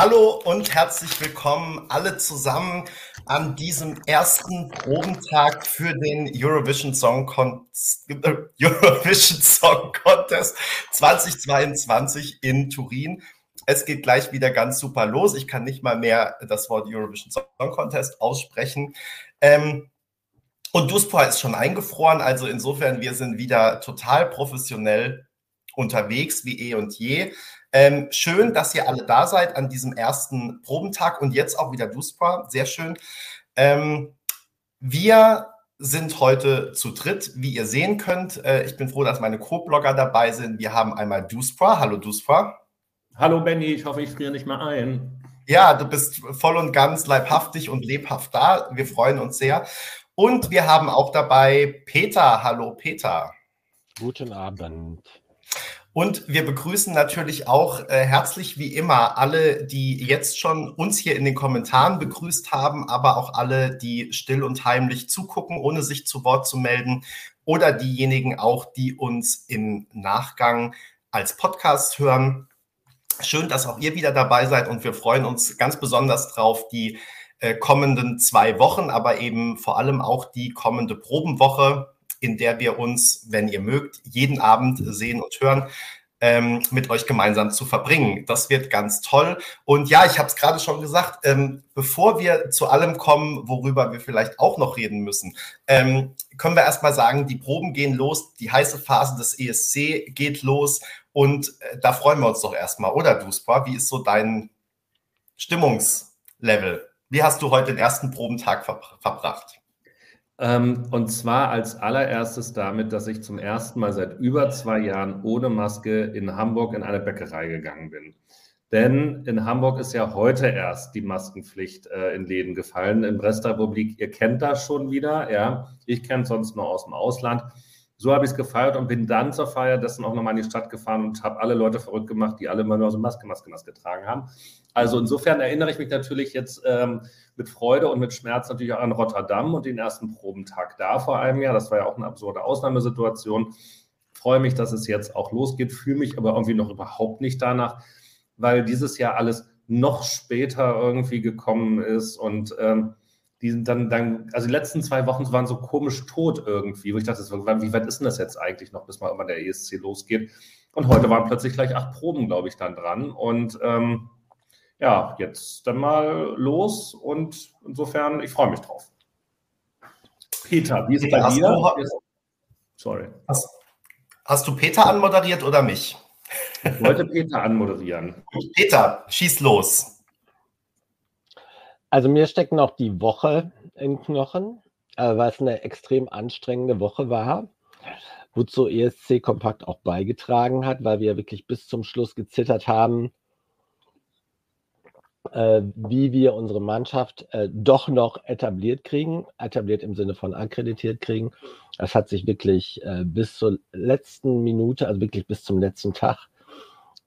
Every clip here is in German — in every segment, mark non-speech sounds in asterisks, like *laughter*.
Hallo und herzlich willkommen alle zusammen an diesem ersten Probentag für den Eurovision Song, Con äh, Eurovision Song Contest 2022 in Turin. Es geht gleich wieder ganz super los. Ich kann nicht mal mehr das Wort Eurovision Song Contest aussprechen. Ähm, und Duspor ist schon eingefroren, also insofern, wir sind wieder total professionell unterwegs wie eh und je. Ähm, schön, dass ihr alle da seid an diesem ersten Probentag und jetzt auch wieder Duspra. Sehr schön. Ähm, wir sind heute zu dritt, wie ihr sehen könnt. Äh, ich bin froh, dass meine Co-Blogger dabei sind. Wir haben einmal Duspra. Hallo Duspra. Hallo Benny, ich hoffe, ich friere nicht mal ein. Ja, du bist voll und ganz leibhaftig und lebhaft da. Wir freuen uns sehr. Und wir haben auch dabei Peter. Hallo Peter. Guten Abend. Und wir begrüßen natürlich auch äh, herzlich wie immer alle, die jetzt schon uns hier in den Kommentaren begrüßt haben, aber auch alle, die still und heimlich zugucken, ohne sich zu Wort zu melden oder diejenigen auch, die uns im Nachgang als Podcast hören. Schön, dass auch ihr wieder dabei seid und wir freuen uns ganz besonders drauf, die äh, kommenden zwei Wochen, aber eben vor allem auch die kommende Probenwoche in der wir uns, wenn ihr mögt, jeden Abend sehen und hören. Ähm, mit euch gemeinsam zu verbringen. Das wird ganz toll. Und ja, ich habe es gerade schon gesagt, ähm, bevor wir zu allem kommen, worüber wir vielleicht auch noch reden müssen, ähm, können wir erstmal sagen, die Proben gehen los, die heiße Phase des ESC geht los und äh, da freuen wir uns doch erstmal, oder Duspa? Wie ist so dein Stimmungslevel? Wie hast du heute den ersten Probentag verbracht? Ähm, und zwar als allererstes damit, dass ich zum ersten Mal seit über zwei Jahren ohne Maske in Hamburg in eine Bäckerei gegangen bin. Denn in Hamburg ist ja heute erst die Maskenpflicht äh, in Läden gefallen. In Restrepublik, ihr kennt das schon wieder, ja. Ich kenne es sonst nur aus dem Ausland. So habe ich es gefeiert und bin dann zur Feier dessen auch nochmal in die Stadt gefahren und habe alle Leute verrückt gemacht, die alle immer nur so Maske, Maske, Maske getragen haben. Also insofern erinnere ich mich natürlich jetzt ähm, mit Freude und mit Schmerz natürlich auch an Rotterdam und den ersten Probentag da vor einem Jahr. Das war ja auch eine absurde Ausnahmesituation. Freue mich, dass es jetzt auch losgeht, fühle mich aber irgendwie noch überhaupt nicht danach, weil dieses Jahr alles noch später irgendwie gekommen ist und ähm, die sind dann, dann, also die letzten zwei Wochen waren so komisch tot irgendwie, wo ich dachte, wie weit ist denn das jetzt eigentlich noch, bis mal immer der ESC losgeht? Und heute waren plötzlich gleich acht Proben, glaube ich, dann dran. Und ähm, ja, jetzt dann mal los und insofern, ich freue mich drauf. Peter, wie ist es bei hast dir? Du, Sorry. Hast, hast du Peter anmoderiert oder mich? Ich wollte Peter anmoderieren. Peter, schieß los. Also mir steckt noch die Woche in Knochen, äh, weil es eine extrem anstrengende Woche war, wozu ESC Kompakt auch beigetragen hat, weil wir wirklich bis zum Schluss gezittert haben, äh, wie wir unsere Mannschaft äh, doch noch etabliert kriegen, etabliert im Sinne von akkreditiert kriegen. Das hat sich wirklich äh, bis zur letzten Minute, also wirklich bis zum letzten Tag,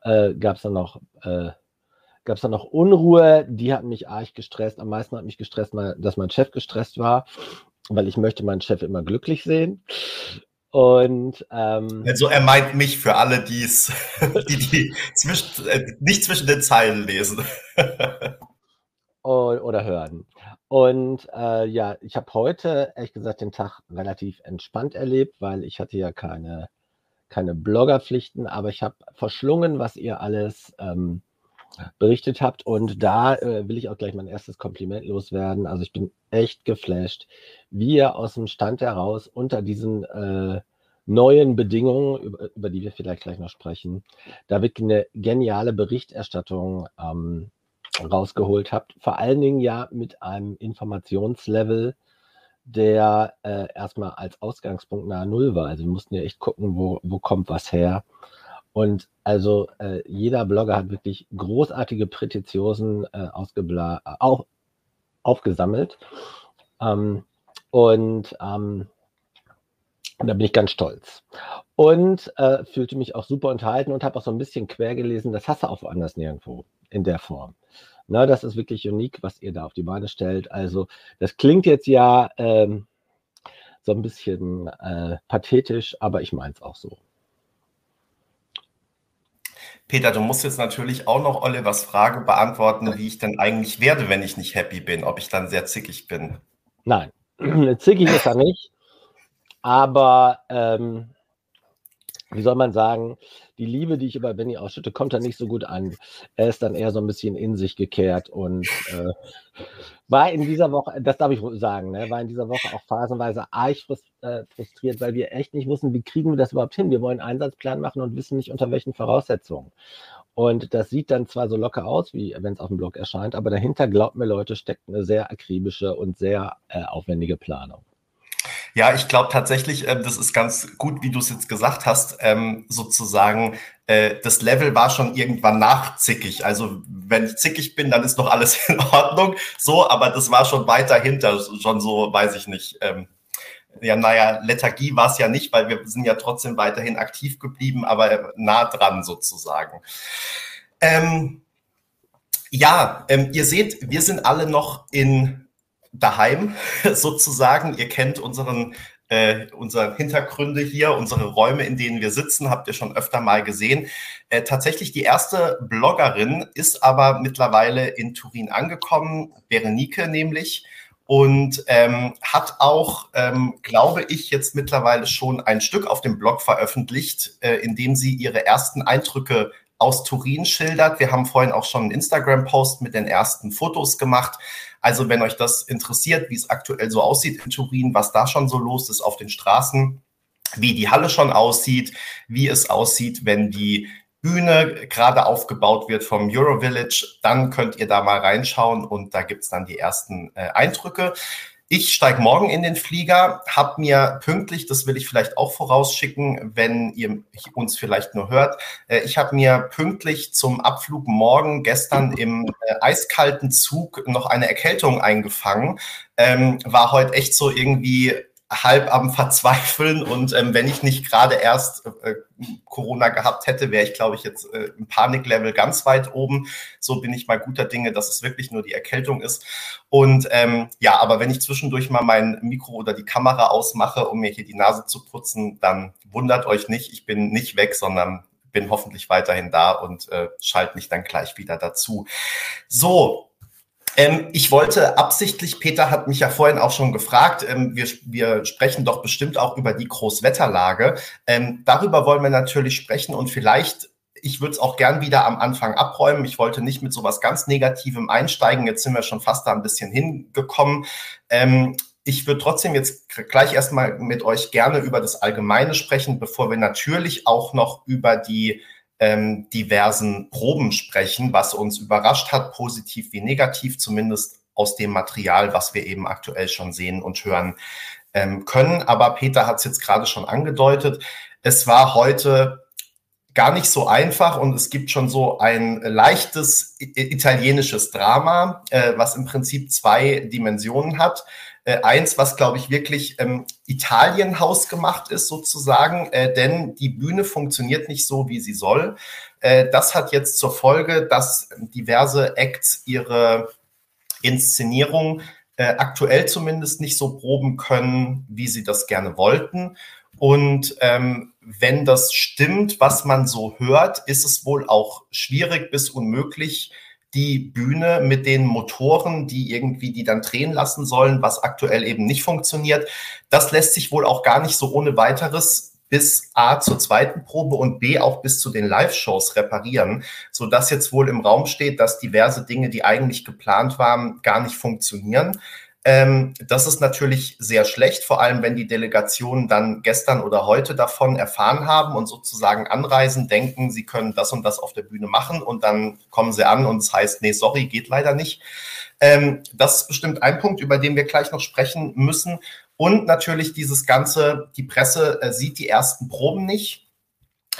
äh, gab es dann noch äh, gab es dann noch Unruhe, die hat mich arg gestresst. Am meisten hat mich gestresst, dass mein Chef gestresst war, weil ich möchte meinen Chef immer glücklich sehen. Und ähm, also er meint mich für alle, die's, *laughs* die, die zwischen, äh, nicht zwischen den Zeilen lesen. *laughs* oder hören. Und äh, ja, ich habe heute, ehrlich gesagt, den Tag relativ entspannt erlebt, weil ich hatte ja keine, keine Bloggerpflichten, aber ich habe verschlungen, was ihr alles ähm, berichtet habt. Und da äh, will ich auch gleich mein erstes Kompliment loswerden. Also ich bin echt geflasht, wie ihr aus dem Stand heraus unter diesen äh, neuen Bedingungen, über, über, die wir vielleicht gleich noch sprechen, da wirklich eine geniale Berichterstattung ähm, rausgeholt habt. Vor allen Dingen ja mit einem Informationslevel, der äh, erstmal als Ausgangspunkt nahe Null war. Also wir mussten ja echt gucken, wo, wo kommt was her. Und also äh, jeder Blogger hat wirklich großartige Prätitiosen äh, ausgebla auch aufgesammelt. Ähm, und ähm, da bin ich ganz stolz. Und äh, fühlte mich auch super unterhalten und habe auch so ein bisschen quer gelesen. Das hast du auch woanders nirgendwo in der Form. Na, das ist wirklich unique, was ihr da auf die Beine stellt. Also, das klingt jetzt ja ähm, so ein bisschen äh, pathetisch, aber ich meine es auch so. Peter, du musst jetzt natürlich auch noch Olivers Frage beantworten, wie ich denn eigentlich werde, wenn ich nicht happy bin, ob ich dann sehr zickig bin. Nein, *clears throat* zickig ist er nicht. Aber ähm, wie soll man sagen, die Liebe, die ich über Benny ausschütte, kommt da nicht so gut an. Er ist dann eher so ein bisschen in sich gekehrt und äh, war in dieser Woche, das darf ich sagen, ne, war in dieser Woche auch phasenweise arg äh, frustriert, weil wir echt nicht wussten, wie kriegen wir das überhaupt hin. Wir wollen einen Einsatzplan machen und wissen nicht, unter welchen Voraussetzungen. Und das sieht dann zwar so locker aus, wie wenn es auf dem Blog erscheint, aber dahinter, glaubt mir Leute, steckt eine sehr akribische und sehr äh, aufwendige Planung. Ja, ich glaube tatsächlich, äh, das ist ganz gut, wie du es jetzt gesagt hast, ähm, sozusagen, äh, das Level war schon irgendwann nachzickig. Also wenn ich zickig bin, dann ist noch alles *laughs* in Ordnung. So, aber das war schon weiter hinter, schon so, weiß ich nicht. Ähm, ja, naja, Lethargie war es ja nicht, weil wir sind ja trotzdem weiterhin aktiv geblieben, aber nah dran sozusagen. Ähm, ja, ähm, ihr seht, wir sind alle noch in daheim *laughs* sozusagen. Ihr kennt unseren, äh, unsere Hintergründe hier, unsere Räume, in denen wir sitzen, habt ihr schon öfter mal gesehen. Äh, tatsächlich die erste Bloggerin ist aber mittlerweile in Turin angekommen, Berenike nämlich und ähm, hat auch, ähm, glaube ich, jetzt mittlerweile schon ein Stück auf dem Blog veröffentlicht, äh, in dem sie ihre ersten Eindrücke aus Turin schildert. Wir haben vorhin auch schon einen Instagram-Post mit den ersten Fotos gemacht. Also wenn euch das interessiert, wie es aktuell so aussieht in Turin, was da schon so los ist auf den Straßen, wie die Halle schon aussieht, wie es aussieht, wenn die Bühne gerade aufgebaut wird vom Eurovillage, dann könnt ihr da mal reinschauen und da gibt's dann die ersten äh, Eindrücke. Ich steige morgen in den Flieger, habe mir pünktlich, das will ich vielleicht auch vorausschicken, wenn ihr uns vielleicht nur hört, äh, ich habe mir pünktlich zum Abflug morgen gestern im äh, eiskalten Zug noch eine Erkältung eingefangen. Ähm, war heute echt so irgendwie halb am Verzweifeln und ähm, wenn ich nicht gerade erst äh, Corona gehabt hätte, wäre ich, glaube ich, jetzt äh, im Paniklevel ganz weit oben. So bin ich mal guter Dinge, dass es wirklich nur die Erkältung ist. Und ähm, ja, aber wenn ich zwischendurch mal mein Mikro oder die Kamera ausmache, um mir hier die Nase zu putzen, dann wundert euch nicht, ich bin nicht weg, sondern bin hoffentlich weiterhin da und äh, schalte mich dann gleich wieder dazu. So, ähm, ich wollte absichtlich, Peter hat mich ja vorhin auch schon gefragt, ähm, wir, wir sprechen doch bestimmt auch über die Großwetterlage. Ähm, darüber wollen wir natürlich sprechen und vielleicht ich würde es auch gern wieder am Anfang abräumen. Ich wollte nicht mit sowas ganz Negativem einsteigen. Jetzt sind wir schon fast da ein bisschen hingekommen. Ähm, ich würde trotzdem jetzt gleich erstmal mit euch gerne über das Allgemeine sprechen, bevor wir natürlich auch noch über die ähm, diversen Proben sprechen, was uns überrascht hat, positiv wie negativ, zumindest aus dem Material, was wir eben aktuell schon sehen und hören ähm, können. Aber Peter hat es jetzt gerade schon angedeutet. Es war heute gar nicht so einfach und es gibt schon so ein leichtes italienisches Drama, äh, was im Prinzip zwei Dimensionen hat. Äh, eins, was, glaube ich, wirklich ähm, Italien hausgemacht ist sozusagen, äh, denn die Bühne funktioniert nicht so, wie sie soll. Äh, das hat jetzt zur Folge, dass diverse Acts ihre Inszenierung äh, aktuell zumindest nicht so proben können, wie sie das gerne wollten. Und ähm, wenn das stimmt, was man so hört, ist es wohl auch schwierig bis unmöglich, die Bühne mit den Motoren, die irgendwie die dann drehen lassen sollen, was aktuell eben nicht funktioniert. Das lässt sich wohl auch gar nicht so ohne weiteres bis A zur zweiten Probe und B auch bis zu den Live-Shows reparieren, so dass jetzt wohl im Raum steht, dass diverse Dinge, die eigentlich geplant waren, gar nicht funktionieren. Ähm, das ist natürlich sehr schlecht, vor allem wenn die Delegationen dann gestern oder heute davon erfahren haben und sozusagen anreisen, denken, sie können das und das auf der Bühne machen und dann kommen sie an und es heißt, nee, sorry, geht leider nicht. Ähm, das ist bestimmt ein Punkt, über den wir gleich noch sprechen müssen. Und natürlich dieses Ganze, die Presse äh, sieht die ersten Proben nicht.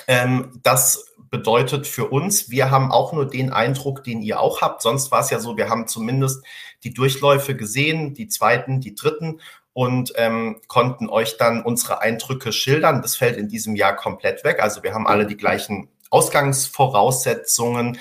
Ähm, das bedeutet für uns, wir haben auch nur den Eindruck, den ihr auch habt. Sonst war es ja so, wir haben zumindest die Durchläufe gesehen, die zweiten, die dritten und ähm, konnten euch dann unsere Eindrücke schildern. Das fällt in diesem Jahr komplett weg. Also wir haben alle die gleichen Ausgangsvoraussetzungen.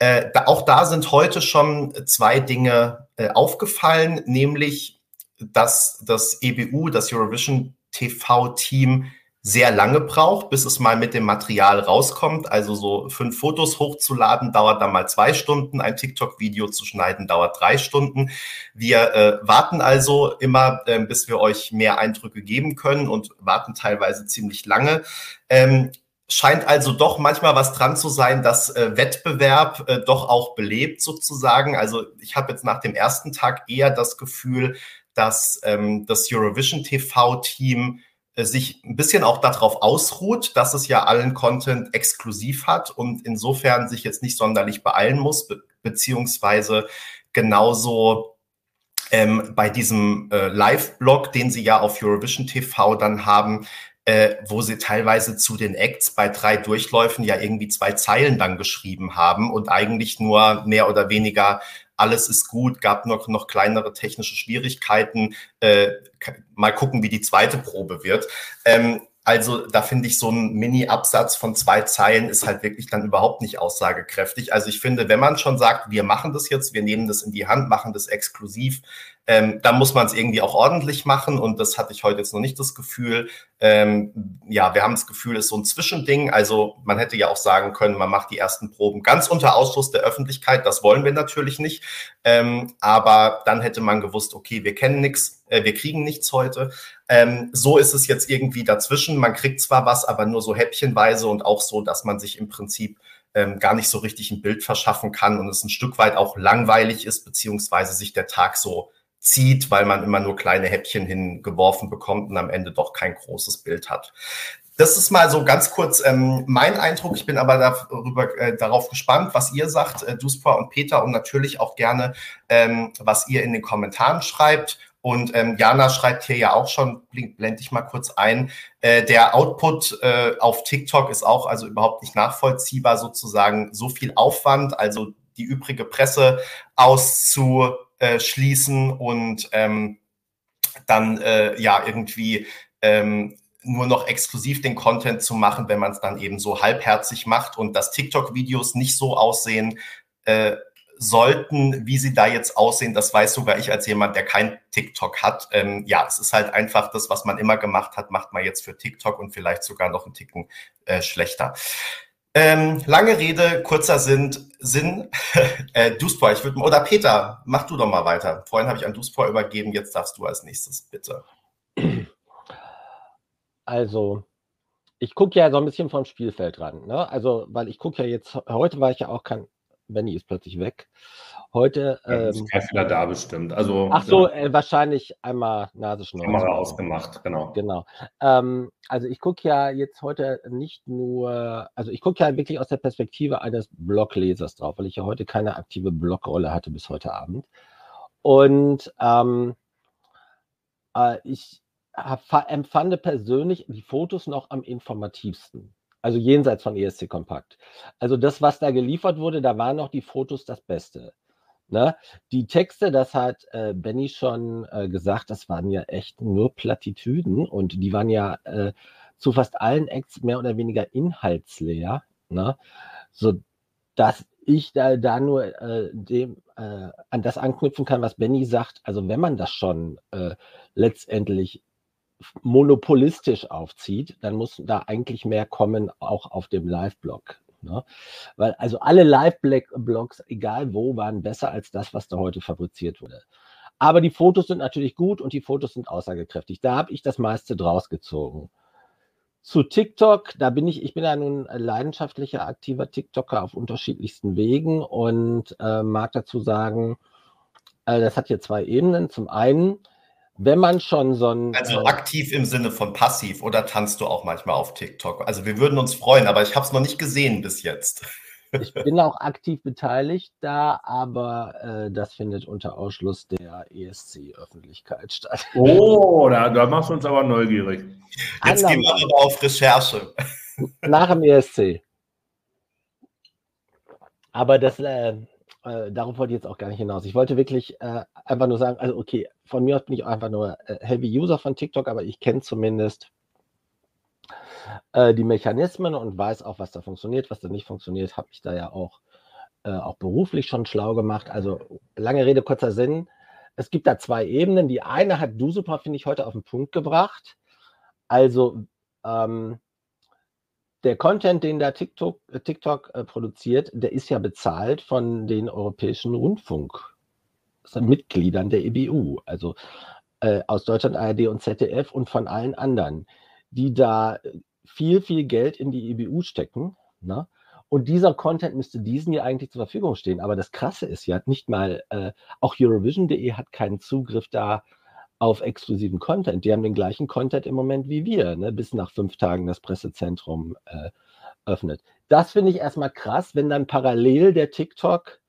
Äh, da, auch da sind heute schon zwei Dinge äh, aufgefallen, nämlich dass das EBU, das Eurovision TV-Team, sehr lange braucht, bis es mal mit dem Material rauskommt. Also so fünf Fotos hochzuladen dauert dann mal zwei Stunden, ein TikTok-Video zu schneiden dauert drei Stunden. Wir äh, warten also immer, äh, bis wir euch mehr Eindrücke geben können und warten teilweise ziemlich lange. Ähm, scheint also doch manchmal was dran zu sein, dass äh, Wettbewerb äh, doch auch belebt sozusagen. Also ich habe jetzt nach dem ersten Tag eher das Gefühl, dass ähm, das Eurovision TV-Team sich ein bisschen auch darauf ausruht, dass es ja allen Content exklusiv hat und insofern sich jetzt nicht sonderlich beeilen muss, be beziehungsweise genauso ähm, bei diesem äh, Live-Blog, den sie ja auf Eurovision TV dann haben, äh, wo sie teilweise zu den Acts bei drei Durchläufen ja irgendwie zwei Zeilen dann geschrieben haben und eigentlich nur mehr oder weniger alles ist gut, gab noch, noch kleinere technische Schwierigkeiten. Äh, mal gucken, wie die zweite Probe wird. Ähm, also da finde ich so ein Mini-Absatz von zwei Zeilen ist halt wirklich dann überhaupt nicht aussagekräftig. Also ich finde, wenn man schon sagt, wir machen das jetzt, wir nehmen das in die Hand, machen das exklusiv, ähm, da muss man es irgendwie auch ordentlich machen und das hatte ich heute jetzt noch nicht das Gefühl. Ähm, ja, wir haben das Gefühl, es ist so ein Zwischending. Also man hätte ja auch sagen können, man macht die ersten Proben ganz unter Ausschluss der Öffentlichkeit. Das wollen wir natürlich nicht. Ähm, aber dann hätte man gewusst, okay, wir kennen nichts, äh, wir kriegen nichts heute. Ähm, so ist es jetzt irgendwie dazwischen. Man kriegt zwar was, aber nur so häppchenweise und auch so, dass man sich im Prinzip ähm, gar nicht so richtig ein Bild verschaffen kann und es ein Stück weit auch langweilig ist, beziehungsweise sich der Tag so zieht, weil man immer nur kleine Häppchen hingeworfen bekommt und am Ende doch kein großes Bild hat. Das ist mal so ganz kurz ähm, mein Eindruck. Ich bin aber darüber, äh, darauf gespannt, was ihr sagt, äh, Duspa und Peter, und natürlich auch gerne, ähm, was ihr in den Kommentaren schreibt. Und ähm, Jana schreibt hier ja auch schon, blende ich mal kurz ein, äh, der Output äh, auf TikTok ist auch also überhaupt nicht nachvollziehbar, sozusagen. So viel Aufwand, also die übrige Presse auszu äh, schließen und ähm, dann äh, ja irgendwie ähm, nur noch exklusiv den Content zu machen, wenn man es dann eben so halbherzig macht und dass TikTok-Videos nicht so aussehen äh, sollten, wie sie da jetzt aussehen, das weiß sogar ich als jemand, der kein TikTok hat. Ähm, ja, es ist halt einfach das, was man immer gemacht hat, macht man jetzt für TikTok und vielleicht sogar noch einen Ticken äh, schlechter. Ähm, lange Rede, kurzer Sinn. Sinn. *laughs* äh, Duspor, ich würde oder Peter, mach du doch mal weiter. Vorhin habe ich an Duspor übergeben, jetzt darfst du als nächstes, bitte. Also, ich gucke ja so ein bisschen vom Spielfeld ran. Ne? Also, weil ich gucke ja jetzt, heute war ich ja auch kein, Benny ist plötzlich weg. Heute. Ähm, ist Fehler da bestimmt. Also, ach so, ja. äh, wahrscheinlich einmal Nasenschnur. Kamera ausgemacht, genau. Genau. Ähm, also ich gucke ja jetzt heute nicht nur, also ich gucke ja wirklich aus der Perspektive eines Bloglesers drauf, weil ich ja heute keine aktive Blogrolle hatte bis heute Abend. Und ähm, äh, ich hab, empfand persönlich die Fotos noch am informativsten. Also jenseits von ESC Kompakt. Also das, was da geliefert wurde, da waren noch die Fotos das Beste. Ne? Die Texte, das hat äh, Benny schon äh, gesagt, das waren ja echt nur Plattitüden und die waren ja äh, zu fast allen Acts mehr oder weniger inhaltsleer. Ne? So dass ich da, da nur äh, dem, äh, an das anknüpfen kann, was Benny sagt. Also wenn man das schon äh, letztendlich monopolistisch aufzieht, dann muss da eigentlich mehr kommen, auch auf dem Live-Blog. Ne? Weil also alle Live-Blogs, egal wo, waren besser als das, was da heute fabriziert wurde. Aber die Fotos sind natürlich gut und die Fotos sind aussagekräftig. Da habe ich das meiste draus gezogen. Zu TikTok, da bin ich, ich bin ja nun leidenschaftlicher, aktiver TikToker auf unterschiedlichsten Wegen und äh, mag dazu sagen, äh, das hat hier zwei Ebenen. Zum einen, wenn man schon so ein. Also äh, aktiv im Sinne von passiv oder tanzt du auch manchmal auf TikTok? Also wir würden uns freuen, aber ich habe es noch nicht gesehen bis jetzt. Ich bin auch aktiv beteiligt da, aber äh, das findet unter Ausschluss der ESC-Öffentlichkeit statt. Oh, da, da machst du uns aber neugierig. Jetzt gehen wir aber auf Recherche. Nach dem ESC. Aber das, äh, äh, darauf wollte ich jetzt auch gar nicht hinaus. Ich wollte wirklich äh, einfach nur sagen, also okay, von mir aus bin ich einfach nur äh, Heavy User von TikTok, aber ich kenne zumindest äh, die Mechanismen und weiß auch, was da funktioniert, was da nicht funktioniert, habe ich da ja auch, äh, auch beruflich schon schlau gemacht. Also lange Rede, kurzer Sinn. Es gibt da zwei Ebenen. Die eine hat du super, finde ich, heute auf den Punkt gebracht. Also ähm, der Content, den da TikTok, äh, TikTok äh, produziert, der ist ja bezahlt von den europäischen Rundfunkmitgliedern der EBU, also äh, aus Deutschland, ARD und ZDF und von allen anderen, die da viel, viel Geld in die EBU stecken. Ne? Und dieser Content müsste diesen ja eigentlich zur Verfügung stehen. Aber das Krasse ist ja, nicht mal, äh, auch Eurovision.de hat keinen Zugriff da auf exklusiven Content. Die haben den gleichen Content im Moment wie wir, ne? bis nach fünf Tagen das Pressezentrum äh, öffnet. Das finde ich erstmal krass, wenn dann parallel der TikTok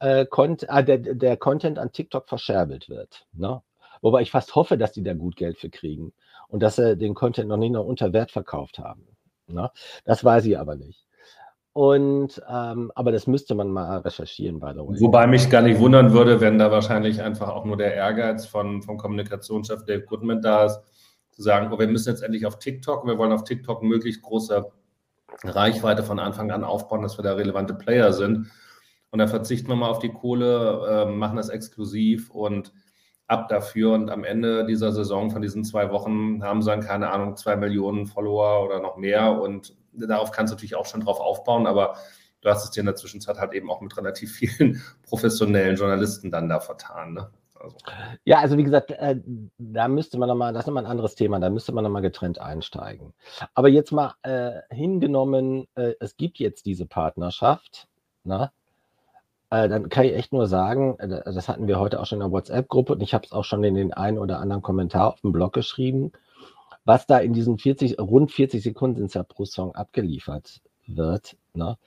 äh, Content, äh, der, der Content an TikTok verscherbelt wird. Ne? Wobei ich fast hoffe, dass die da gut Geld für kriegen und dass sie den Content noch nicht noch unter Wert verkauft haben. Ne? Das weiß ich aber nicht. Und ähm, aber das müsste man mal recherchieren, by the way. Wobei mich gar nicht wundern würde, wenn da wahrscheinlich einfach auch nur der Ehrgeiz von, vom Kommunikationschef Dave Goodman da ist, zu sagen, oh, wir müssen jetzt endlich auf TikTok, wir wollen auf TikTok möglichst große Reichweite von Anfang an aufbauen, dass wir da relevante Player sind. Und da verzichten wir mal auf die Kohle, äh, machen das exklusiv und ab dafür. Und am Ende dieser Saison von diesen zwei Wochen haben sie dann, keine Ahnung, zwei Millionen Follower oder noch mehr und darauf kannst du natürlich auch schon drauf aufbauen, aber du hast es dir in der Zwischenzeit halt eben auch mit relativ vielen *laughs* professionellen Journalisten dann da vertan. Ne? Also. Ja, also wie gesagt, äh, da müsste man nochmal, das ist nochmal ein anderes Thema, da müsste man nochmal getrennt einsteigen. Aber jetzt mal äh, hingenommen, äh, es gibt jetzt diese Partnerschaft, na, äh, dann kann ich echt nur sagen, äh, das hatten wir heute auch schon in der WhatsApp-Gruppe und ich habe es auch schon in den einen oder anderen Kommentar auf dem Blog geschrieben was da in diesen 40, rund 40 Sekunden sind ja pro Song abgeliefert wird, ne?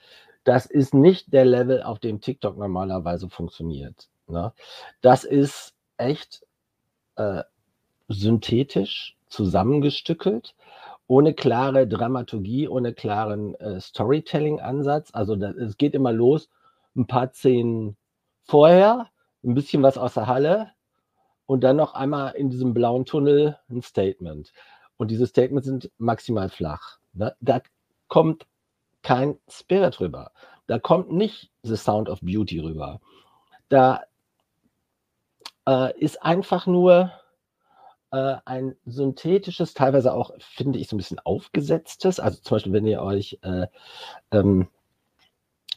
das ist nicht der Level, auf dem TikTok normalerweise funktioniert. Ne? Das ist echt äh, synthetisch zusammengestückelt, ohne klare Dramaturgie, ohne klaren äh, Storytelling-Ansatz. Also das, es geht immer los, ein paar Szenen vorher, ein bisschen was aus der Halle und dann noch einmal in diesem blauen Tunnel ein Statement. Und diese Statements sind maximal flach. Ne? Da kommt kein Spirit rüber. Da kommt nicht The Sound of Beauty rüber. Da äh, ist einfach nur äh, ein synthetisches, teilweise auch, finde ich, so ein bisschen aufgesetztes. Also zum Beispiel, wenn ihr euch äh, ähm,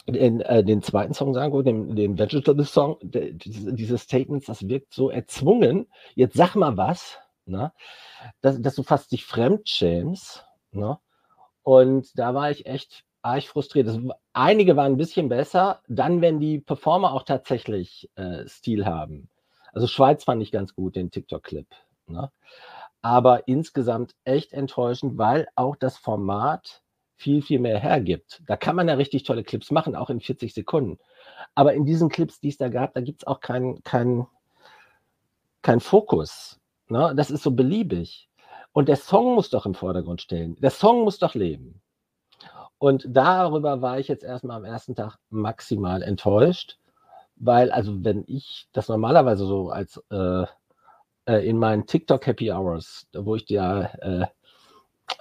den, äh, den, zweiten Song sagen den, den Vegetable Song, der, diese, diese Statements, das wirkt so erzwungen. Jetzt sag mal was ne? dass, dass du fast dich fremdschämst. Ne? Und da war ich echt arg frustriert. Das, einige waren ein bisschen besser, dann, wenn die Performer auch tatsächlich äh, Stil haben. Also Schweiz fand ich ganz gut, den TikTok-Clip. Ne? Aber insgesamt echt enttäuschend, weil auch das Format viel, viel mehr hergibt. Da kann man ja richtig tolle Clips machen, auch in 40 Sekunden. Aber in diesen Clips, die es da gab, da gibt es auch keinen kein, kein Fokus. Ne? Das ist so beliebig. Und der Song muss doch im Vordergrund stehen. Der Song muss doch leben. Und darüber war ich jetzt erstmal am ersten Tag maximal enttäuscht, weil, also, wenn ich das normalerweise so als äh, äh, in meinen TikTok Happy Hours, wo ich ja äh,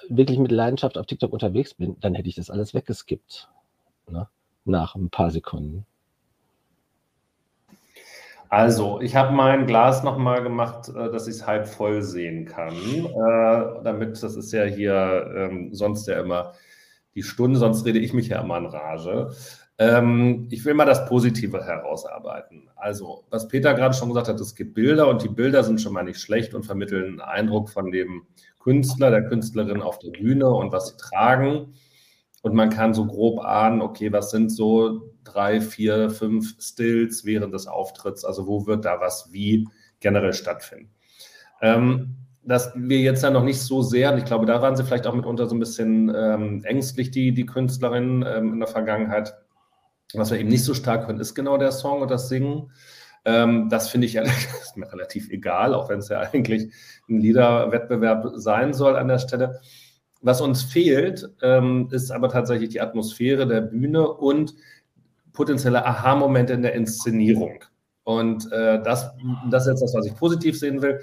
wirklich mit Leidenschaft auf TikTok unterwegs bin, dann hätte ich das alles weggeskippt. Ne? Nach ein paar Sekunden. Also, ich habe mein Glas nochmal gemacht, äh, dass ich es halb voll sehen kann. Äh, damit, das ist ja hier ähm, sonst ja immer die Stunde, sonst rede ich mich ja immer in Rage. Ähm, ich will mal das Positive herausarbeiten. Also, was Peter gerade schon gesagt hat, es gibt Bilder und die Bilder sind schon mal nicht schlecht und vermitteln einen Eindruck von dem Künstler, der Künstlerin auf der Bühne und was sie tragen. Und man kann so grob ahnen, okay, was sind so drei, vier, fünf Stills während des Auftritts? Also wo wird da was wie generell stattfinden? Ähm, dass wir jetzt ja noch nicht so sehr, und ich glaube, da waren sie vielleicht auch mitunter so ein bisschen ähm, ängstlich, die, die Künstlerin ähm, in der Vergangenheit. Was wir eben nicht so stark können, ist genau der Song und das Singen. Ähm, das finde ich *laughs* ist mir relativ egal, auch wenn es ja eigentlich ein Liederwettbewerb sein soll an der Stelle. Was uns fehlt, ähm, ist aber tatsächlich die Atmosphäre der Bühne und potenzielle Aha-Momente in der Inszenierung. Und äh, das, das ist jetzt das, was ich positiv sehen will.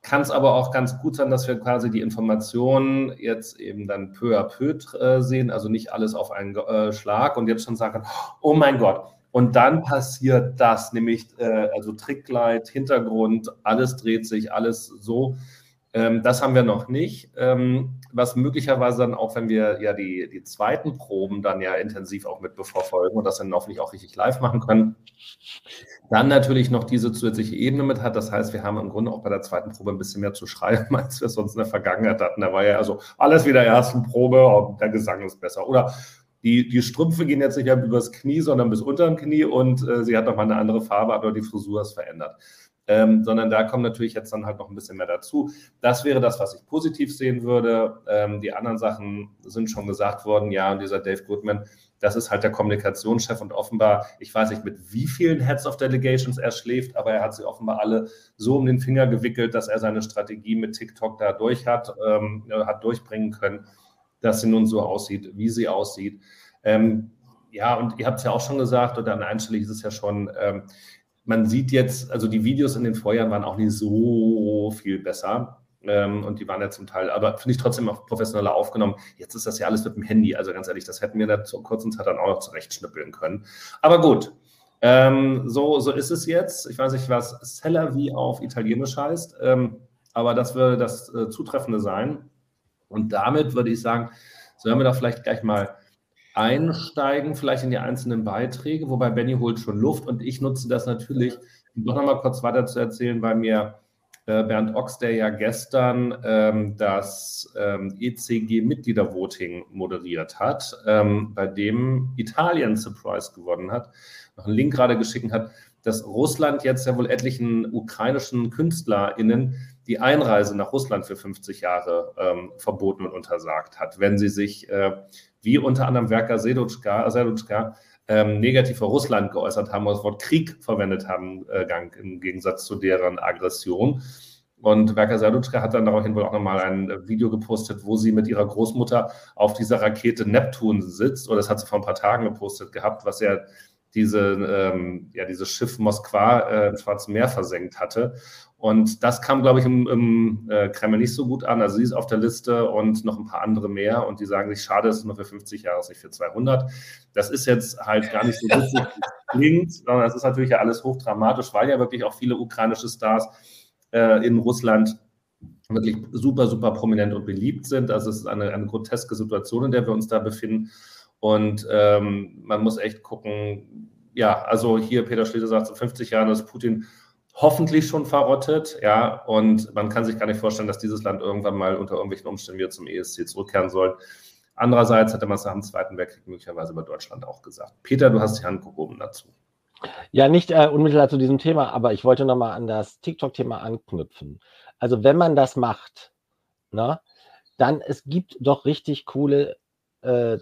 Kann es aber auch ganz gut sein, dass wir quasi die Informationen jetzt eben dann peu à peu äh, sehen, also nicht alles auf einen äh, Schlag und jetzt schon sagen, oh mein Gott. Und dann passiert das, nämlich äh, also Tricklight, Hintergrund, alles dreht sich, alles so Ähm, das haben wir noch nicht. Ähm, was möglicherweise dann auch, wenn wir ja die, die zweiten Proben dann ja intensiv auch mit beverfolgen und das dann hoffentlich auch richtig live machen können, dann natürlich noch diese zusätzliche Ebene mit hat. Das heißt, wir haben im Grunde auch bei der zweiten Probe ein bisschen mehr zu schreiben, *laughs* als wir sonst in der Vergangenheit hatten. Da war ja also alles wieder ersten Probe und der Gesang ist besser. Oder die, die Strümpfe gehen jetzt nicht mehr übers Knie, sondern bis unter dem Knie und äh, sie hat nochmal eine andere Farbe, aber die Frisur ist verändert ähm, sondern da kommt natürlich jetzt dann halt noch ein bisschen mehr dazu. Das wäre das, was ich positiv sehen würde. Ähm, die anderen Sachen sind schon gesagt worden. Ja, und dieser Dave Goodman, das ist halt der Kommunikationschef und offenbar, ich weiß nicht, mit wie vielen Heads of Delegations er schläft, aber er hat sie offenbar alle so um den Finger gewickelt, dass er seine Strategie mit TikTok da durch hat, ähm, hat durchbringen können, dass sie nun so aussieht, wie sie aussieht. Ähm, ja, und ihr habt es ja auch schon gesagt, oder einstellig ist es ja schon, ähm, man sieht jetzt, also die Videos in den Vorjahren waren auch nicht so viel besser. Ähm, und die waren ja zum Teil, aber finde ich trotzdem auch professioneller aufgenommen. Jetzt ist das ja alles mit dem Handy. Also ganz ehrlich, das hätten wir da zur kurzen Zeit dann auch noch zurechtschnippeln können. Aber gut, ähm, so, so ist es jetzt. Ich weiß nicht, was Seller wie auf Italienisch heißt, ähm, aber das würde das äh, Zutreffende sein. Und damit würde ich sagen, sollen wir da vielleicht gleich mal einsteigen, vielleicht in die einzelnen Beiträge, wobei Benny holt schon Luft und ich nutze das natürlich, um noch mal kurz weiter zu erzählen, weil mir äh, Bernd Ochs, der ja gestern ähm, das ähm, ECG-Mitgliedervoting moderiert hat, ähm, bei dem Italien Surprise gewonnen hat, noch einen Link gerade geschickt hat, dass Russland jetzt ja wohl etlichen ukrainischen KünstlerInnen die Einreise nach Russland für 50 Jahre ähm, verboten und untersagt hat, wenn sie sich äh, wie unter anderem Werker Sedutschka, ähm, negativ vor Russland geäußert haben und das Wort Krieg verwendet haben, äh, im Gegensatz zu deren Aggression. Und Werker Sadutschka hat dann daraufhin wohl auch nochmal ein Video gepostet, wo sie mit ihrer Großmutter auf dieser Rakete Neptun sitzt. Oder das hat sie vor ein paar Tagen gepostet gehabt, was ja diese, ähm, ja, dieses Schiff Moskwa äh, im Schwarzen Meer versenkt hatte. Und das kam, glaube ich, im, im äh, Kreml nicht so gut an. Also sie ist auf der Liste und noch ein paar andere mehr. Und die sagen sich, schade, es ist nur für 50 Jahre, nicht für 200. Das ist jetzt halt gar nicht so witzig, klingt, sondern es ist natürlich ja alles hochdramatisch, weil ja wirklich auch viele ukrainische Stars äh, in Russland wirklich super, super prominent und beliebt sind. Also es ist eine, eine groteske Situation, in der wir uns da befinden. Und ähm, man muss echt gucken, ja, also hier Peter Schlesinger sagt, so 50 Jahre ist Putin hoffentlich schon verrottet, ja, und man kann sich gar nicht vorstellen, dass dieses Land irgendwann mal unter irgendwelchen Umständen wieder zum ESC zurückkehren soll. Andererseits hatte man es nach dem Zweiten Weltkrieg möglicherweise über Deutschland auch gesagt. Peter, du hast die Hand gehoben dazu. Ja, nicht äh, unmittelbar zu diesem Thema, aber ich wollte nochmal an das TikTok-Thema anknüpfen. Also wenn man das macht, ne, dann es gibt doch richtig coole äh,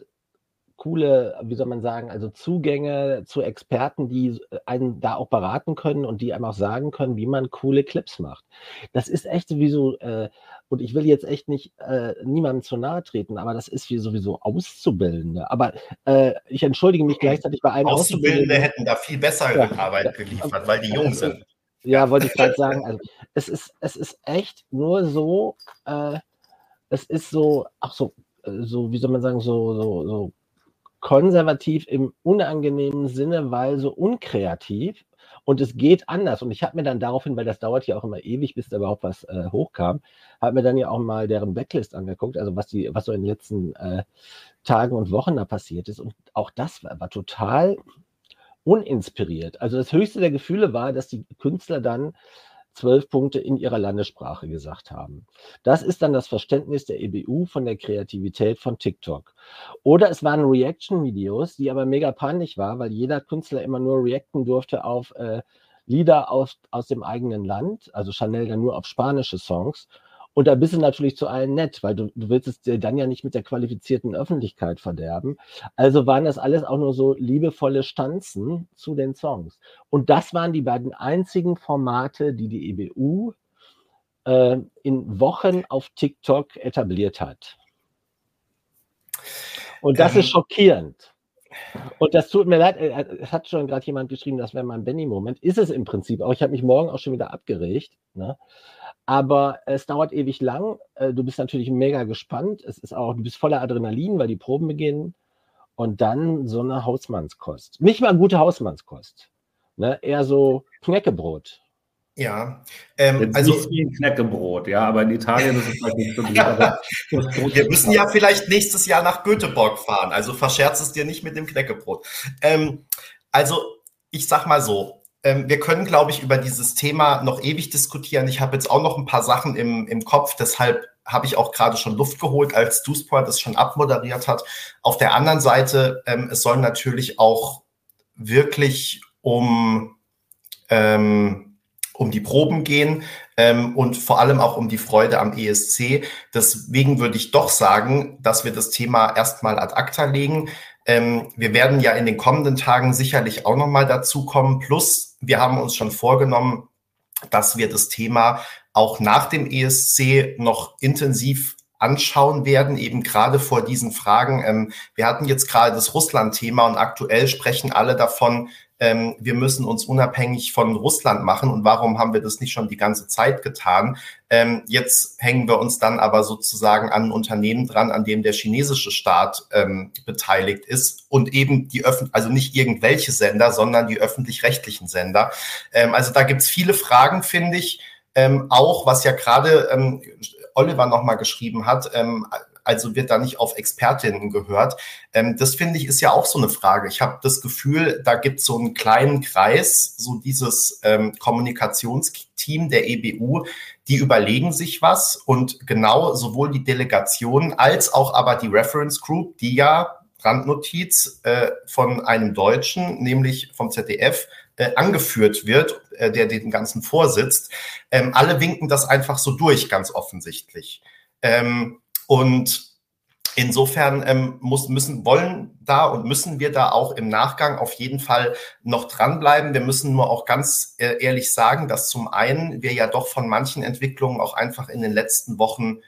coole, wie soll man sagen, also Zugänge zu Experten, die einen da auch beraten können und die einem auch sagen können, wie man coole Clips macht. Das ist echt sowieso, äh, und ich will jetzt echt nicht äh, niemandem zu nahe treten, aber das ist wie sowieso Auszubildende. Aber äh, ich entschuldige mich gleichzeitig bei einem Auszubildende hätten da viel bessere ja, Arbeit geliefert, weil die jung sind. Ja, wollte ich gerade sagen. Also, es, ist, es ist echt nur so, äh, es ist so, ach so, äh, so, wie soll man sagen, so, so, so konservativ im unangenehmen Sinne, weil so unkreativ und es geht anders. Und ich habe mir dann daraufhin, weil das dauert ja auch immer ewig, bis da überhaupt was äh, hochkam, habe mir dann ja auch mal deren Backlist angeguckt, also was die, was so in den letzten äh, Tagen und Wochen da passiert ist. Und auch das war, war total uninspiriert. Also das höchste der Gefühle war, dass die Künstler dann zwölf Punkte in ihrer Landessprache gesagt haben. Das ist dann das Verständnis der EBU von der Kreativität von TikTok. Oder es waren Reaction-Videos, die aber mega peinlich war, weil jeder Künstler immer nur reacten durfte auf äh, Lieder aus, aus dem eigenen Land, also Chanel dann nur auf spanische Songs. Und da bist du natürlich zu allen nett, weil du, du willst es dir dann ja nicht mit der qualifizierten Öffentlichkeit verderben. Also waren das alles auch nur so liebevolle Stanzen zu den Songs. Und das waren die beiden einzigen Formate, die die EBU äh, in Wochen auf TikTok etabliert hat. Und das ähm, ist schockierend. Und das tut mir leid, äh, es hat schon gerade jemand geschrieben, das wäre mein Benny-Moment. Ist es im Prinzip auch. Ich habe mich morgen auch schon wieder abgeregt. Ne? Aber es dauert ewig lang. Äh, du bist natürlich mega gespannt. Es ist auch, du bist voller Adrenalin, weil die Proben beginnen. Und dann so eine Hausmannskost. Nicht mal gute Hausmannskost. Ne? Eher so Knäckebrot. Ja, ähm, also nicht wie ein Knäckebrot, ja, aber in Italien ist es vielleicht nicht so gut. *laughs* Wir müssen ja vielleicht nächstes Jahr nach Göteborg fahren, also verscherz es dir nicht mit dem Knäckebrot. Ähm, also ich sag mal so, ähm, wir können, glaube ich, über dieses Thema noch ewig diskutieren. Ich habe jetzt auch noch ein paar Sachen im, im Kopf, deshalb habe ich auch gerade schon Luft geholt, als Dusport es schon abmoderiert hat. Auf der anderen Seite, ähm, es soll natürlich auch wirklich um ähm, um die Proben gehen ähm, und vor allem auch um die Freude am ESC. Deswegen würde ich doch sagen, dass wir das Thema erstmal ad acta legen. Ähm, wir werden ja in den kommenden Tagen sicherlich auch nochmal dazu kommen. Plus, wir haben uns schon vorgenommen, dass wir das Thema auch nach dem ESC noch intensiv anschauen werden, eben gerade vor diesen Fragen. Ähm, wir hatten jetzt gerade das Russland-Thema und aktuell sprechen alle davon, ähm, wir müssen uns unabhängig von Russland machen und warum haben wir das nicht schon die ganze Zeit getan? Ähm, jetzt hängen wir uns dann aber sozusagen an ein Unternehmen dran, an dem der chinesische Staat ähm, beteiligt ist und eben die öffentlich, also nicht irgendwelche Sender, sondern die öffentlich-rechtlichen Sender. Ähm, also da gibt's viele Fragen, finde ich. Ähm, auch was ja gerade ähm, Oliver nochmal geschrieben hat, also wird da nicht auf Expertinnen gehört. Ähm, das finde ich ist ja auch so eine Frage. Ich habe das Gefühl, da gibt es so einen kleinen Kreis, so dieses ähm, Kommunikationsteam der EBU, die überlegen sich was und genau sowohl die Delegation als auch aber die Reference Group, die ja Randnotiz äh, von einem Deutschen, nämlich vom ZDF, äh, angeführt wird, äh, der den ganzen vorsitzt. Ähm, alle winken das einfach so durch, ganz offensichtlich. Ähm, und Insofern ähm, muss, müssen, wollen da und müssen wir da auch im Nachgang auf jeden Fall noch dranbleiben. Wir müssen nur auch ganz äh, ehrlich sagen, dass zum einen wir ja doch von manchen Entwicklungen auch einfach in den letzten Wochen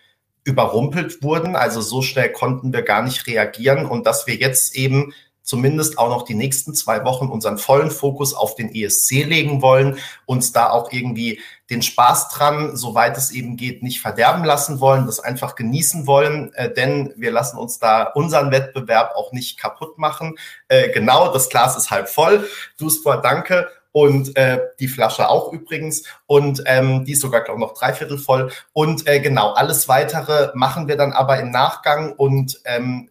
überrumpelt wurden. Also so schnell konnten wir gar nicht reagieren und dass wir jetzt eben zumindest auch noch die nächsten zwei Wochen unseren vollen Fokus auf den ESC legen wollen, uns da auch irgendwie den Spaß dran, soweit es eben geht, nicht verderben lassen wollen, das einfach genießen wollen, äh, denn wir lassen uns da unseren Wettbewerb auch nicht kaputt machen. Äh, genau, das Glas ist halb voll. Du Duspor, danke und äh, die Flasche auch übrigens und ähm, die ist sogar glaube ich noch dreiviertel voll und äh, genau alles weitere machen wir dann aber im Nachgang und ähm,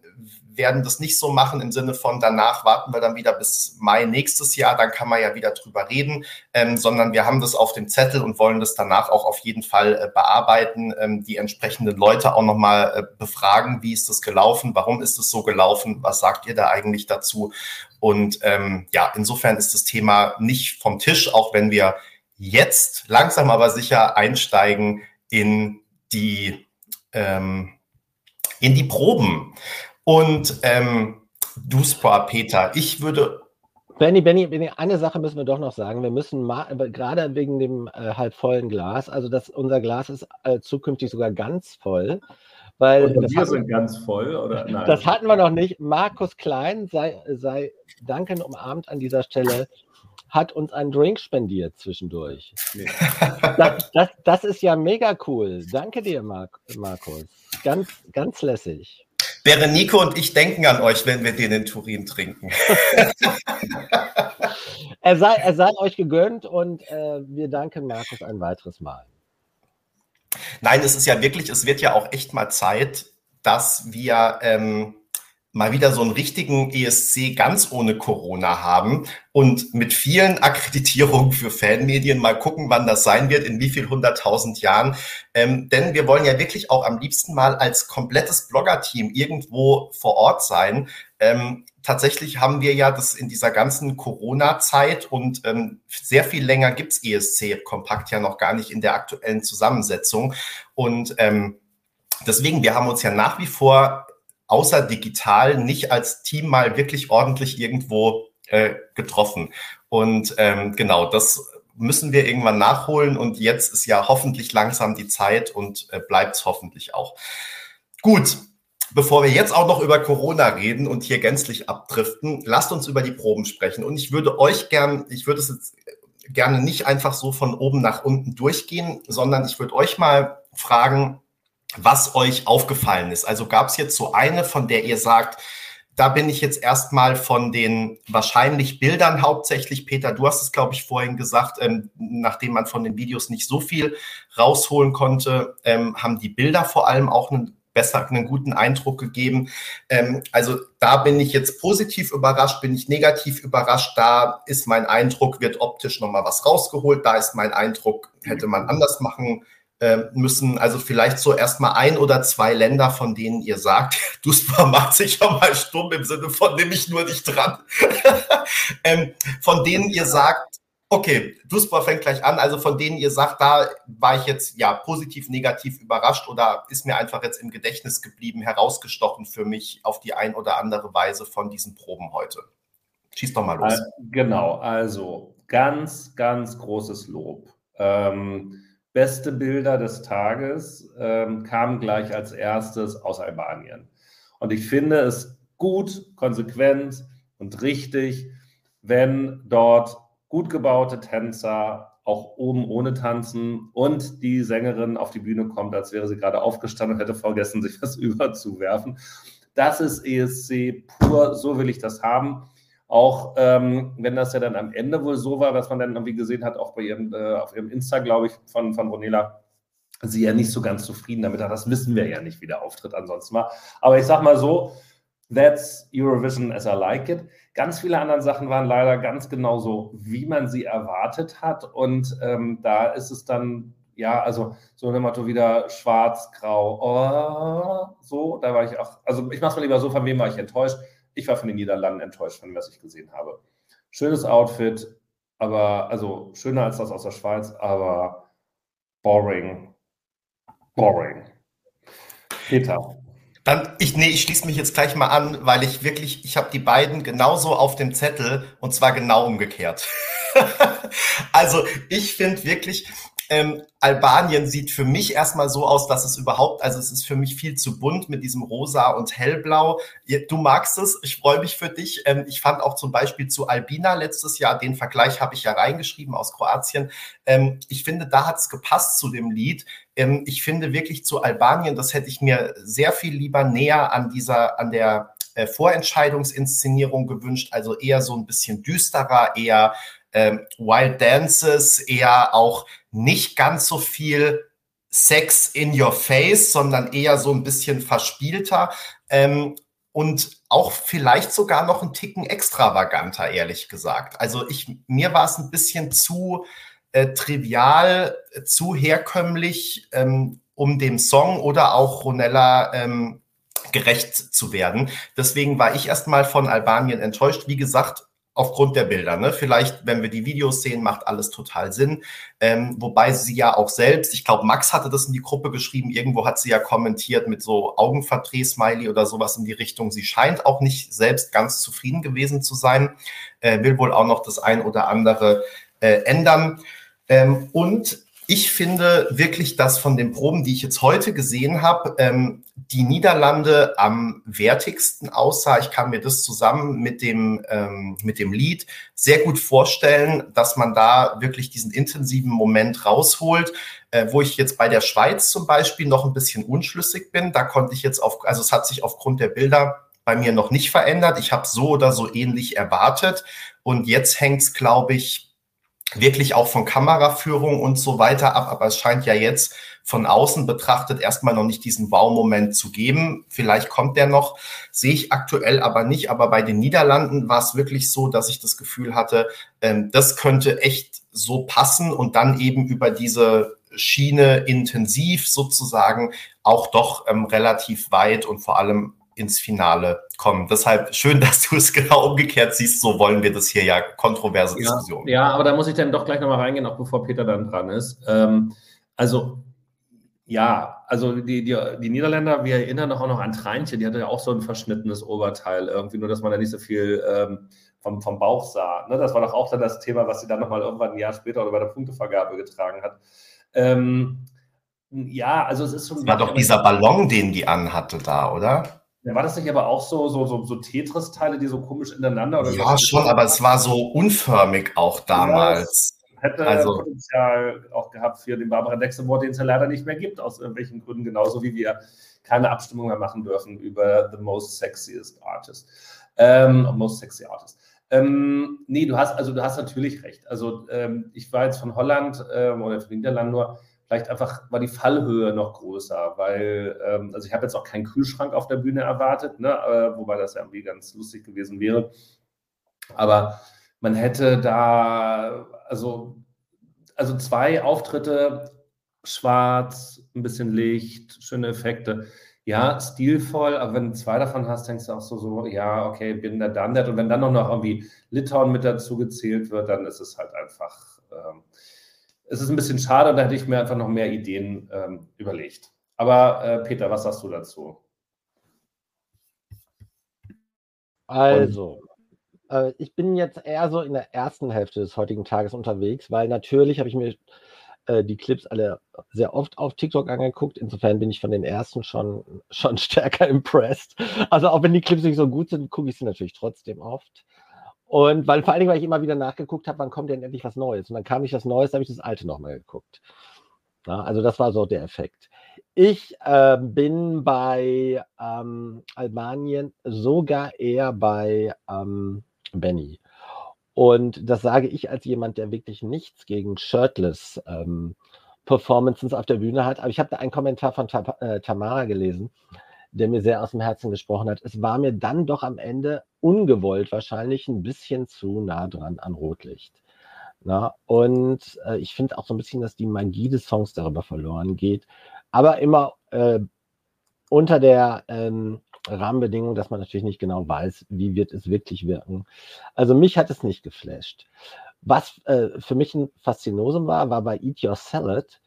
werden das nicht so machen im Sinne von danach warten wir dann wieder bis Mai nächstes Jahr, dann kann man ja wieder drüber reden, ähm, sondern wir haben das auf dem Zettel und wollen das danach auch auf jeden Fall äh, bearbeiten, ähm, die entsprechenden Leute auch nochmal äh, befragen, wie ist das gelaufen, warum ist es so gelaufen, was sagt ihr da eigentlich dazu? Und ähm, ja, insofern ist das Thema nicht vom Tisch, auch wenn wir jetzt langsam aber sicher einsteigen in die ähm, in die Proben. Und ähm, du, Spar, Peter, ich würde. Benny, Benny, Benny, eine Sache müssen wir doch noch sagen. Wir müssen gerade wegen dem äh, halb vollen Glas, also das, unser Glas ist äh, zukünftig sogar ganz voll. Weil und wir sind ganz voll, oder? *laughs* Nein. Das hatten wir noch nicht. Markus Klein sei, sei danken umarmt an dieser Stelle hat uns einen Drink spendiert zwischendurch. Nee. *laughs* Das, das, das, ist ja mega cool. Danke dir, Mark, Markus. Ganz, ganz lässig. Berenico und ich denken an euch, wenn wir den in Turin trinken. *laughs* er, sei, er sei euch gegönnt und äh, wir danken Markus ein weiteres Mal. Nein, es ist ja wirklich, es wird ja auch echt mal Zeit, dass wir ähm, mal wieder so einen richtigen ESC ganz ohne Corona haben und mit vielen Akkreditierungen für Fanmedien mal gucken, wann das sein wird, in wie viel hunderttausend Jahren. Ähm, denn wir wollen ja wirklich auch am liebsten mal als komplettes Blogger-Team irgendwo vor Ort sein. Ähm, tatsächlich haben wir ja das in dieser ganzen Corona-Zeit und ähm, sehr viel länger gibt's ESC kompakt ja noch gar nicht in der aktuellen Zusammensetzung. Und ähm, deswegen, wir haben uns ja nach wie vor außer digital nicht als Team mal wirklich ordentlich irgendwo äh, getroffen. Und ähm, genau, das müssen wir irgendwann nachholen. Und jetzt ist ja hoffentlich langsam die Zeit und äh, bleibt es hoffentlich auch. Gut, bevor wir jetzt auch noch über Corona reden und hier gänzlich abdriften, lasst uns über die Proben sprechen. Und ich würde euch gern, ich würde es jetzt gerne nicht einfach so von oben nach unten durchgehen, sondern ich würde euch mal fragen, was euch aufgefallen ist. Also gab es jetzt so eine, von der ihr sagt, da bin ich jetzt erstmal von den wahrscheinlich Bildern hauptsächlich, Peter, du hast es, glaube ich, vorhin gesagt, ähm, nachdem man von den Videos nicht so viel rausholen konnte, ähm, haben die Bilder vor allem auch einen besser einen guten Eindruck gegeben. Ähm, also da bin ich jetzt positiv überrascht, bin ich negativ überrascht. Da ist mein Eindruck, wird optisch nochmal was rausgeholt. Da ist mein Eindruck, hätte man anders machen müssen. Also vielleicht so erstmal ein oder zwei Länder, von denen ihr sagt, *laughs* Duspa macht sich ja mal stumm im Sinne von, nehme ich nur nicht dran. *laughs* ähm, von denen ihr sagt, Okay, Duspa fängt gleich an. Also von denen ihr sagt, da war ich jetzt ja positiv, negativ überrascht oder ist mir einfach jetzt im Gedächtnis geblieben, herausgestochen für mich auf die ein oder andere Weise von diesen Proben heute. Schieß doch mal los. Äh, genau, also ganz, ganz großes Lob. Ähm, beste Bilder des Tages ähm, kamen gleich als erstes aus Albanien. Und ich finde es gut, konsequent und richtig, wenn dort gut gebaute Tänzer, auch oben ohne Tanzen und die Sängerin auf die Bühne kommt, als wäre sie gerade aufgestanden und hätte vergessen, *laughs* sich was überzuwerfen. Das ist ESC pur, so will ich das haben. Auch ähm, wenn das ja dann am Ende wohl so war, dass man dann irgendwie gesehen hat, auch bei ihrem, äh, auf ihrem Insta, glaube ich, von, von Ronela, sie ja nicht so ganz zufrieden damit hat. Das wissen wir ja nicht, wie der Auftritt ansonsten war. Aber ich sag mal so, that's Eurovision as I like it. Ganz viele andere Sachen waren leider ganz genauso, wie man sie erwartet hat. Und ähm, da ist es dann, ja, also so ein Motto wieder schwarz, grau, oh, so, da war ich auch, also ich mache es mal lieber so, von wem war ich enttäuscht? Ich war von den Niederlanden enttäuscht, von dem, was ich gesehen habe. Schönes Outfit, aber, also schöner als das aus der Schweiz, aber boring. Boring. Peter. Dann, ich, nee, ich schließe mich jetzt gleich mal an, weil ich wirklich, ich habe die beiden genauso auf dem Zettel und zwar genau umgekehrt. *laughs* also ich finde wirklich, ähm, Albanien sieht für mich erstmal so aus, dass es überhaupt, also es ist für mich viel zu bunt mit diesem Rosa und Hellblau. Du magst es, ich freue mich für dich. Ähm, ich fand auch zum Beispiel zu Albina letztes Jahr, den Vergleich habe ich ja reingeschrieben aus Kroatien. Ähm, ich finde, da hat es gepasst zu dem Lied. Ähm, ich finde wirklich zu Albanien, das hätte ich mir sehr viel lieber näher an dieser, an der äh, Vorentscheidungsinszenierung gewünscht, also eher so ein bisschen düsterer, eher ähm, Wild Dances, eher auch nicht ganz so viel Sex in your face, sondern eher so ein bisschen verspielter ähm, und auch vielleicht sogar noch ein Ticken extravaganter, ehrlich gesagt. Also ich, mir war es ein bisschen zu äh, trivial, zu herkömmlich, ähm, um dem Song oder auch Ronella ähm, gerecht zu werden. Deswegen war ich erstmal von Albanien enttäuscht. Wie gesagt, aufgrund der Bilder. Ne? Vielleicht, wenn wir die Videos sehen, macht alles total Sinn. Ähm, wobei sie ja auch selbst, ich glaube, Max hatte das in die Gruppe geschrieben, irgendwo hat sie ja kommentiert mit so Augenverdreh-Smiley oder sowas in die Richtung. Sie scheint auch nicht selbst ganz zufrieden gewesen zu sein, äh, will wohl auch noch das ein oder andere äh, ändern. Ähm, und ich finde wirklich, dass von den Proben, die ich jetzt heute gesehen habe, ähm, die Niederlande am wertigsten aussah. Ich kann mir das zusammen mit dem, ähm, mit dem Lied sehr gut vorstellen, dass man da wirklich diesen intensiven Moment rausholt. Äh, wo ich jetzt bei der Schweiz zum Beispiel noch ein bisschen unschlüssig bin. Da konnte ich jetzt auf, also es hat sich aufgrund der Bilder bei mir noch nicht verändert. Ich habe so oder so ähnlich erwartet. Und jetzt hängt es, glaube ich, wirklich auch von Kameraführung und so weiter ab. Aber es scheint ja jetzt von außen betrachtet erstmal noch nicht diesen Wow-Moment zu geben. Vielleicht kommt der noch, sehe ich aktuell aber nicht. Aber bei den Niederlanden war es wirklich so, dass ich das Gefühl hatte, ähm, das könnte echt so passen und dann eben über diese Schiene intensiv sozusagen auch doch ähm, relativ weit und vor allem ins Finale kommen. Deshalb schön, *laughs* dass du es genau umgekehrt siehst. So wollen wir das hier ja kontroverse ja, Diskussion. Ja, aber da muss ich dann doch gleich nochmal reingehen, auch bevor Peter dann dran ist. Ähm, also, ja, also die, die, die Niederländer, wir erinnern auch noch an Treinchen, die hatte ja auch so ein verschnittenes Oberteil irgendwie, nur dass man da nicht so viel ähm, vom, vom Bauch sah. Ne? Das war doch auch dann das Thema, was sie dann nochmal irgendwann ein Jahr später oder bei der Punktevergabe getragen hat. Ähm, ja, also es ist schon. Das war doch dieser Ballon, den die anhatte da, oder? Ja, war das nicht aber auch so, so, so, so Tetris-Teile, die so komisch ineinander? Oder ja, schon, aber es war so unförmig auch damals. Ja, hätte also, Potenzial auch gehabt für den Barbara Dexter, den es ja leider nicht mehr gibt, aus irgendwelchen Gründen, genauso wie wir keine Abstimmung mehr machen dürfen über The Most Sexiest Artist. Ähm, most Sexy Artist. Ähm, nee, du hast, also du hast natürlich recht. Also ähm, ich war jetzt von Holland ähm, oder von Niederlanden nur, vielleicht einfach war die Fallhöhe noch größer, weil, ähm, also ich habe jetzt auch keinen Kühlschrank auf der Bühne erwartet, ne, äh, wobei das ja irgendwie ganz lustig gewesen wäre. Aber man hätte da, also, also zwei Auftritte, schwarz, ein bisschen Licht, schöne Effekte ja, stilvoll, aber wenn du zwei davon hast, denkst du auch so, so ja, okay, bin da dann Und wenn dann noch, noch irgendwie Litauen mit dazu gezählt wird, dann ist es halt einfach, ähm, es ist ein bisschen schade, da hätte ich mir einfach noch mehr Ideen ähm, überlegt. Aber äh, Peter, was sagst du dazu? Also, äh, ich bin jetzt eher so in der ersten Hälfte des heutigen Tages unterwegs, weil natürlich habe ich mir äh, die Clips alle sehr oft auf TikTok angeguckt. Insofern bin ich von den ersten schon, schon *laughs* stärker impressed. Also auch wenn die Clips nicht so gut sind, gucke ich sie natürlich trotzdem oft. Und weil vor allen Dingen, weil ich immer wieder nachgeguckt habe, wann kommt denn endlich was Neues? Und dann kam nicht das Neues, da habe ich das Alte nochmal geguckt. Ja, also das war so der Effekt. Ich äh, bin bei ähm, Albanien sogar eher bei ähm, Benny. Und das sage ich als jemand, der wirklich nichts gegen Shirtless ähm, Performances auf der Bühne hat. Aber ich habe da einen Kommentar von Ta äh, Tamara gelesen, der mir sehr aus dem Herzen gesprochen hat. Es war mir dann doch am Ende ungewollt wahrscheinlich ein bisschen zu nah dran an Rotlicht. Na, und äh, ich finde auch so ein bisschen, dass die Magie des Songs darüber verloren geht. Aber immer äh, unter der ähm, Rahmenbedingungen, dass man natürlich nicht genau weiß, wie wird es wirklich wirken. Also mich hat es nicht geflasht. Was äh, für mich ein Faszinosum war, war bei Eat Your Salad,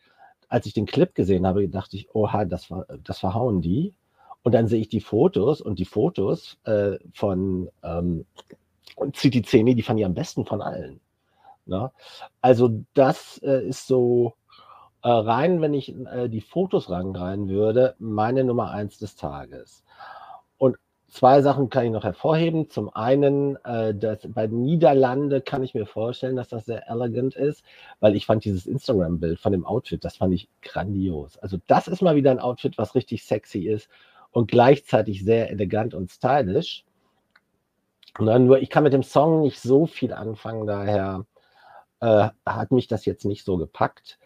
als ich den Clip gesehen habe, dachte ich, oha, das, war, das verhauen die. Und dann sehe ich die Fotos und die Fotos äh, von ähm, Citizeni, die fand ich am besten von allen. Ne? Also das äh, ist so äh, rein, wenn ich äh, die Fotos rangreihen würde, meine Nummer eins des Tages. Und zwei Sachen kann ich noch hervorheben. Zum einen, äh, dass bei Niederlande kann ich mir vorstellen, dass das sehr elegant ist, weil ich fand dieses Instagram-Bild von dem Outfit, das fand ich grandios. Also das ist mal wieder ein Outfit, was richtig sexy ist und gleichzeitig sehr elegant und stylisch. Dann nur, ich kann mit dem Song nicht so viel anfangen, daher äh, hat mich das jetzt nicht so gepackt.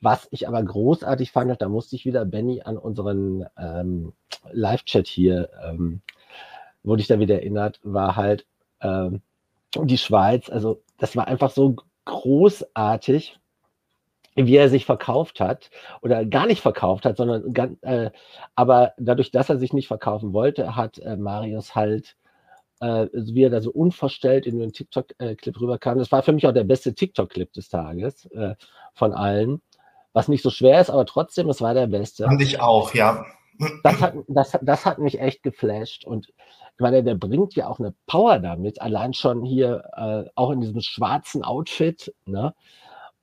Was ich aber großartig fand, da musste ich wieder Benny an unseren ähm, Live-Chat hier, ähm, wurde ich da wieder erinnert, war halt ähm, die Schweiz. Also das war einfach so großartig, wie er sich verkauft hat oder gar nicht verkauft hat, sondern äh, aber dadurch, dass er sich nicht verkaufen wollte, hat äh, Marius halt äh, wie er da so unverstellt in den TikTok-Clip rüberkam. Das war für mich auch der beste TikTok-Clip des Tages äh, von allen was nicht so schwer ist, aber trotzdem, es war der beste. Fand ich auch, ja. Das hat, das, das hat mich echt geflasht und ich meine, der bringt ja auch eine Power damit, allein schon hier äh, auch in diesem schwarzen Outfit, ne?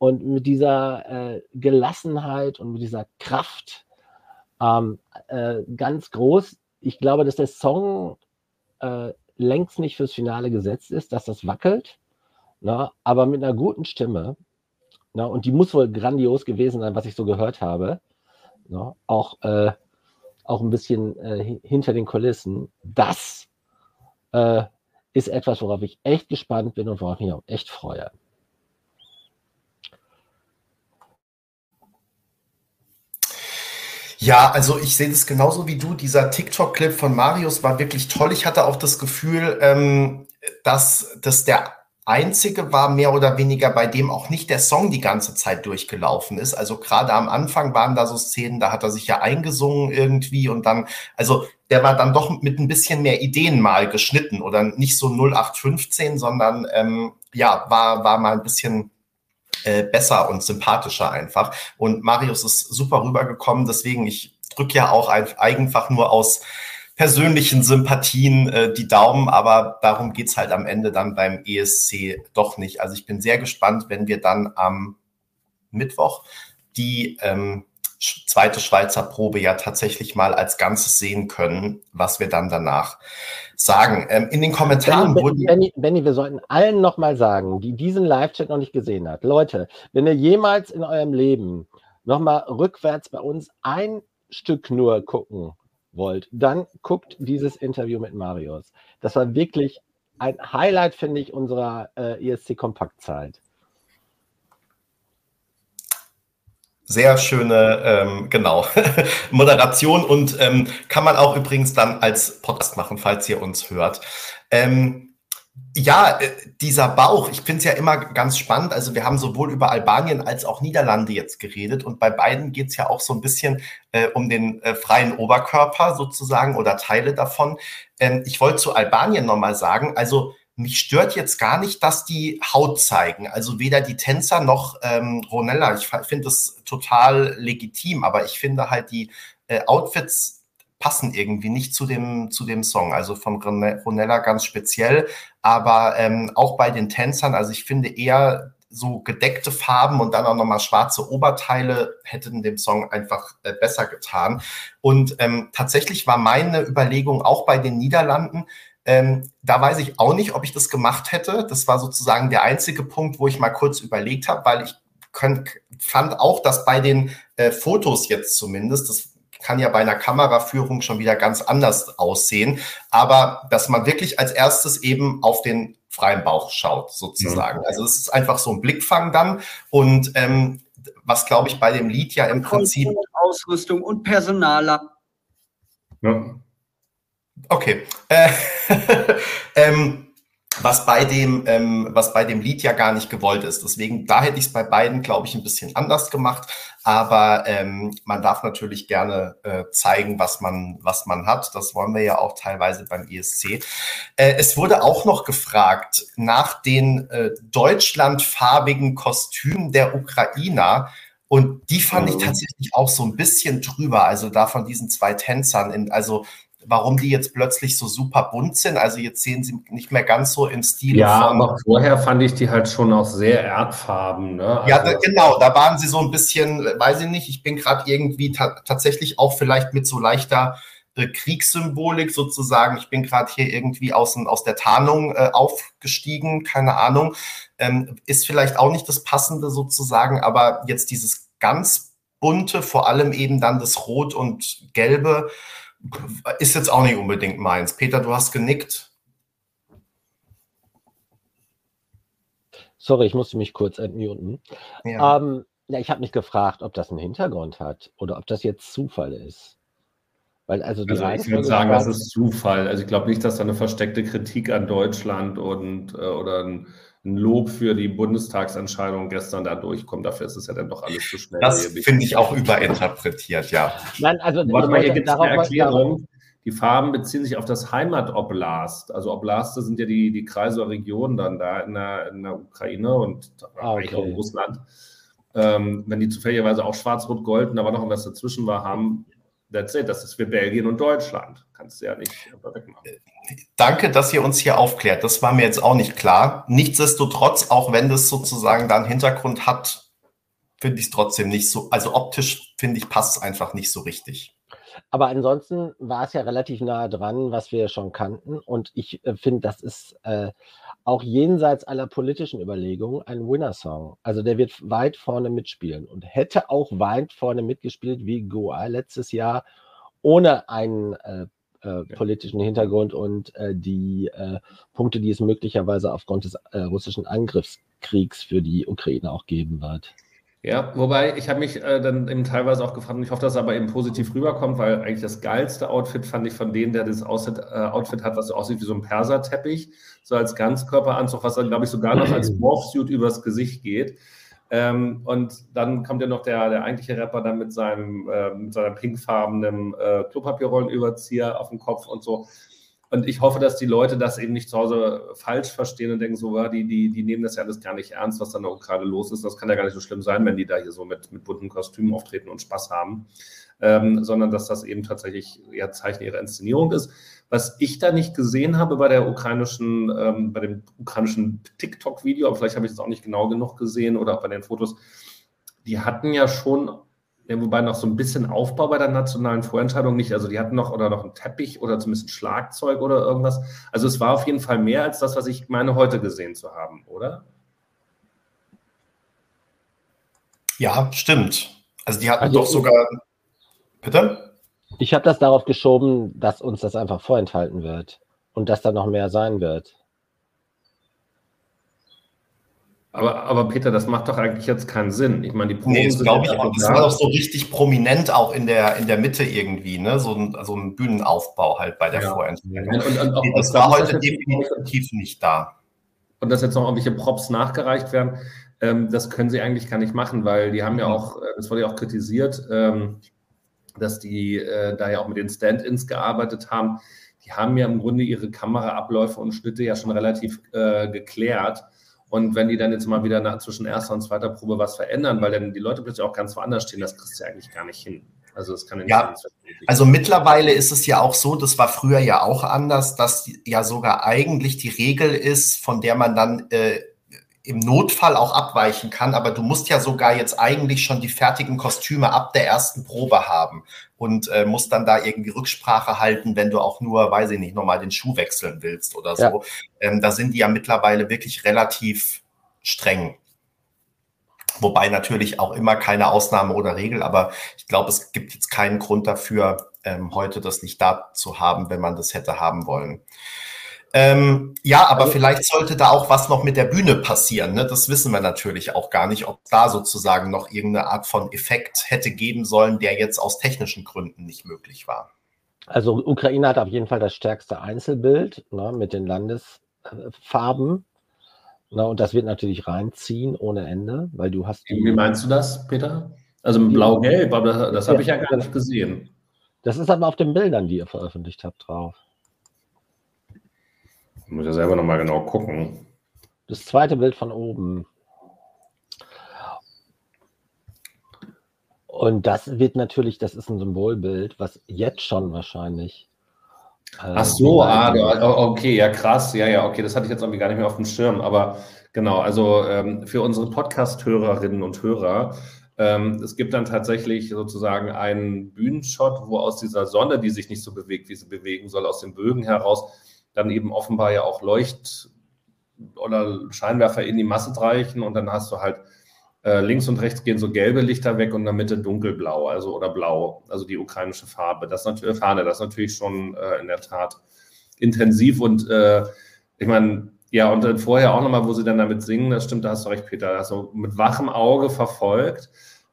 Und mit dieser äh, Gelassenheit und mit dieser Kraft ähm, äh, ganz groß. Ich glaube, dass der Song äh, längst nicht fürs Finale gesetzt ist, dass das wackelt, ne? aber mit einer guten Stimme Ne? Und die muss wohl grandios gewesen sein, was ich so gehört habe. Ne? Auch, äh, auch ein bisschen äh, hinter den Kulissen. Das äh, ist etwas, worauf ich echt gespannt bin und worauf ich mich auch echt freue. Ja, also ich sehe das genauso wie du. Dieser TikTok-Clip von Marius war wirklich toll. Ich hatte auch das Gefühl, ähm, dass, dass der einzige war mehr oder weniger, bei dem auch nicht der Song die ganze Zeit durchgelaufen ist. Also gerade am Anfang waren da so Szenen, da hat er sich ja eingesungen irgendwie und dann, also der war dann doch mit ein bisschen mehr Ideen mal geschnitten oder nicht so 0815, sondern ähm, ja, war, war mal ein bisschen äh, besser und sympathischer einfach. Und Marius ist super rübergekommen, deswegen ich drücke ja auch einfach nur aus persönlichen Sympathien äh, die Daumen, aber darum geht's halt am Ende dann beim ESC doch nicht. Also ich bin sehr gespannt, wenn wir dann am Mittwoch die ähm, zweite Schweizer Probe ja tatsächlich mal als Ganzes sehen können, was wir dann danach sagen. Ähm, in den Kommentaren Benny, wurden. Benny, Benny, wir sollten allen nochmal sagen, die diesen Live-Chat noch nicht gesehen hat. Leute, wenn ihr jemals in eurem Leben nochmal rückwärts bei uns ein Stück nur gucken wollt, dann guckt dieses Interview mit Marius. Das war wirklich ein Highlight, finde ich, unserer äh, ESC-Kompaktzeit. Sehr schöne, ähm, genau, *laughs* Moderation und ähm, kann man auch übrigens dann als Podcast machen, falls ihr uns hört. Ähm, ja, äh, dieser Bauch, ich finde es ja immer ganz spannend. Also wir haben sowohl über Albanien als auch Niederlande jetzt geredet und bei beiden geht es ja auch so ein bisschen äh, um den äh, freien Oberkörper sozusagen oder Teile davon. Ähm, ich wollte zu Albanien nochmal sagen, also mich stört jetzt gar nicht, dass die Haut zeigen. Also weder die Tänzer noch ähm, Ronella. Ich finde das total legitim, aber ich finde halt die äh, Outfits passen irgendwie nicht zu dem, zu dem Song. Also von Ronella ganz speziell, aber ähm, auch bei den Tänzern. Also ich finde eher so gedeckte Farben und dann auch nochmal schwarze Oberteile hätten dem Song einfach äh, besser getan. Und ähm, tatsächlich war meine Überlegung auch bei den Niederlanden, ähm, da weiß ich auch nicht, ob ich das gemacht hätte. Das war sozusagen der einzige Punkt, wo ich mal kurz überlegt habe, weil ich könnt, fand auch, dass bei den äh, Fotos jetzt zumindest, das kann ja bei einer Kameraführung schon wieder ganz anders aussehen, aber dass man wirklich als erstes eben auf den freien Bauch schaut, sozusagen. Ja. Also es ist einfach so ein Blickfang dann und ähm, was glaube ich bei dem Lied ja im Prinzip Ausrüstung und Personaler. Ja. Okay. Äh, *laughs* ähm, was bei dem, ähm, was bei dem Lied ja gar nicht gewollt ist. Deswegen, da hätte ich es bei beiden, glaube ich, ein bisschen anders gemacht. Aber ähm, man darf natürlich gerne äh, zeigen, was man, was man hat. Das wollen wir ja auch teilweise beim ESC. Äh, es wurde auch noch gefragt nach den äh, deutschlandfarbigen Kostümen der Ukrainer. Und die fand ich mhm. tatsächlich auch so ein bisschen drüber. Also da von diesen zwei Tänzern. In, also warum die jetzt plötzlich so super bunt sind. Also jetzt sehen sie nicht mehr ganz so im Stil. Ja, von, aber vorher fand ich die halt schon auch sehr erdfarben. Ne? Also ja, da, genau, da waren sie so ein bisschen, weiß ich nicht, ich bin gerade irgendwie ta tatsächlich auch vielleicht mit so leichter äh, Kriegssymbolik sozusagen. Ich bin gerade hier irgendwie aus, aus der Tarnung äh, aufgestiegen, keine Ahnung. Ähm, ist vielleicht auch nicht das Passende sozusagen, aber jetzt dieses ganz bunte, vor allem eben dann das Rot und Gelbe, ist jetzt auch nicht unbedingt meins. Peter, du hast genickt. Sorry, ich musste mich kurz entmuten. Ja. Ähm, ja, ich habe mich gefragt, ob das einen Hintergrund hat oder ob das jetzt Zufall ist. Weil also, also ich würde sagen, das ist Zufall. Also ich glaube nicht, dass da eine versteckte Kritik an Deutschland und äh, oder ein ein Lob für die Bundestagsentscheidung gestern da durchkommt. Dafür ist es ja dann doch alles zu schnell. Das finde ich auch überinterpretiert, ja. Nein, also Warte mal, hier gibt es eine Erklärung. Die Farben beziehen sich auf das Heimatoblast. Also Oblaste sind ja die, die Kreise oder Regionen dann da in der, in der Ukraine und ah, okay. auch in Russland. Ähm, wenn die zufälligerweise auch schwarz-rot-gold, aber noch irgendwas dazwischen war, haben, that's it. Das ist für Belgien und Deutschland. Kannst du ja nicht wegmachen. Danke, dass ihr uns hier aufklärt. Das war mir jetzt auch nicht klar. Nichtsdestotrotz, auch wenn das sozusagen da einen Hintergrund hat, finde ich es trotzdem nicht so. Also optisch finde ich, passt es einfach nicht so richtig. Aber ansonsten war es ja relativ nahe dran, was wir schon kannten. Und ich äh, finde, das ist äh, auch jenseits aller politischen Überlegungen ein Winner-Song. Also der wird weit vorne mitspielen und hätte auch weit vorne mitgespielt wie Goa letztes Jahr ohne einen äh, äh, politischen Hintergrund und äh, die äh, Punkte, die es möglicherweise aufgrund des äh, russischen Angriffskriegs für die Ukraine auch geben wird. Ja, wobei ich habe mich äh, dann eben teilweise auch gefragt, und ich hoffe, dass es aber eben positiv rüberkommt, weil eigentlich das geilste Outfit fand ich von denen, der das Outfit, Outfit hat, was so aussieht wie so ein Perserteppich, so als Ganzkörperanzug, was dann, glaube ich, sogar noch als Morphsuit übers Gesicht geht. Ähm, und dann kommt ja noch der, der eigentliche Rapper dann mit seinem, äh, mit seiner pinkfarbenen äh, Klopapierrollenüberzieher auf dem Kopf und so. Und ich hoffe, dass die Leute das eben nicht zu Hause falsch verstehen und denken, so, die, die, die nehmen das ja alles gar nicht ernst, was dann auch gerade los ist. Das kann ja gar nicht so schlimm sein, wenn die da hier so mit, mit bunten Kostümen auftreten und Spaß haben. Ähm, sondern dass das eben tatsächlich ja Zeichen ihrer Inszenierung ist. Was ich da nicht gesehen habe bei der ukrainischen, ähm, bei dem ukrainischen TikTok-Video, aber vielleicht habe ich es auch nicht genau genug gesehen oder auch bei den Fotos, die hatten ja schon ja, wobei noch so ein bisschen Aufbau bei der nationalen Vorentscheidung nicht. Also die hatten noch oder noch einen Teppich oder zumindest ein Schlagzeug oder irgendwas. Also es war auf jeden Fall mehr als das, was ich meine, heute gesehen zu haben, oder? Ja, stimmt. Also die hatten also, doch sogar. Bitte? Ich habe das darauf geschoben, dass uns das einfach vorenthalten wird und dass da noch mehr sein wird. Aber, aber Peter, das macht doch eigentlich jetzt keinen Sinn. Ich meine, die Proben nee, das glaube ich auch. Das war doch so richtig prominent auch in der, in der Mitte irgendwie, ne? So ein, so ein Bühnenaufbau halt bei der ja. Vorenthaltung. Und, und, und das war heute definitiv nicht da. Und dass jetzt noch irgendwelche Props nachgereicht werden, ähm, das können sie eigentlich gar nicht machen, weil die haben ja mhm. auch, äh, das wurde ja auch kritisiert, ähm, dass die äh, da ja auch mit den Stand-ins gearbeitet haben. Die haben ja im Grunde ihre Kameraabläufe und Schnitte ja schon relativ äh, geklärt. Und wenn die dann jetzt mal wieder nach, zwischen erster und zweiter Probe was verändern, weil dann die Leute plötzlich auch ganz woanders stehen, das kriegst du ja eigentlich gar nicht hin. Also das kann ja nicht ja, Also mittlerweile ist es ja auch so, das war früher ja auch anders, dass ja sogar eigentlich die Regel ist, von der man dann äh, im Notfall auch abweichen kann, aber du musst ja sogar jetzt eigentlich schon die fertigen Kostüme ab der ersten Probe haben und äh, musst dann da irgendwie Rücksprache halten, wenn du auch nur, weiß ich nicht, nochmal den Schuh wechseln willst oder so. Ja. Ähm, da sind die ja mittlerweile wirklich relativ streng. Wobei natürlich auch immer keine Ausnahme oder Regel, aber ich glaube, es gibt jetzt keinen Grund dafür, ähm, heute das nicht da zu haben, wenn man das hätte haben wollen. Ähm, ja, aber also, vielleicht sollte da auch was noch mit der Bühne passieren. Ne? Das wissen wir natürlich auch gar nicht, ob da sozusagen noch irgendeine Art von Effekt hätte geben sollen, der jetzt aus technischen Gründen nicht möglich war. Also Ukraine hat auf jeden Fall das stärkste Einzelbild ne, mit den Landesfarben. Ne, und das wird natürlich reinziehen ohne Ende, weil du hast. Wie meinst du das, Peter? Also blau-gelb, aber das, das habe ich ja gar nicht gesehen. Das ist aber auf den Bildern, die ihr veröffentlicht habt, drauf. Ich muss ja selber nochmal genau gucken. Das zweite Bild von oben. Und das wird natürlich, das ist ein Symbolbild, was jetzt schon wahrscheinlich. Äh, Ach so, ah, okay, ja krass, ja, ja, okay, das hatte ich jetzt irgendwie gar nicht mehr auf dem Schirm, aber genau, also ähm, für unsere Podcast-Hörerinnen und Hörer, ähm, es gibt dann tatsächlich sozusagen einen Bühnenshot, wo aus dieser Sonne, die sich nicht so bewegt, wie sie bewegen soll, aus den Bögen heraus, dann eben offenbar ja auch Leucht- oder Scheinwerfer in die Masse reichen und dann hast du halt äh, links und rechts gehen so gelbe Lichter weg und in der Mitte dunkelblau, also oder blau, also die ukrainische Farbe. Das natürlich Fahne, das ist natürlich schon äh, in der Tat intensiv und äh, ich meine, ja, und dann vorher auch nochmal, wo sie dann damit singen, das stimmt, da hast du recht, Peter, also mit wachem Auge verfolgt.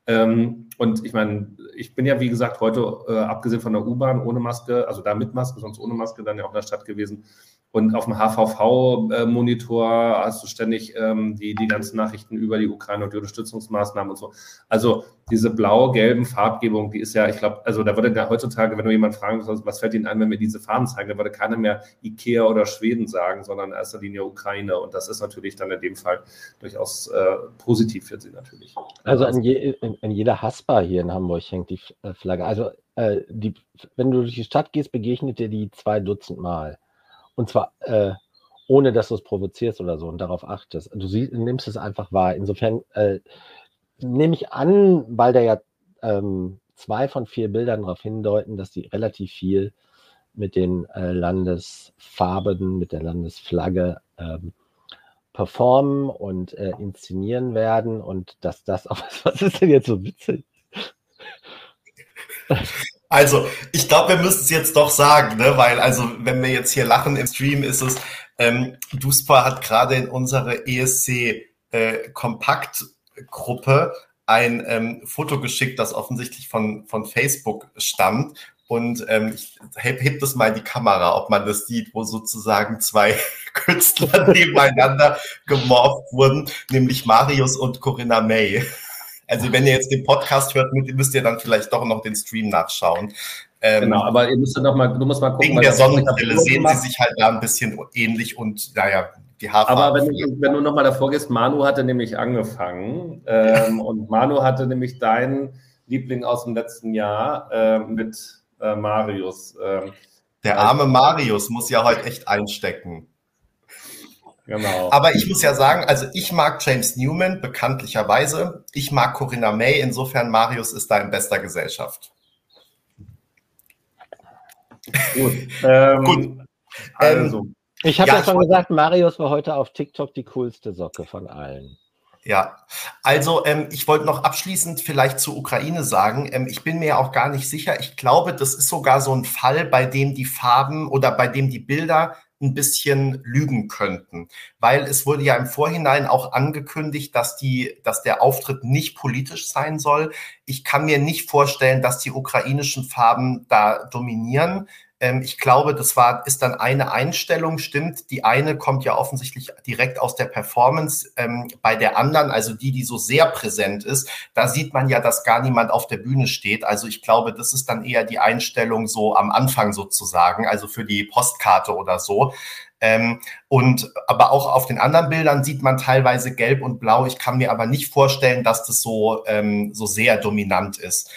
Ähm, und ich meine, ich bin ja, wie gesagt, heute, äh, abgesehen von der U-Bahn, ohne Maske, also da mit Maske, sonst ohne Maske, dann ja auch in der Stadt gewesen. Und auf dem HVV-Monitor hast du ständig ähm, die, die ganzen Nachrichten über die Ukraine und die Unterstützungsmaßnahmen und so. Also diese blau-gelben Farbgebung, die ist ja, ich glaube, also da würde ja heutzutage, wenn du jemand fragen was, was fällt Ihnen ein, wenn wir diese Farben zeigen, da würde keiner mehr Ikea oder Schweden sagen, sondern in erster Linie Ukraine. Und das ist natürlich dann in dem Fall durchaus äh, positiv für sie natürlich. Also an, je, in, in jeder Haspa hier in Hamburg hängt die äh, Flagge. Also äh, die, wenn du durch die Stadt gehst, begegnet dir die zwei Dutzend Mal. Und zwar äh, ohne, dass du es provozierst oder so und darauf achtest. Du sie, nimmst es einfach wahr. Insofern äh, nehme ich an, weil da ja ähm, zwei von vier Bildern darauf hindeuten, dass die relativ viel mit den äh, Landesfarben, mit der Landesflagge ähm, performen und äh, inszenieren werden und dass das auch, was *laughs* ist denn jetzt so witzig? Also, ich glaube, wir müssen es jetzt doch sagen, ne? weil, also, wenn wir jetzt hier lachen im Stream, ist es, ähm, Duspa hat gerade in unsere ESC äh, ein ähm, Foto geschickt, das offensichtlich von, von Facebook stammt. Und ähm, ich heb, heb das mal in die Kamera, ob man das sieht, wo sozusagen zwei *laughs* Künstler nebeneinander gemorpht wurden, nämlich Marius und Corinna May. Also wenn ihr jetzt den Podcast hört, müsst ihr dann vielleicht doch noch den Stream nachschauen. Ähm, genau, aber ihr müsst noch mal, du musst mal gucken. Wegen der Sonnenbrille sehen sie sich halt da ein bisschen ähnlich und naja, die Haarfarbe. Aber wenn du, wenn du nochmal davor gehst, Manu hatte nämlich angefangen ähm, und Manu hatte nämlich deinen Liebling aus dem letzten Jahr äh, mit äh, Marius. Äh, der arme Marius muss ja heute echt einstecken. Genau. Aber ich muss ja sagen, also ich mag James Newman bekanntlicherweise. Ich mag Corinna May. Insofern Marius ist da in bester Gesellschaft. Gut. *laughs* Ähm, Gut. Also. Ich habe ja, ja schon gesagt, Marius war heute auf TikTok die coolste Socke von allen. Ja, also ähm, ich wollte noch abschließend vielleicht zur Ukraine sagen, ähm, ich bin mir auch gar nicht sicher. Ich glaube, das ist sogar so ein Fall, bei dem die Farben oder bei dem die Bilder ein bisschen lügen könnten, weil es wurde ja im Vorhinein auch angekündigt, dass die, dass der Auftritt nicht politisch sein soll. Ich kann mir nicht vorstellen, dass die ukrainischen Farben da dominieren. Ähm, ich glaube, das war, ist dann eine Einstellung, stimmt. Die eine kommt ja offensichtlich direkt aus der Performance. Ähm, bei der anderen, also die, die so sehr präsent ist, da sieht man ja, dass gar niemand auf der Bühne steht. Also ich glaube, das ist dann eher die Einstellung so am Anfang sozusagen, also für die Postkarte oder so. Ähm, und aber auch auf den anderen Bildern sieht man teilweise gelb und blau. Ich kann mir aber nicht vorstellen, dass das so, ähm, so sehr dominant ist.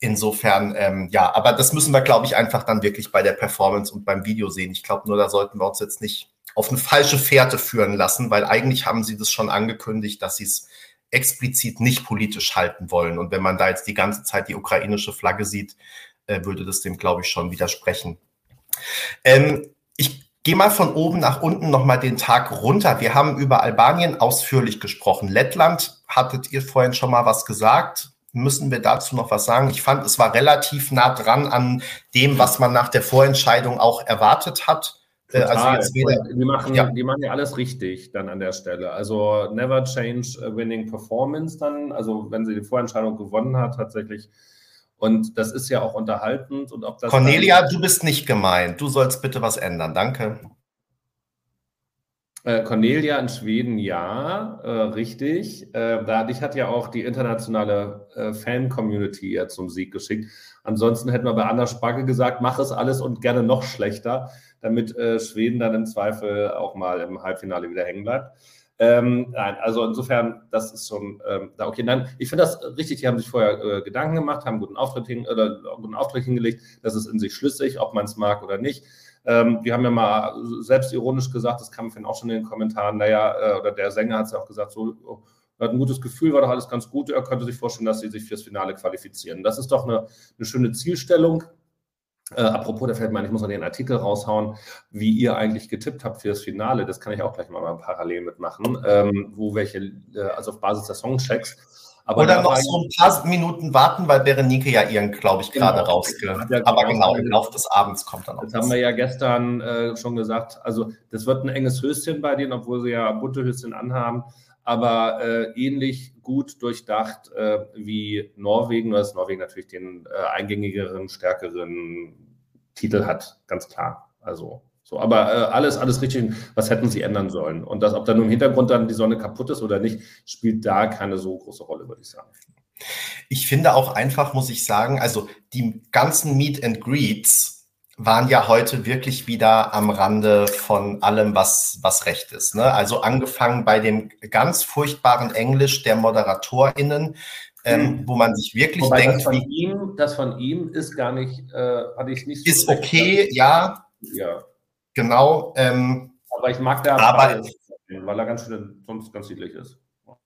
Insofern, ähm, ja, aber das müssen wir, glaube ich, einfach dann wirklich bei der Performance und beim Video sehen. Ich glaube nur, da sollten wir uns jetzt nicht auf eine falsche Fährte führen lassen, weil eigentlich haben sie das schon angekündigt, dass sie es explizit nicht politisch halten wollen. Und wenn man da jetzt die ganze Zeit die ukrainische Flagge sieht, äh, würde das dem, glaube ich, schon widersprechen. Ähm, ich gehe mal von oben nach unten nochmal den Tag runter. Wir haben über Albanien ausführlich gesprochen. Lettland hattet ihr vorhin schon mal was gesagt müssen wir dazu noch was sagen? Ich fand, es war relativ nah dran an dem, was man nach der Vorentscheidung auch erwartet hat. Äh, also Total. Also wieder, die, machen, ja. die machen ja alles richtig dann an der Stelle. Also never change a winning performance dann, also wenn sie die Vorentscheidung gewonnen hat tatsächlich. Und das ist ja auch unterhaltend. Und ob das Cornelia, du bist nicht gemeint. Du sollst bitte was ändern. Danke. Äh, Cornelia in Schweden, ja, äh, richtig. Äh, dadurch hat ja auch die internationale äh, Fan-Community ja zum Sieg geschickt. Ansonsten hätten wir bei Anna Spacke gesagt, mach es alles und gerne noch schlechter, damit äh, Schweden dann im Zweifel auch mal im Halbfinale wieder hängen bleibt. Ähm, nein, also insofern, das ist schon ähm, da okay. Nein, ich finde das richtig, die haben sich vorher äh, Gedanken gemacht, haben guten Auftritt, hin, oder, guten Auftritt hingelegt, das ist in sich schlüssig, ob man es mag oder nicht. Ähm, wir haben ja mal selbstironisch gesagt, das kam auch schon in den Kommentaren, naja, äh, oder der Sänger hat es ja auch gesagt, so, oh, hat ein gutes Gefühl, war doch alles ganz gut. Er könnte sich vorstellen, dass sie sich fürs Finale qualifizieren. Das ist doch eine, eine schöne Zielstellung. Äh, apropos, da fällt mir ein, ich muss noch den Artikel raushauen, wie ihr eigentlich getippt habt für das Finale. Das kann ich auch gleich mal, mal parallel mitmachen, ähm, wo welche, äh, also auf Basis der Songchecks. Aber Oder noch so ein paar Minuten warten, weil Berenike ja ihren, glaube ich, gerade genau. rausge... Ja Aber genau, im Laufe des Abends kommt dann noch Das was. haben wir ja gestern äh, schon gesagt. Also das wird ein enges Höschen bei denen, obwohl sie ja bunte Höschen anhaben. Aber äh, ähnlich gut durchdacht äh, wie Norwegen, dass Norwegen natürlich den äh, eingängigeren, stärkeren Titel hat, ganz klar. Also so, aber äh, alles, alles richtig. Was hätten sie ändern sollen? Und das, ob da nur im Hintergrund dann die Sonne kaputt ist oder nicht, spielt da keine so große Rolle, würde ich sagen. Ich finde auch einfach, muss ich sagen, also die ganzen Meet and Greets waren ja heute wirklich wieder am Rande von allem, was, was recht ist. Ne? Also angefangen bei dem ganz furchtbaren Englisch der ModeratorInnen, ähm, hm. wo man sich wirklich Wobei denkt, das von, wie, ihm, das von ihm ist gar nicht, äh, hatte ich nicht so Ist okay, ja. Ja. Genau. Ähm, aber ich mag der aber, weil er ganz schön, sonst ganz niedlich ist. *laughs*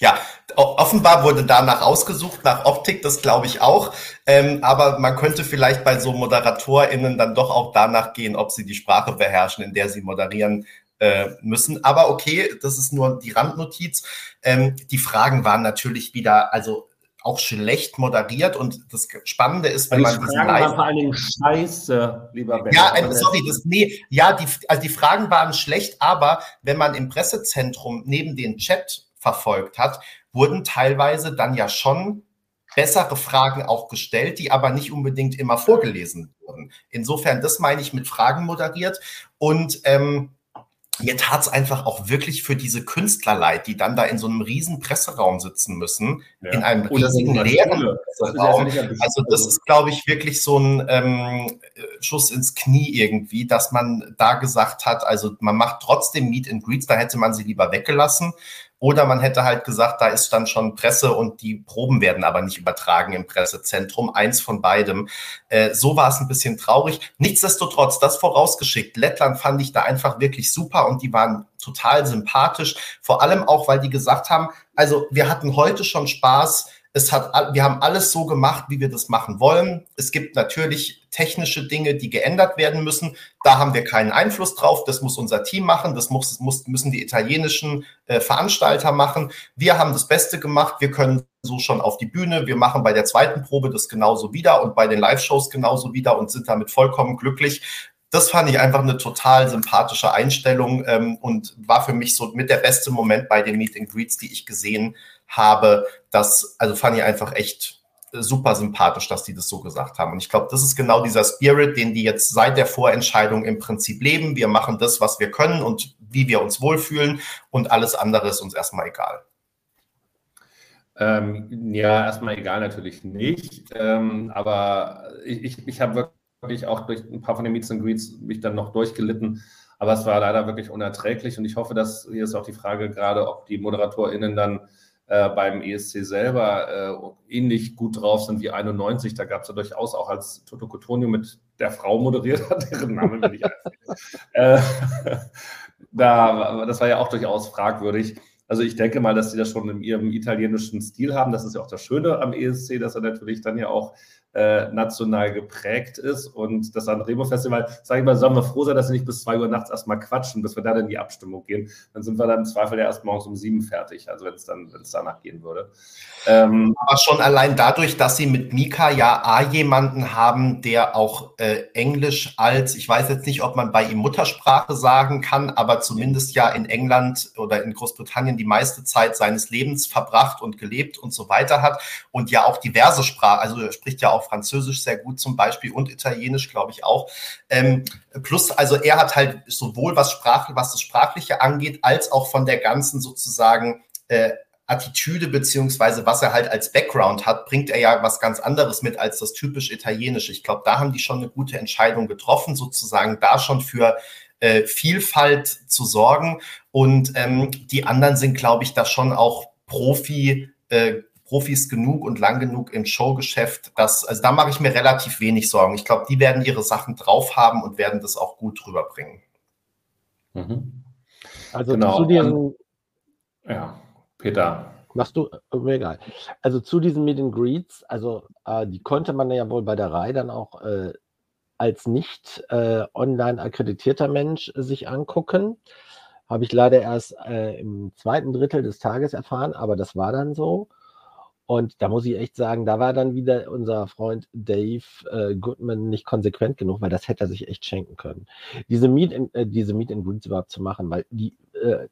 Ja, offenbar wurde danach ausgesucht, nach Optik, das glaube ich auch. Ähm, aber man könnte vielleicht bei so ModeratorInnen dann doch auch danach gehen, ob sie die Sprache beherrschen, in der sie moderieren äh, müssen. Aber okay, das ist nur die Randnotiz. Ähm, die Fragen waren natürlich wieder, also auch schlecht moderiert und das Spannende ist, wenn man diesen Live vor allen Dingen scheiße, lieber Ben. Ja, äh, sorry, das, nee, ja, die, also die Fragen waren schlecht, aber wenn man im Pressezentrum neben den Chat verfolgt hat, wurden teilweise dann ja schon bessere Fragen auch gestellt, die aber nicht unbedingt immer vorgelesen wurden. Insofern, das meine ich mit Fragen moderiert und ähm, mir tat es einfach auch wirklich für diese Künstler leid, die dann da in so einem riesen Presseraum sitzen müssen, ja. in einem riesigen leeren Presseraum. Also das ist, glaube ich, wirklich so ein ähm, Schuss ins Knie irgendwie, dass man da gesagt hat, also man macht trotzdem Meet and Greets, da hätte man sie lieber weggelassen. Oder man hätte halt gesagt, da ist dann schon Presse und die Proben werden aber nicht übertragen im Pressezentrum. Eins von beidem. Äh, so war es ein bisschen traurig. Nichtsdestotrotz, das vorausgeschickt. Lettland fand ich da einfach wirklich super und die waren total sympathisch. Vor allem auch, weil die gesagt haben, also wir hatten heute schon Spaß Es hat, wir haben alles so gemacht, wie wir das machen wollen. Es gibt natürlich technische Dinge, die geändert werden müssen. Da haben wir keinen Einfluss drauf. Das muss unser Team machen. Das muss, muss, müssen die italienischen äh, Veranstalter machen. Wir haben das Beste gemacht. Wir können so schon auf die Bühne. Wir machen bei der zweiten Probe das genauso wieder und bei den Live-Shows genauso wieder und sind damit vollkommen glücklich das fand ich einfach eine total sympathische Einstellung ähm, und war für mich so mit der beste Moment bei den Meet and Greets, die ich gesehen habe. Das, also fand ich einfach echt super sympathisch, dass die das so gesagt haben. Und ich glaube, das ist genau dieser Spirit, den die jetzt seit der Vorentscheidung im Prinzip leben. Wir machen das, was wir können und wie wir uns wohlfühlen und alles andere ist uns erstmal egal. Ähm, ja, erstmal egal natürlich nicht. Ähm, aber ich, ich, ich habe wirklich wirklich auch durch ein paar von den Meets and Greets mich dann noch durchgelitten. Aber es war leider wirklich unerträglich und ich hoffe, dass hier ist auch die Frage gerade, ob die ModeratorInnen dann äh, beim ESC selber äh, ähnlich gut drauf sind wie 91. Da gab es ja durchaus auch als Toto Cotonio mit der Frau moderiert hat, *laughs* deren Name will ich *laughs* äh, *laughs* da, Das war ja auch durchaus fragwürdig. Also ich denke mal, dass sie das schon in ihrem italienischen Stil haben. Das ist ja auch das Schöne am ESC, dass er natürlich dann ja auch äh, national geprägt ist. Und das Sanremo Festival, sage ich mal, sollen wir froh sein, dass wir nicht bis zwei Uhr nachts erstmal quatschen, bis wir dann in die Abstimmung gehen. Dann sind wir dann im Zweifel ja erst morgens um sieben fertig, also wenn es dann, danach gehen würde. Ähm, Aber schon allein dadurch, dass sie mit Mika ja A jemanden haben, der auch äh, Englisch als, ich weiß jetzt nicht, ob man bei ihm Muttersprache sagen kann, aber zumindest ja in England oder in Großbritannien die meiste Zeit seines Lebens verbracht und gelebt und so weiter hat und ja auch diverse Sprachen, also er spricht ja auch Französisch sehr gut zum Beispiel und Italienisch, glaube ich, auch. Ähm, plus, also er hat halt sowohl was, Sprach, was das Sprachliche angeht, als auch von der ganzen sozusagen äh, Attitüde beziehungsweise was er halt als Background hat, bringt er ja was ganz anderes mit als das typisch Italienische. Ich glaube, da haben die schon eine gute Entscheidung getroffen, sozusagen da schon für äh, Vielfalt zu sorgen. Und ähm, die anderen sind, glaube ich, da schon auch Profi äh, Profis genug und lang genug im Showgeschäft, dass, also da mache ich mir relativ wenig Sorgen. Ich glaube, die werden ihre Sachen drauf haben und werden das auch gut rüberbringen. Mhm. Also genau. zu diesen. Ja, Peter. Machst du, äh, mir egal. Also zu diesen Meet and Greets, also äh, die konnte man ja wohl bei der Reihe dann auch äh, als nicht äh, online akkreditierter Mensch sich angucken. Habe ich leider erst äh, im zweiten Drittel des Tages erfahren, aber das war dann so. Und da muss ich echt sagen, da war dann wieder unser Freund Dave äh, Goodman nicht konsequent genug, weil das hätte er sich echt schenken können. Diese Meet, in, äh, diese Meet and Greets überhaupt zu machen, weil die, äh,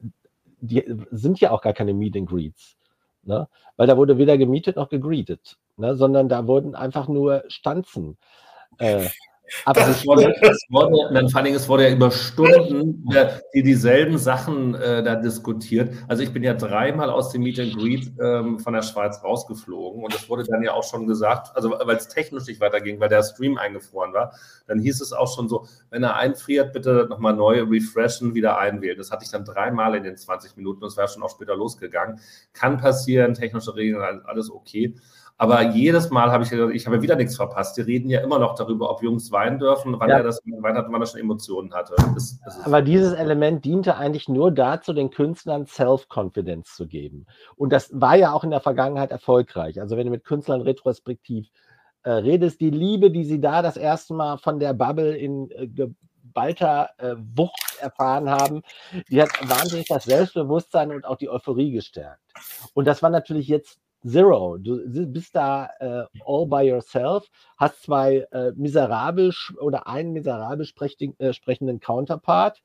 die sind ja auch gar keine Meet and Greets. Ne? Weil da wurde weder gemietet noch gegreetet, ne? sondern da wurden einfach nur Stanzen äh, aber es wurde, es wurde, dann vor allem, es wurde ja über Stunden äh, die dieselben Sachen äh, da diskutiert. Also ich bin ja dreimal aus dem Meet and Greet ähm, von der Schweiz rausgeflogen und es wurde dann ja auch schon gesagt, also weil es technisch nicht weiterging, weil der Stream eingefroren war, dann hieß es auch schon so, wenn er einfriert, bitte nochmal neu refreshen, wieder einwählen. Das hatte ich dann dreimal in den 20 Minuten und es wäre schon auch später losgegangen. Kann passieren, technische Regeln, alles okay. Aber jedes Mal habe ich gedacht, ich habe wieder nichts verpasst. Die reden ja immer noch darüber, ob Jungs weinen dürfen, wann ja. er das weint hat, wann er schon Emotionen hatte. Das, das Aber dieses Element diente eigentlich nur dazu, den Künstlern Self-Confidence zu geben. Und das war ja auch in der Vergangenheit erfolgreich. Also wenn du mit Künstlern retrospektiv äh, redest, die Liebe, die sie da das erste Mal von der Bubble in äh, geballter äh, Wucht erfahren haben, die hat wahnsinnig das Selbstbewusstsein und auch die Euphorie gestärkt. Und das war natürlich jetzt Zero. Du bist da äh, all by yourself, hast zwei äh, miserabel oder einen miserabel äh, sprechenden Counterpart,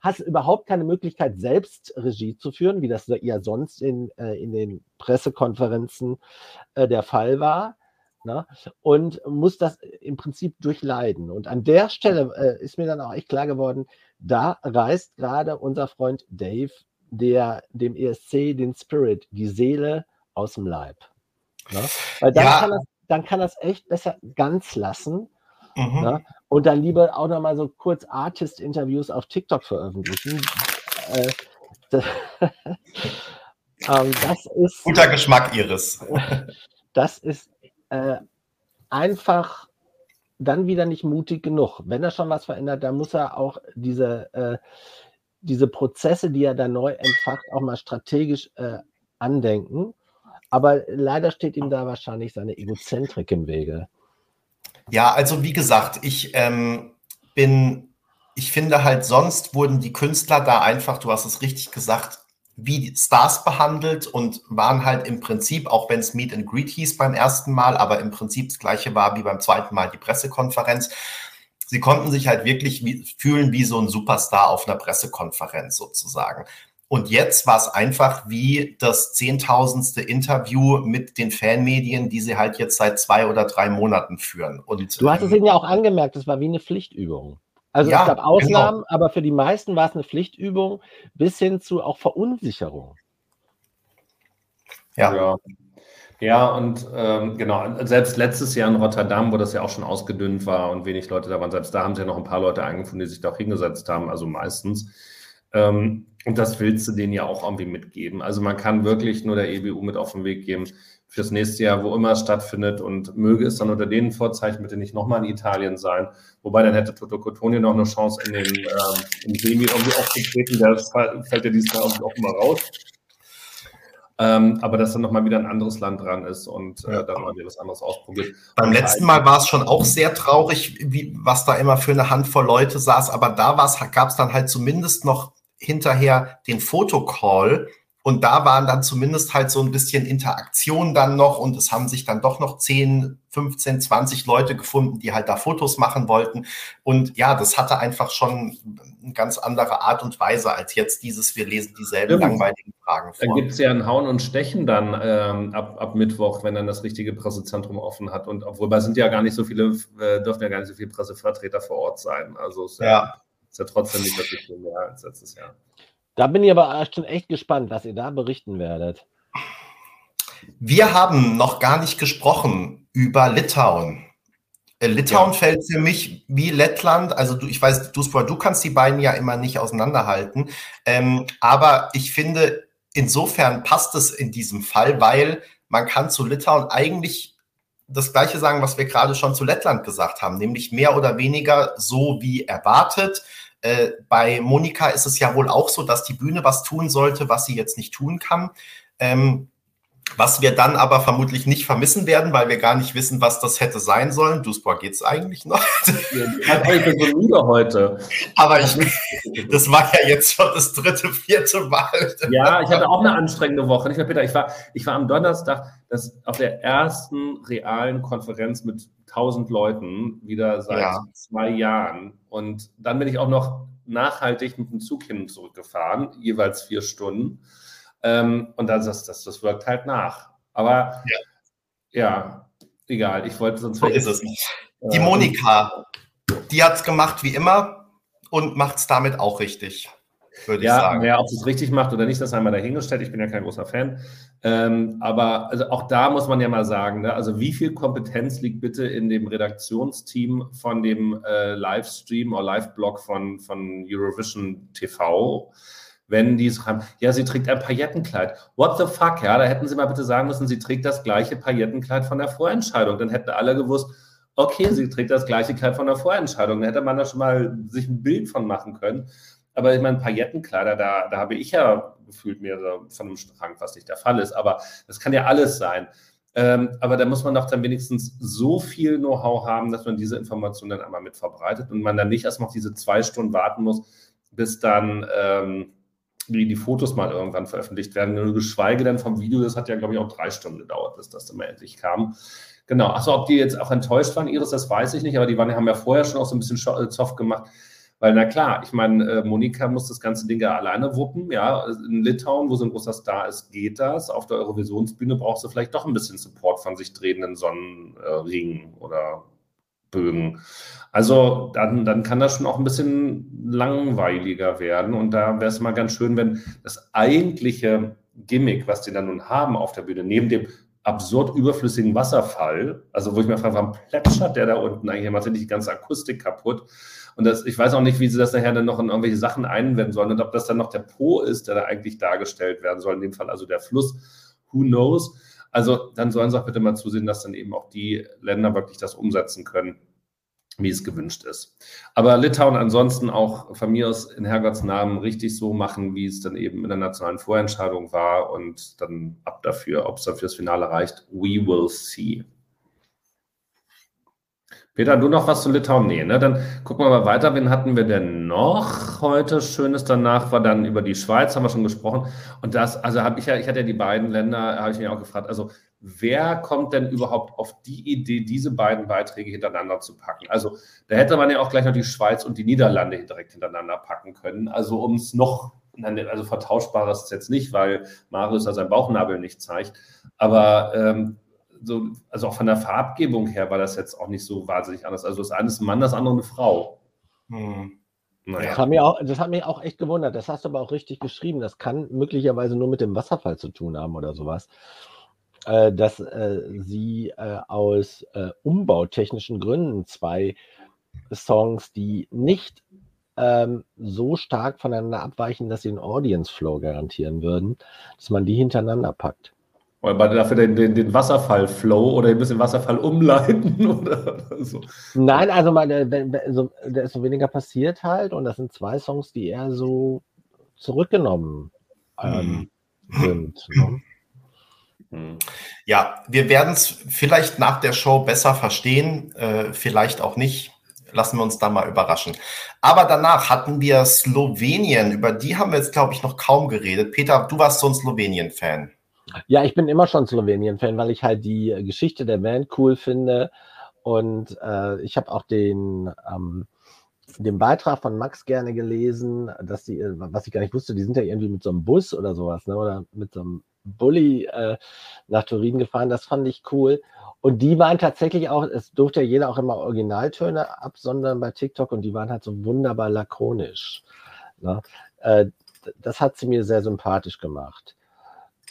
hast überhaupt keine Möglichkeit, selbst Regie zu führen, wie das ja sonst in, äh, in den Pressekonferenzen äh, der Fall war. Ne? Und musst das im Prinzip durchleiden. Und an der Stelle äh, ist mir dann auch echt klar geworden, da reißt gerade unser Freund Dave der dem ESC den Spirit, die Seele aus dem Leib. Ne? Weil dann, ja. kann das, dann kann das echt besser ganz lassen. Mhm. Ne? Und dann lieber auch noch mal so kurz Artist-Interviews auf TikTok veröffentlichen. Äh, *laughs* das, ähm, das ist. Guter Geschmack Ihres. *laughs* das ist äh, einfach dann wieder nicht mutig genug. Wenn er schon was verändert, dann muss er auch diese, äh, diese Prozesse, die er da neu entfacht, auch mal strategisch äh, andenken Aber leider steht ihm da wahrscheinlich seine Egozentrik im Wege. Ja, also wie gesagt, ich ähm, bin, ich finde halt, sonst wurden die Künstler da einfach, du hast es richtig gesagt, wie Stars behandelt und waren halt im Prinzip, auch wenn es Meet and Greet hieß beim ersten Mal, aber im Prinzip das gleiche war wie beim zweiten Mal die Pressekonferenz. Sie konnten sich halt wirklich wie, fühlen wie so ein Superstar auf einer Pressekonferenz sozusagen. Und jetzt war es einfach wie das zehntausendste Interview mit den Fanmedien, die sie halt jetzt seit zwei oder drei Monaten führen. Und, du hast es ihnen ja auch angemerkt, es war wie eine Pflichtübung. Also ja, es gab Ausnahmen, genau. aber für die meisten war es eine Pflichtübung bis hin zu auch Verunsicherung. Ja. ja. Ja, und ähm, genau, selbst letztes Jahr in Rotterdam, wo das ja auch schon ausgedünnt war und wenig Leute da waren, selbst da haben sie ja noch ein paar Leute eingefunden, die sich da auch hingesetzt haben, also meistens. Ähm, und das willst du denen ja auch irgendwie mitgeben. Also man kann wirklich nur der EBU mit auf den Weg geben fürs nächste Jahr, wo immer es stattfindet und möge es dann unter den Vorzeichen bitte nicht nochmal in Italien sein. Wobei dann hätte Toto Cotoni noch eine Chance in den ähm, im Semi irgendwie aufzutreten. Der fällt ja diesmal irgendwie auch mal raus. Ähm, aber dass dann nochmal wieder ein anderes Land dran ist und äh, dann mal wieder was anderes ausprobiert. Beim letzten Mal war es schon auch sehr traurig, wie, was da immer für eine Handvoll Leute saß, aber da gab es dann halt zumindest noch hinterher den Fotocall, und da waren dann zumindest halt so ein bisschen Interaktion dann noch und es haben sich dann doch noch 10, 15, 20 Leute gefunden, die halt da Fotos machen wollten. Und ja, das hatte einfach schon eine ganz andere Art und Weise als jetzt dieses, wir lesen dieselben Stimmt. langweiligen Fragen vor. Da gibt es ja ein Hauen und Stechen dann ähm, ab, ab Mittwoch, wenn dann das richtige Pressezentrum offen hat. Und obwohl da sind ja gar nicht so viele, äh, dürfen ja gar nicht so viele Pressevertreter vor Ort sein. Also ja, ja. Ist ja trotzdem nicht wirklich viel mehr als letztes Jahr. Da bin ich aber schon echt gespannt, was ihr da berichten werdet. Wir haben noch gar nicht gesprochen über Litauen. Äh, Litauen ja. fällt für mich wie Lettland, also du, ich weiß, du, du kannst die beiden ja immer nicht auseinanderhalten, ähm, aber ich finde, insofern passt es in diesem Fall, weil man kann zu Litauen eigentlich das Gleiche sagen, was wir gerade schon zu Lettland gesagt haben, nämlich mehr oder weniger so wie erwartet. Äh, bei Monika ist es ja wohl auch so, dass die Bühne was tun sollte, was sie jetzt nicht tun kann. Ähm, was wir dann aber vermutlich nicht vermissen werden, weil wir gar nicht wissen, was das hätte sein sollen. Duisburg geht es eigentlich noch. ich bin so heute. Aber ich, das war ja jetzt schon das dritte, vierte Mal. Ja, ich hatte auch eine anstrengende Woche. Nicht mehr, Peter. Ich war, ich war am Donnerstag das, auf der ersten realen Konferenz mit 1000 Leuten, wieder seit ja. zwei Jahren. Und dann bin ich auch noch nachhaltig mit dem Zug hin und zurück gefahren, jeweils vier Stunden. Ähm, und dann das, das, das wirkt halt nach. Aber ja, ja egal. Ich wollte sonst. So ist es. Die äh, Monika, die hat es gemacht wie immer und macht es damit auch richtig. Würde ja, ich sagen. Ja, ob sie es richtig macht oder nicht, das haben wir dahingestellt. Ich bin ja kein großer Fan. Ähm, aber also auch da muss man ja mal sagen, ne? also wie viel Kompetenz liegt bitte in dem Redaktionsteam von dem äh, Livestream oder Live-Blog von, von Eurovision TV? Wenn die schreiben, ja, sie trägt ein Paillettenkleid. What the fuck, ja, da hätten sie mal bitte sagen müssen, sie trägt das gleiche Paillettenkleid von der Vorentscheidung. Dann hätten alle gewusst, okay, sie trägt das gleiche Kleid von der Vorentscheidung. Dann hätte man da schon mal sich ein Bild von machen können. Aber ich meine, Paillettenkleider, da, da habe ich ja gefühlt mir so von einem Strang, was nicht der Fall ist. Aber das kann ja alles sein. Ähm, aber da muss man doch dann wenigstens so viel Know-how haben, dass man diese Informationen dann einmal mit verbreitet und man dann nicht erst noch diese zwei Stunden warten muss, bis dann ähm, die, die Fotos mal irgendwann veröffentlicht werden. Geschweige denn vom Video, das hat ja, glaube ich, auch drei Stunden gedauert, bis das dann endlich kam. Genau, achso, ob die jetzt auch enttäuscht waren, Iris, das weiß ich nicht, aber die waren, haben ja vorher schon auch so ein bisschen äh, Zoff gemacht. Weil, na klar, ich meine, äh, Monika muss das ganze Ding ja alleine wuppen. Ja, in Litauen, wo so ein großer Star ist, geht das. Auf der Eurovisionsbühne brauchst du vielleicht doch ein bisschen Support von sich drehenden Sonnenringen oder Bögen. Also dann, dann kann das schon auch ein bisschen langweiliger werden. Und da wäre es mal ganz schön, wenn das eigentliche Gimmick, was die dann nun haben auf der Bühne, neben dem absurd überflüssigen Wasserfall, also wo ich mir frage, warum plätschert der da unten eigentlich? Macht die ganze Akustik kaputt? Und das, ich weiß auch nicht, wie sie das nachher dann noch in irgendwelche Sachen einwenden sollen und ob das dann noch der Po ist, der da eigentlich dargestellt werden soll, in dem Fall also der Fluss. Who knows? Also dann sollen sie auch bitte mal zusehen, dass dann eben auch die Länder wirklich das umsetzen können, wie es gewünscht ist. Aber Litauen ansonsten auch von mir aus in Herrgotts Namen richtig so machen, wie es dann eben in der nationalen Vorentscheidung war und dann ab dafür, ob es dann fürs Finale reicht. We will see. Peter, du noch was zu Litauen? Nee, ne? Dann gucken wir mal weiter. Wen hatten wir denn noch heute? Schönes danach war dann über die Schweiz, haben wir schon gesprochen. Und das, also habe ich ja, ich hatte ja die beiden Länder, habe ich mich auch gefragt, also wer kommt denn überhaupt auf die Idee, diese beiden Beiträge hintereinander zu packen? Also da hätte man ja auch gleich noch die Schweiz und die Niederlande direkt hintereinander packen können. Also um es noch, also vertauschbar ist es jetzt nicht, weil Marius da seinen Bauchnabel nicht zeigt. Aber ähm, so, also auch von der Farbgebung her war das jetzt auch nicht so wahnsinnig anders. Also das eine ist ein Mann, das andere eine Frau. Hm. Naja. Das, hat mich auch, das hat mich auch echt gewundert. Das hast du aber auch richtig geschrieben. Das kann möglicherweise nur mit dem Wasserfall zu tun haben oder sowas. Äh, dass äh, sie äh, aus äh, umbautechnischen Gründen zwei Songs, die nicht ähm, so stark voneinander abweichen, dass sie einen Audience Flow garantieren würden, dass man die hintereinander packt. Oder man dafür den, den, den Wasserfall-Flow oder ein bisschen Wasserfall *laughs* umleiten oder so. Nein, also mal, wenn, so, da ist so weniger passiert halt und das sind zwei Songs, die eher so zurückgenommen ähm, mhm. sind. Ne? Mhm. Ja, wir werden es vielleicht nach der Show besser verstehen, äh, vielleicht auch nicht. Lassen wir uns da mal überraschen. Aber danach hatten wir Slowenien, über die haben wir jetzt, glaube ich, noch kaum geredet. Peter, du warst so ein Slowenien-Fan. Ja, ich bin immer schon Slowenien-Fan, weil ich halt die Geschichte der Band cool finde. Und äh, ich habe auch den, ähm, den Beitrag von Max gerne gelesen, dass die, was ich gar nicht wusste, die sind ja irgendwie mit so einem Bus oder sowas, ne? Oder mit so einem Bulli äh, nach Turin gefahren. Das fand ich cool. Und die waren tatsächlich auch, es durfte ja jeder auch immer Originaltöne absondern bei TikTok und die waren halt so wunderbar lakonisch. Ne? Äh, das hat sie mir sehr sympathisch gemacht.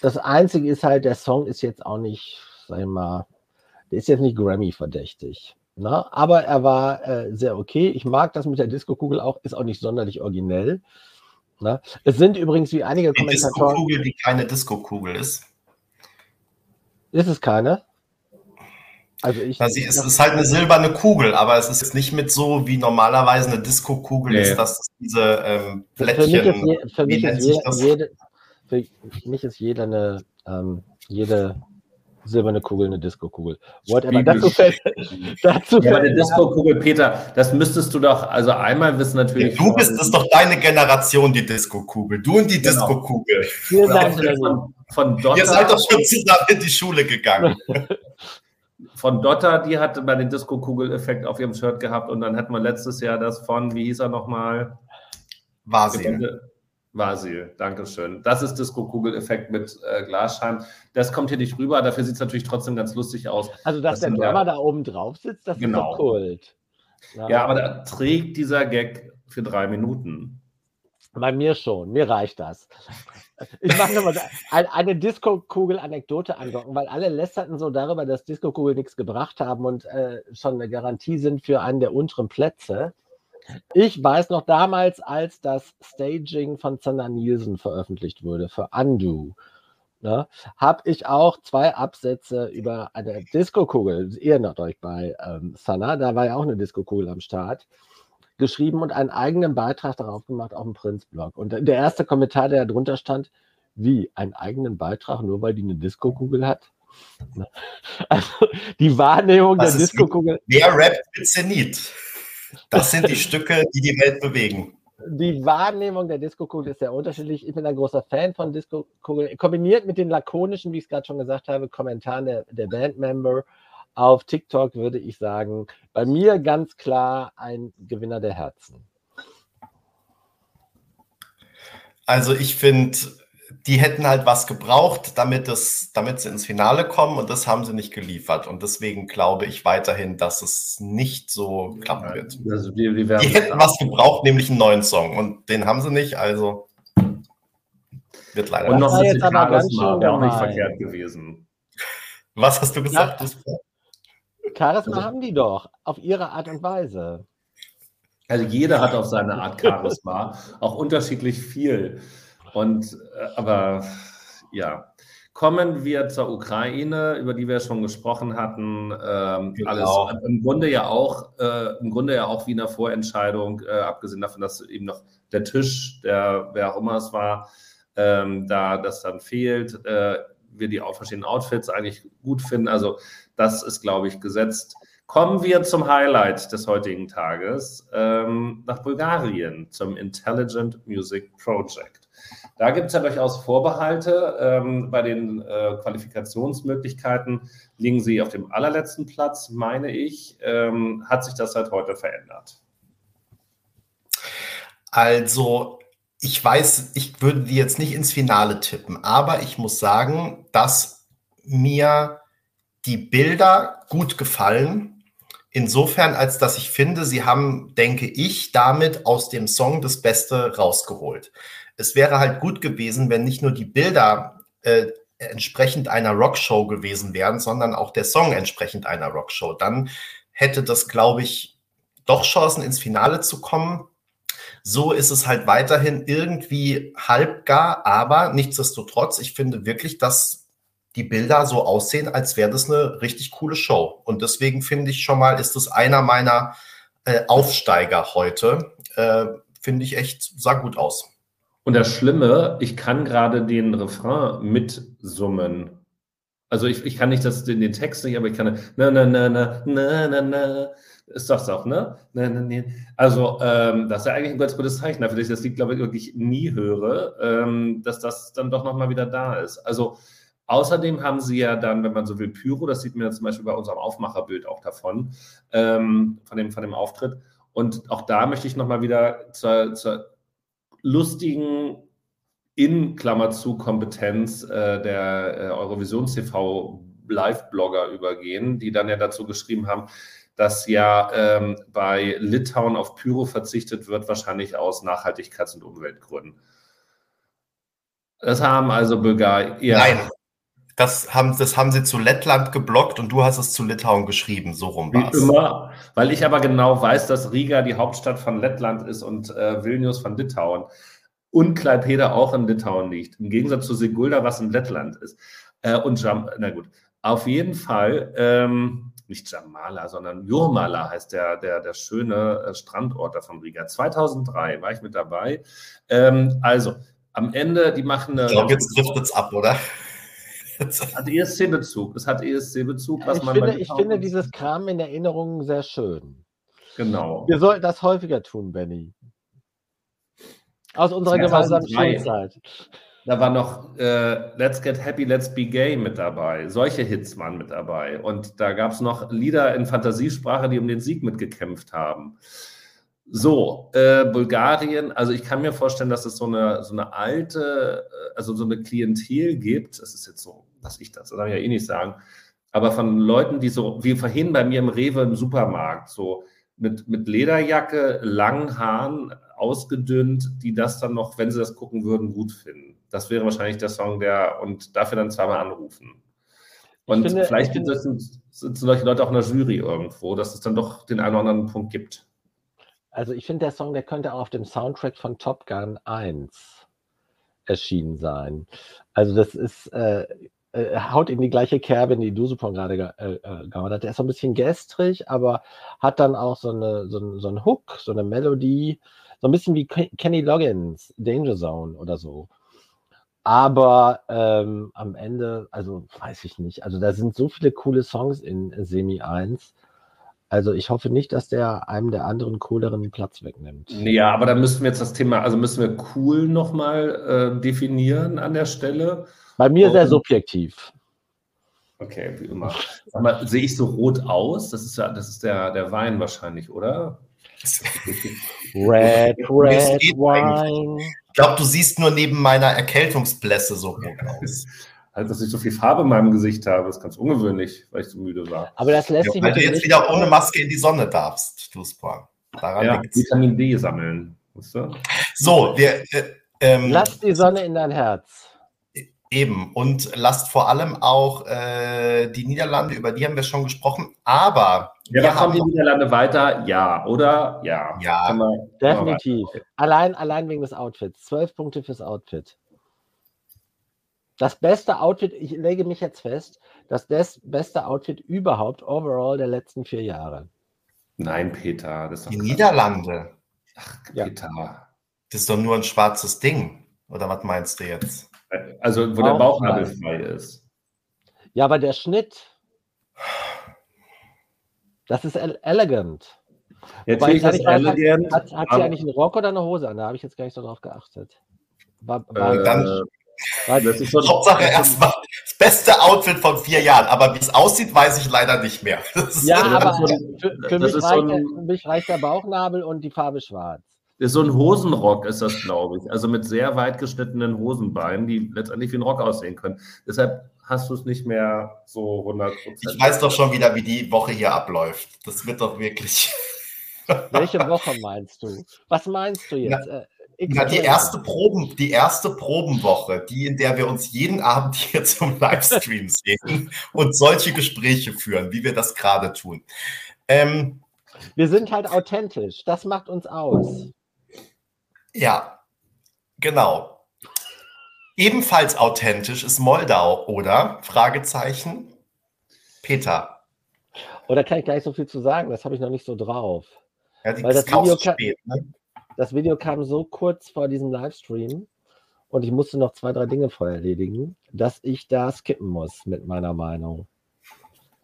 Das Einzige ist halt, der Song ist jetzt auch nicht, sag ich mal, der ist jetzt nicht Grammy-verdächtig. Ne? Aber er war äh, sehr okay. Ich mag das mit der Disco-Kugel auch, ist auch nicht sonderlich originell. Ne? Es sind übrigens wie einige die Kommentatoren. Disco-Kugel, die keine Disco-Kugel ist. Ist es keine? Also ich. Also es ist halt eine silberne Kugel, aber es ist nicht mit so, wie normalerweise eine Disco-Kugel nee. ist, dass diese ähm, Plättchen. Für mich ist, je, für mich ist jede, jede, für mich ist jeder eine, ähm, jede silberne Kugel eine Disco-Kugel. Whatever. Dazu fällt, *laughs* dazu ja, eine Disco-Kugel, Peter, das müsstest du doch, also einmal wissen natürlich. Du bist es doch deine Generation, die Disco-Kugel. Du und die genau. Disco-Kugel. Von, von Dotter, Ihr seid doch schon zusammen in die Schule gegangen. *laughs* von Dotter, die hatte mal den Disco-Kugel-Effekt auf ihrem Shirt gehabt und dann hatten wir letztes Jahr das von, wie hieß er nochmal? Vasil. Vasil, Dankeschön. Das ist Disco-Kugel-Effekt mit äh, Glasscheiben. Das kommt hier nicht rüber, dafür sieht es natürlich trotzdem ganz lustig aus. Also, dass, dass der Drummer da oben drauf sitzt, das genau. ist doch Kult. Ja. ja, aber da trägt dieser Gag für drei Minuten. Bei mir schon, mir reicht das. Ich mache nochmal eine Disco-Kugel-Anekdote angucken, weil alle lästerten so darüber, dass Disco-Kugel nichts gebracht haben und äh, schon eine Garantie sind für einen der unteren Plätze. Ich weiß noch damals, als das Staging von Zander Nielsen veröffentlicht wurde für Undo, ne, habe ich auch zwei Absätze über eine Disco-Kugel, ihr erinnert euch bei ähm, Sana, da war ja auch eine Disco-Kugel am Start, geschrieben und einen eigenen Beitrag darauf gemacht auf dem Prinz-Blog. Und der erste Kommentar, der drunter stand, wie, einen eigenen Beitrag, nur weil die eine Disco-Kugel hat? *laughs* Also die Wahrnehmung Was der Disco-Kugel. Wer rappt mit Zenit? Das sind die Stücke, die die Welt bewegen. Die Wahrnehmung der Disco-Kugel ist sehr unterschiedlich. Ich bin ein großer Fan von Disco-Kugel. Kombiniert mit den lakonischen, wie ich es gerade schon gesagt habe, Kommentaren der, der Bandmember auf TikTok würde ich sagen, bei mir ganz klar ein Gewinner der Herzen. Also ich finde, die hätten halt was gebraucht, damit, es, damit sie ins Finale kommen und das haben sie nicht geliefert. Und deswegen glaube ich weiterhin, dass es nicht so klappen wird. Also die, die, die hätten was gebraucht, nämlich einen neuen Song und den haben sie nicht, also wird leider Und noch ein bisschen Charisma wäre auch nicht verkehrt gewesen. Was hast du gesagt? Ja. Charisma haben die doch, auf ihre Art und Weise. Also jeder hat auf seine Art Charisma, auch unterschiedlich viel. Und äh, aber ja. Kommen wir zur Ukraine, über die wir schon gesprochen hatten. Ähm, genau. Alles im Grunde ja auch, äh, im Grunde ja auch wie eine Vorentscheidung, äh, abgesehen davon, dass eben noch der Tisch, der wer auch immer es war, ähm, da das dann fehlt, äh, wir die verschiedenen Outfits eigentlich gut finden. Also das ist, glaube ich, gesetzt. Kommen wir zum Highlight des heutigen Tages, ähm, nach Bulgarien, zum Intelligent Music Project. Da gibt es ja durchaus Vorbehalte. Ähm, bei den äh, Qualifikationsmöglichkeiten liegen sie auf dem allerletzten Platz, meine ich. Ähm, hat sich das seit heute verändert? Also, ich weiß, ich würde die jetzt nicht ins Finale tippen, aber ich muss sagen, dass mir die Bilder gut gefallen. Insofern, als dass ich finde, sie haben, denke ich, damit aus dem Song das Beste rausgeholt es wäre halt gut gewesen, wenn nicht nur die Bilder äh, entsprechend einer Rockshow gewesen wären, sondern auch der Song entsprechend einer Rockshow. Dann hätte das, glaube ich, doch Chancen ins Finale zu kommen. So ist es halt weiterhin irgendwie halbgar, aber nichtsdestotrotz, ich finde wirklich, dass die Bilder so aussehen, als wäre das eine richtig coole Show. Und deswegen finde ich schon mal, ist es einer meiner äh, Aufsteiger heute. Äh, finde ich echt, sah gut aus. Und das Schlimme, ich kann gerade den Refrain mitsummen. Also ich, ich kann nicht das, den, den Text nicht, aber ich kann na na na na na na na ist doch auch, ne? Na, na, na. Also ähm, das ist ja eigentlich ein ganz gutes Zeichen dafür, dass ich das Lied, glaube ich, wirklich nie höre, ähm, dass das dann doch nochmal wieder da ist. Also Außerdem haben sie ja dann, wenn man so will, Pyro, das sieht man ja zum Beispiel bei unserem Aufmacherbild auch davon, ähm, von, dem, von dem Auftritt. Und auch da möchte ich nochmal wieder zur, zur lustigen in Klammer zu Kompetenz äh, der äh, Eurovisions TV Live-Blogger übergehen, die dann ja dazu geschrieben haben, dass ja ähm, bei Litauen auf Pyro verzichtet wird, wahrscheinlich aus Nachhaltigkeits- und Umweltgründen. Das haben also Bulgarien. Ja. Nein, das haben, das haben sie zu Lettland geblockt und du hast es zu Litauen geschrieben. So rum war es. Immer, weil ich aber genau weiß, dass Riga die Hauptstadt von Lettland ist und äh, Vilnius von Litauen. Und Klaipeda auch in Litauen liegt. Im Gegensatz zu Sigulda, was in Lettland ist. Äh, und Jam, na gut. Auf jeden Fall, ähm, nicht Jamala, sondern Jurmala heißt der, der, der schöne äh, Strandort da von Riga. 2003 war ich mit dabei. Ähm, also, am Ende, die machen eine. Ich glaube, jetzt trifft es ab, oder? Es hat ESC-Bezug. Es hat ESC-Bezug, was ich man finde, Ich finde dieses Kram in Erinnerung sehr schön. Genau. Wir sollten das häufiger tun, Benny. Aus unserer gemeinsamen Schulzeit. Da war noch äh, Let's Get Happy, Let's Be Gay mit dabei. Solche Hits waren mit dabei. Und da gab es noch Lieder in Fantasiesprache, die um den Sieg mitgekämpft haben. So, äh, Bulgarien, also ich kann mir vorstellen, dass es so eine, so eine alte, äh, also so eine Klientel gibt, das ist jetzt so, was ich das, das darf ich ja eh nicht sagen, aber von Leuten, die so, wie vorhin bei mir im Rewe im Supermarkt, so mit, mit Lederjacke, langen Haaren, ausgedünnt, die das dann noch, wenn sie das gucken würden, gut finden. Das wäre wahrscheinlich der Song, der, und dafür dann zweimal anrufen. Und finde, vielleicht finde, sind, sind solche Leute auch in der Jury irgendwo, dass es dann doch den einen oder anderen Punkt gibt. Also ich finde, der Song, der könnte auch auf dem Soundtrack von Top Gun 1 erschienen sein. Also das ist, äh, äh, haut in die gleiche Kerbe, in die Dusupon gerade ge äh, äh gehauen hat. Der ist so ein bisschen gestrig, aber hat dann auch so, eine, so, ein, so einen Hook, so eine Melodie, so ein bisschen wie Kenny Loggins, Danger Zone oder so. Aber ähm, am Ende, also weiß ich nicht, also da sind so viele coole Songs in Semi 1. Also ich hoffe nicht, dass der einem der anderen cooleren Platz wegnimmt. Ja, aber dann müssen wir jetzt das Thema, also müssen wir cool nochmal äh, definieren an der Stelle. Bei mir Und, sehr subjektiv. Okay, wie immer. Sag mal, sehe ich so rot aus? Das ist ja, das ist der, der Wein wahrscheinlich, oder? red, red wine. Ich glaube, du siehst nur neben meiner Erkältungsblässe so rot aus halt, *laughs* dass ich so viel Farbe in meinem Gesicht habe. Das ist ganz ungewöhnlich, weil ich so müde war. Aber das lässt ja, sich Weil du jetzt wieder ohne Maske in die Sonne darfst, Duspa. Daran ja, liegt's. Vitamin D sammeln. Weißt du? So, wir. Äh, ähm, Lass die Sonne in dein Herz. Eben. Und lasst vor allem auch äh, die Niederlande, über die haben wir schon gesprochen. Aber. Ja, da kommen die Niederlande weiter? Ja, oder? Ja. Ja. Definitiv. Allein, allein wegen des Outfits. Zwölf Punkte fürs Outfit. Das beste Outfit, ich lege mich jetzt fest, das beste Outfit überhaupt overall der letzten vier Jahre. Nein, Peter. Das Die Quatsch. Niederlande. Ach, Ja. Peter. Das ist doch nur ein schwarzes Ding. Oder was meinst du jetzt? Also, wo der Bauch Bauchnabel frei. ist. Ja, aber der Schnitt, das ist el elegant. Wobei Natürlich ist elegant. Hat, hat sie aber- eigentlich einen Rock oder eine Hose an? Da habe ich jetzt gar nicht so drauf geachtet. War, war, Äh, Dann- war, das ist so ein- Hauptsache erstmal das beste Outfit von vier Jahren. Aber wie es aussieht, weiß ich leider nicht mehr. *laughs* Ja, aber für, für, mich reicht für mich reicht der Bauchnabel und die Farbe schwarz. Ist so ein Hosenrock, ist das, glaube ich. Also mit sehr weit geschnittenen Hosenbeinen, die letztendlich wie ein Rock aussehen können. Deshalb hast du es nicht mehr so 100 Ich weiß doch schon wieder, wie die Woche hier abläuft. Das wird doch wirklich. *laughs* Welche Woche meinst du? Was meinst du jetzt? Äh, Na, die erste Proben, die erste Probenwoche, die, in der wir uns jeden Abend hier zum Livestream *laughs* sehen und solche Gespräche führen, wie wir das gerade tun. Ähm, Wir sind halt authentisch. Das macht uns aus. Ja, genau. Ebenfalls authentisch ist Moldau, oder? Fragezeichen. Peter. Oder kann ich gar nicht so viel zu sagen? Das habe ich noch nicht so drauf. Ja, die, Weil das Video spät, ne? Das Video kam so kurz vor diesem Livestream und ich musste noch zwei, drei Dinge vorher erledigen, dass ich da skippen muss mit meiner Meinung.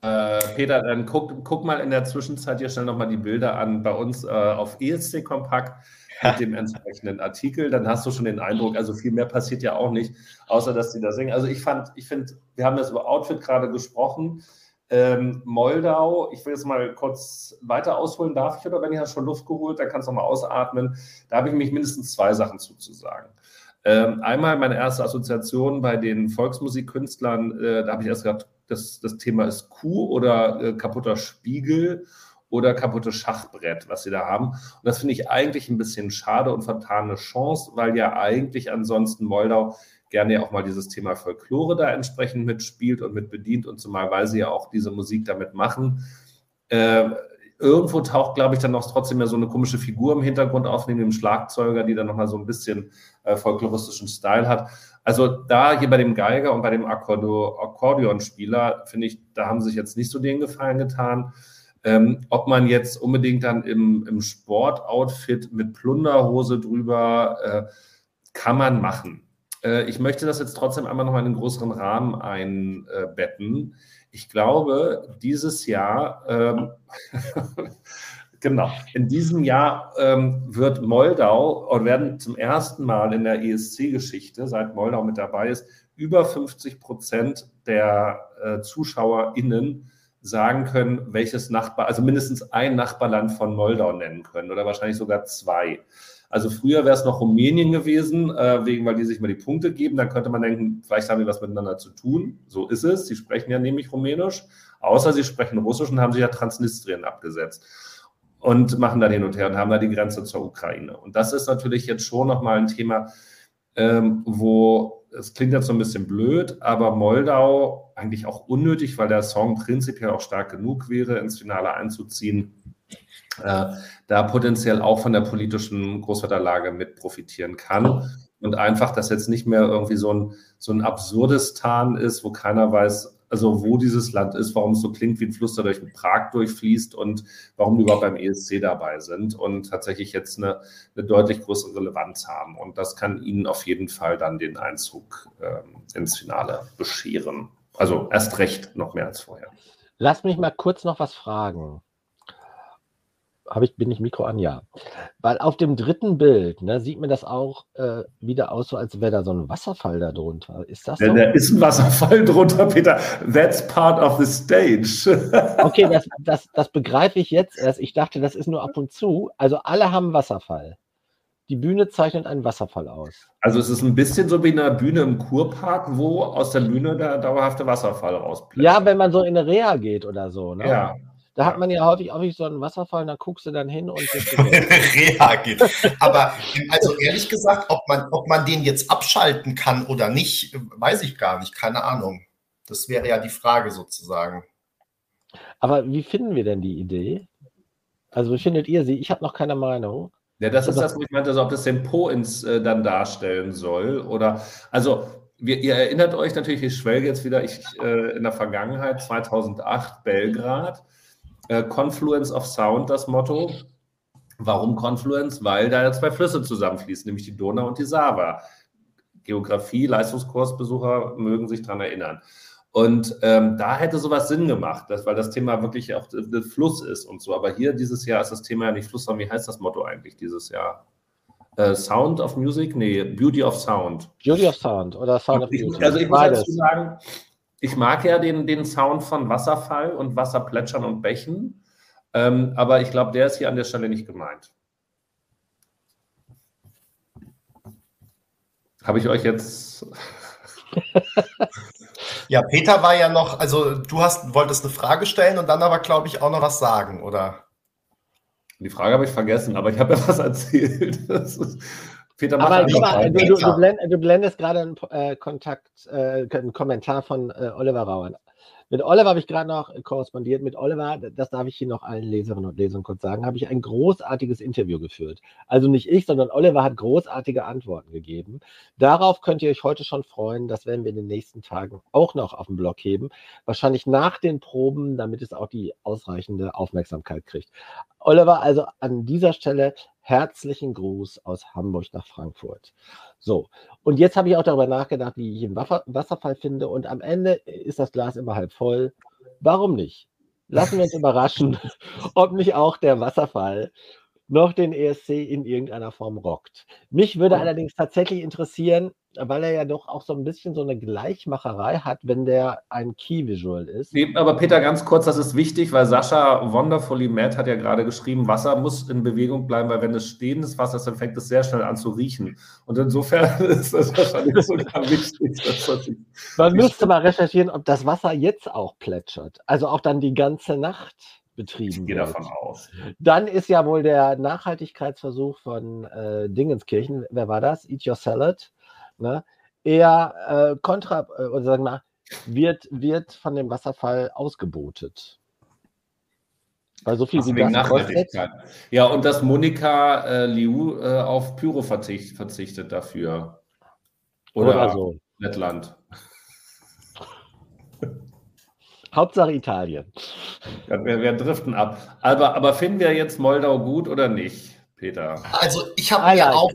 Äh, Peter, dann guck, guck mal in der Zwischenzeit hier schnell nochmal die Bilder an bei uns äh, auf ESC Kompakt mit dem entsprechenden Artikel. Dann hast du schon den Eindruck, also viel mehr passiert ja auch nicht, außer dass die da singen. Also ich fand, ich finde, wir haben das über Outfit gerade gesprochen. Ähm, Moldau, ich will jetzt mal kurz weiter ausholen, darf ich, oder wenn ich hast schon Luft geholt, dann kannst du noch mal ausatmen. Da habe ich mich mindestens zwei Sachen zuzusagen. Ähm, einmal meine erste Assoziation bei den Volksmusikkünstlern, äh, da habe ich erst gedacht, das, das Thema ist Kuh oder äh, kaputter Spiegel oder kaputtes Schachbrett, was sie da haben. Und das finde ich eigentlich ein bisschen schade und vertane Chance, weil ja eigentlich ansonsten Moldau gerne ja auch mal dieses Thema Folklore da entsprechend mitspielt und mit bedient und zumal, weil sie ja auch diese Musik damit machen. Äh, irgendwo taucht, glaube ich, dann noch trotzdem ja so eine komische Figur im Hintergrund auf, neben dem Schlagzeuger, die dann nochmal so ein bisschen äh, folkloristischen Style hat. Also da hier bei dem Geiger und bei dem Akkordo Akkordeonspieler, finde ich, da haben sich jetzt nicht so den Gefallen getan. Ähm, ob man jetzt unbedingt dann im, im Sportoutfit mit Plunderhose drüber, äh, kann man machen. Äh, ich möchte das jetzt trotzdem einmal nochmal in einen größeren Rahmen einbetten. Ich glaube, dieses Jahr, ähm, *laughs* genau, in diesem Jahr ähm, wird Moldau und werden zum ersten Mal in der ESC-Geschichte, seit Moldau mit dabei ist, über 50 Prozent der äh, ZuschauerInnen sagen können, welches Nachbar, also mindestens ein Nachbarland von Moldau nennen können oder wahrscheinlich sogar zwei. Also früher wäre es noch Rumänien gewesen, äh, wegen, weil die sich mal die Punkte geben. Dann könnte man denken, vielleicht haben die was miteinander zu tun. So ist es. Sie sprechen ja nämlich Rumänisch. Außer sie sprechen Russisch und haben sich ja Transnistrien abgesetzt und machen da hin und her und haben da die Grenze zur Ukraine. Und das ist natürlich jetzt schon nochmal ein Thema, ähm, wo es klingt jetzt so ein bisschen blöd, aber Moldau eigentlich auch unnötig, weil der Song prinzipiell auch stark genug wäre, ins Finale einzuziehen, da potenziell auch von der politischen Großwetterlage mit profitieren kann. Und einfach, dass jetzt nicht mehr irgendwie so ein, so ein Absurdistan ist, wo keiner weiß, also wo dieses Land ist, warum es so klingt wie ein Fluss, der durch Prag durchfließt und warum die überhaupt beim ESC dabei sind und tatsächlich jetzt eine, eine deutlich größere Relevanz haben. Und das kann ihnen auf jeden Fall dann den Einzug ähm, ins Finale bescheren. Also erst recht noch mehr als vorher. Lass mich mal kurz noch was fragen. Habe ich, bin ich Mikro an? Ja. Weil auf dem dritten Bild ne, sieht mir das auch äh, wieder aus, so als wäre da so ein Wasserfall da drunter. Ist das so? Da ist ein Wasserfall drunter, Peter. That's part of the stage. *laughs* Okay, das, das, das begreife ich jetzt erst. Ich dachte, das ist nur ab und zu. Also alle haben Wasserfall. Die Bühne zeichnet einen Wasserfall aus. Also es ist ein bisschen so wie eine Bühne im Kurpark, wo aus der Bühne der dauerhafte Wasserfall rausplätschert. Ja, wenn man so in eine Reha geht oder so. Ne? ja. Da hat man ja häufig, häufig so einen Wasserfall und da guckst du dann hin und *laughs* geht. Aber also ehrlich gesagt, ob man, ob man den jetzt abschalten kann oder nicht, weiß ich gar nicht. Keine Ahnung. Das wäre ja die Frage sozusagen. Aber wie finden wir denn die Idee? Also wie findet ihr sie? Ich habe noch keine Meinung. Ja, das ist das, wo ich meinte, also ob das den Po ins äh, dann darstellen soll. Oder also wir, ihr erinnert euch natürlich, ich schwelge jetzt wieder ich, äh, in der Vergangenheit, 2008 Belgrad, äh, Confluence of Sound, das Motto. Warum Confluence? Weil da zwei Flüsse zusammenfließen, nämlich die Donau und die Sava. Geografie, Leistungskursbesucher mögen sich daran erinnern. Und ähm, da hätte sowas Sinn gemacht, dass, weil das Thema wirklich auch der Fluss ist und so. Aber hier dieses Jahr ist das Thema ja nicht Fluss, sondern wie heißt das Motto eigentlich dieses Jahr? Äh, Sound of Music? Nee, Beauty of Sound. Beauty of Sound oder Sound of Beauty. Also ich muss dazu sagen, ich mag ja den, den Sound von Wasserfall und Wasserplätschern und Bächen, ähm, aber ich glaube, der ist hier an der Stelle nicht gemeint. Habe ich euch jetzt. *laughs* ja, Peter war ja noch, also du hast, wolltest eine Frage stellen und dann aber, glaube ich, auch noch was sagen, oder? Die Frage habe ich vergessen, aber ich habe ja was *laughs* erzählt. Peter aber lieber, du, du, blend, du, blendest gerade einen äh, Kontakt, äh, einen Kommentar von äh, Oliver Rauern mit Oliver habe ich gerade noch korrespondiert. Mit Oliver, das darf ich hier noch allen Leserinnen und Lesern kurz sagen, habe ich ein großartiges Interview geführt. Also nicht ich, sondern Oliver hat großartige Antworten gegeben. Darauf könnt ihr euch heute schon freuen. Das werden wir in den nächsten Tagen auch noch auf dem Blog heben. Wahrscheinlich nach den Proben, damit es auch die ausreichende Aufmerksamkeit kriegt. Oliver, also an dieser Stelle herzlichen Gruß aus Hamburg nach Frankfurt. So, und jetzt habe ich auch darüber nachgedacht, wie ich einen Wasserfall finde. Und am Ende ist das Glas immer halb voll. Warum nicht? Lassen wir uns *laughs* überraschen, ob nicht auch der Wasserfall noch den ESC in irgendeiner Form rockt. Mich würde allerdings tatsächlich interessieren, weil er ja doch auch so ein bisschen so eine Gleichmacherei hat, wenn der ein Key-Visual ist. Aber Peter, ganz kurz, das ist wichtig, weil Sascha Wonderfully Mad hat ja gerade geschrieben, Wasser muss in Bewegung bleiben, weil wenn es stehendes Wasser ist, dann fängt es sehr schnell an zu riechen. Und insofern *laughs* ist das wahrscheinlich sogar wichtig. Dass Man müsste mal recherchieren, ob das Wasser jetzt auch plätschert. Also auch dann die ganze Nacht betrieben gehe davon aus. Dann ist ja wohl der Nachhaltigkeitsversuch von äh, Dingenskirchen, wer war das? Eat Your Salad, ne? eher äh, kontra, äh, oder sagen wir, wird, wird von dem Wasserfall ausgebotet. Weil so viel Ach, wie das Nachhaltigkeit. Ja, und dass Monika äh, Liu äh, auf Pyro verzicht, verzichtet dafür. Oder, Oder so. Lettland. *laughs* Hauptsache Italien. Ja, wir, wir, driften ab. Aber, aber finden wir jetzt Moldau gut oder nicht, Peter? Also ich habe ja auch.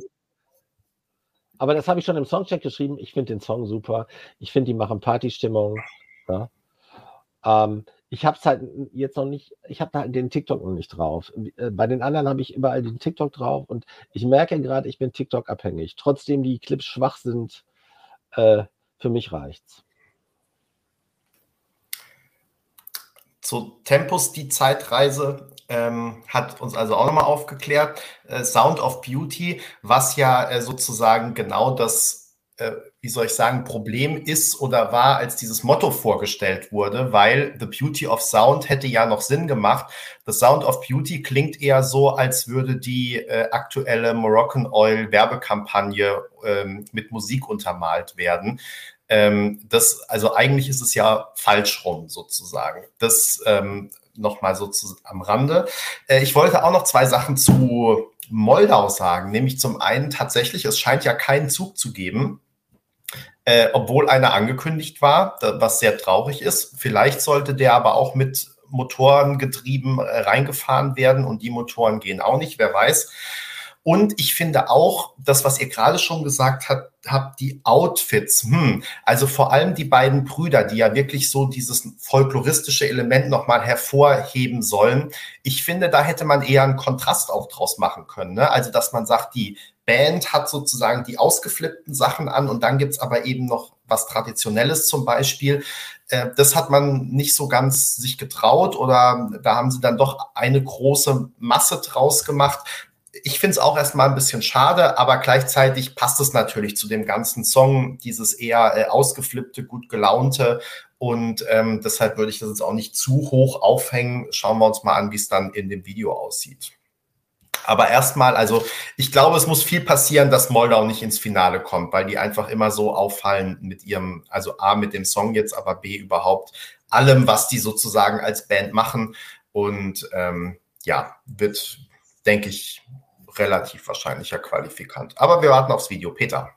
Aber das habe ich schon im Songcheck geschrieben. Ich finde den Song super. Ich finde, die machen Partystimmung. Ja. Ähm, ich habe es halt jetzt noch nicht, ich habe da den TikTok noch nicht drauf. Äh, bei den anderen habe ich überall den TikTok drauf und ich merke gerade, ich bin TikTok abhängig. Trotzdem die Clips schwach sind, äh, für mich reicht's. Zu Tempus die Zeitreise ähm, hat uns also auch nochmal aufgeklärt. Äh, Sound of Beauty, was ja äh, sozusagen genau das, äh, wie soll ich sagen, Problem ist oder war, als dieses Motto vorgestellt wurde, weil The Beauty of Sound hätte ja noch Sinn gemacht. The Sound of Beauty klingt eher so, als würde die äh, aktuelle Moroccan Oil Werbekampagne ähm, mit Musik untermalt werden. Ähm, das, also eigentlich ist es ja falsch rum sozusagen. Das ähm, nochmal so zu, am Rande. Äh, ich wollte auch noch zwei Sachen zu Moldau sagen, nämlich zum einen tatsächlich, es scheint ja keinen Zug zu geben. Äh, obwohl einer angekündigt war, was sehr traurig ist. Vielleicht sollte der aber auch mit Motoren getrieben äh, reingefahren werden und die Motoren gehen auch nicht, wer weiß. Und ich finde auch, das, was ihr gerade schon gesagt habt, habt die Outfits, hm, also vor allem die beiden Brüder, die ja wirklich so dieses folkloristische Element nochmal hervorheben sollen. Ich finde, da hätte man eher einen Kontrast auch draus machen können. Ne? Also, dass man sagt, die Band hat sozusagen die ausgeflippten Sachen an und dann gibt's aber eben noch was Traditionelles zum Beispiel. Äh, das hat man nicht so ganz sich getraut oder da haben sie dann doch eine große Masse draus gemacht ich finde es auch erstmal ein bisschen schade, aber gleichzeitig passt es natürlich zu dem ganzen Song, dieses eher äh, ausgeflippte, gut gelaunte. Und ähm, deshalb würde ich das jetzt auch nicht zu hoch aufhängen. Schauen wir uns mal an, wie es dann in dem Video aussieht. Aber erstmal, also ich glaube, es muss viel passieren, dass Moldau nicht ins Finale kommt, weil die einfach immer so auffallen mit ihrem, also A mit dem Song jetzt, aber B überhaupt allem, was die sozusagen als Band machen. Und ähm, ja, wird, denke ich, relativ wahrscheinlicher Qualifikant. Aber wir warten aufs Video. Peter.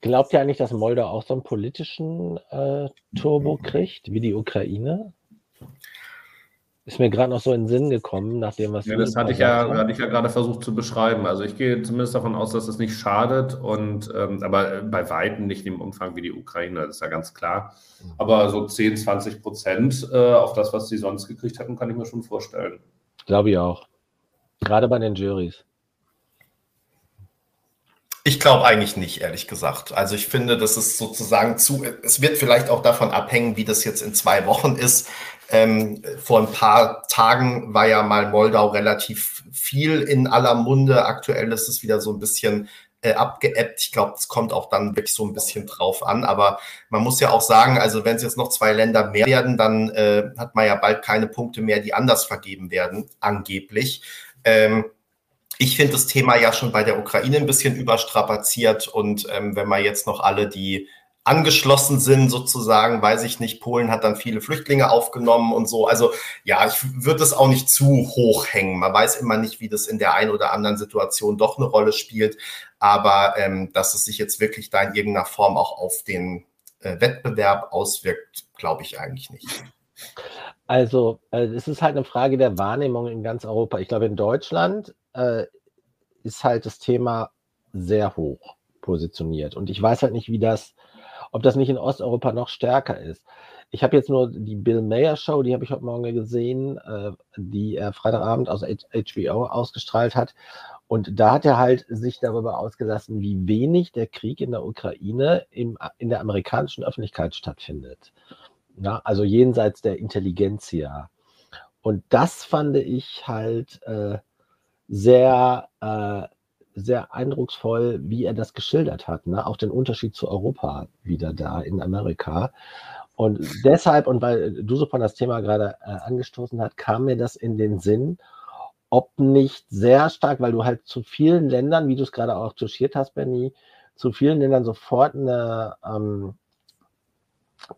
Glaubt ihr eigentlich, dass Moldau auch so einen politischen äh, Turbo kriegt, wie die Ukraine? Ist mir gerade noch so in den Sinn gekommen, nachdem was. Ja, das hatte ich ja, hatte ich ja gerade versucht zu beschreiben. Also ich gehe zumindest davon aus, dass es nicht schadet und ähm, aber bei Weitem nicht im Umfang wie die Ukraine, das ist ja ganz klar. Aber so 10, 20 Prozent äh, auf das, was sie sonst gekriegt hatten, kann ich mir schon vorstellen. Glaube ich auch. Gerade bei den Juries. Ich glaube eigentlich nicht, ehrlich gesagt. Also ich finde, das ist sozusagen zu, es wird vielleicht auch davon abhängen, wie das jetzt in zwei Wochen ist. Ähm, vor ein paar Tagen war ja mal Moldau relativ viel in aller Munde. Aktuell ist es wieder so ein bisschen äh, abgeebbt. Ich glaube, es kommt auch dann wirklich so ein bisschen drauf an. Aber man muss ja auch sagen, also wenn es jetzt noch zwei Länder mehr werden, dann äh, hat man ja bald keine Punkte mehr, die anders vergeben werden, angeblich. Ähm, ich finde das Thema ja schon bei der Ukraine ein bisschen überstrapaziert und ähm, wenn man jetzt noch alle, die angeschlossen sind, sozusagen, weiß ich nicht, Polen hat dann viele Flüchtlinge aufgenommen und so. Also ja, ich würde das auch nicht zu hoch hängen. Man weiß immer nicht, wie das in der einen oder anderen Situation doch eine Rolle spielt, aber ähm, dass es sich jetzt wirklich da in irgendeiner Form auch auf den äh, Wettbewerb auswirkt, glaube ich eigentlich nicht. Also, äh, es ist halt eine Frage der Wahrnehmung in ganz Europa. Ich glaube, in Deutschland äh, ist halt das Thema sehr hoch positioniert. Und ich weiß halt nicht, wie das, ob das nicht in Osteuropa noch stärker ist. Ich habe jetzt nur die Bill Mayer Show, die habe ich heute Morgen gesehen, äh, die er Freitagabend aus HBO ausgestrahlt hat. Und da hat er halt sich darüber ausgelassen, wie wenig der Krieg in der Ukraine im, in der amerikanischen Öffentlichkeit stattfindet. Ja, also jenseits der Intelligenz hier. Und das fand ich halt äh, sehr, äh, sehr eindrucksvoll, wie er das geschildert hat. Ne? Auch den Unterschied zu Europa wieder da in Amerika. Und deshalb, und weil du so von das Thema gerade äh, angestoßen hast, kam mir das in den Sinn, ob nicht sehr stark, weil du halt zu vielen Ländern, wie du es gerade auch touchiert hast, Benny, zu vielen Ländern sofort eine, ähm,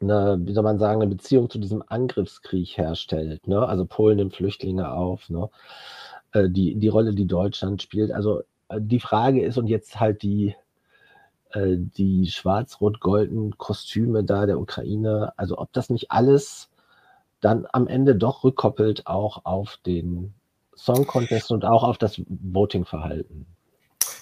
eine, wie soll man sagen, eine Beziehung zu diesem Angriffskrieg herstellt. Ne? Also Polen nimmt Flüchtlinge auf. Ne? Äh, die, die Rolle, die Deutschland spielt. Also äh, die Frage ist, und jetzt halt die, äh, die schwarz-rot-goldenen Kostüme da der Ukraine, also ob das nicht alles dann am Ende doch rückkoppelt auch auf den Song Contest und auch auf das Voting-Verhalten.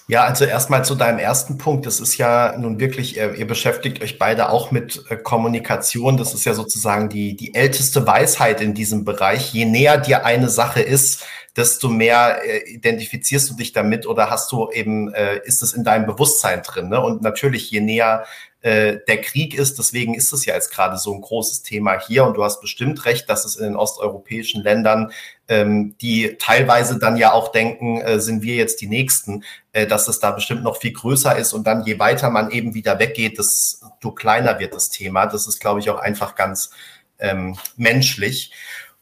Ja, also erstmal zu deinem ersten Punkt. Das ist ja nun wirklich, ihr, ihr beschäftigt euch beide auch mit Kommunikation. Das ist ja sozusagen die, die älteste Weisheit in diesem Bereich. Je näher dir eine Sache ist, desto mehr äh, identifizierst du dich damit oder hast du eben, äh, ist es in deinem Bewusstsein drin. Ne? Und natürlich, je näher äh, der Krieg ist. Deswegen ist es ja jetzt gerade so ein großes Thema hier. Und du hast bestimmt recht, dass es in den osteuropäischen Ländern, ähm, die teilweise dann ja auch denken, äh, sind wir jetzt die Nächsten, äh, dass es da bestimmt noch viel größer ist. Und dann, je weiter man eben wieder weggeht, desto kleiner wird das Thema. Das ist, glaube ich, auch einfach ganz ähm, menschlich.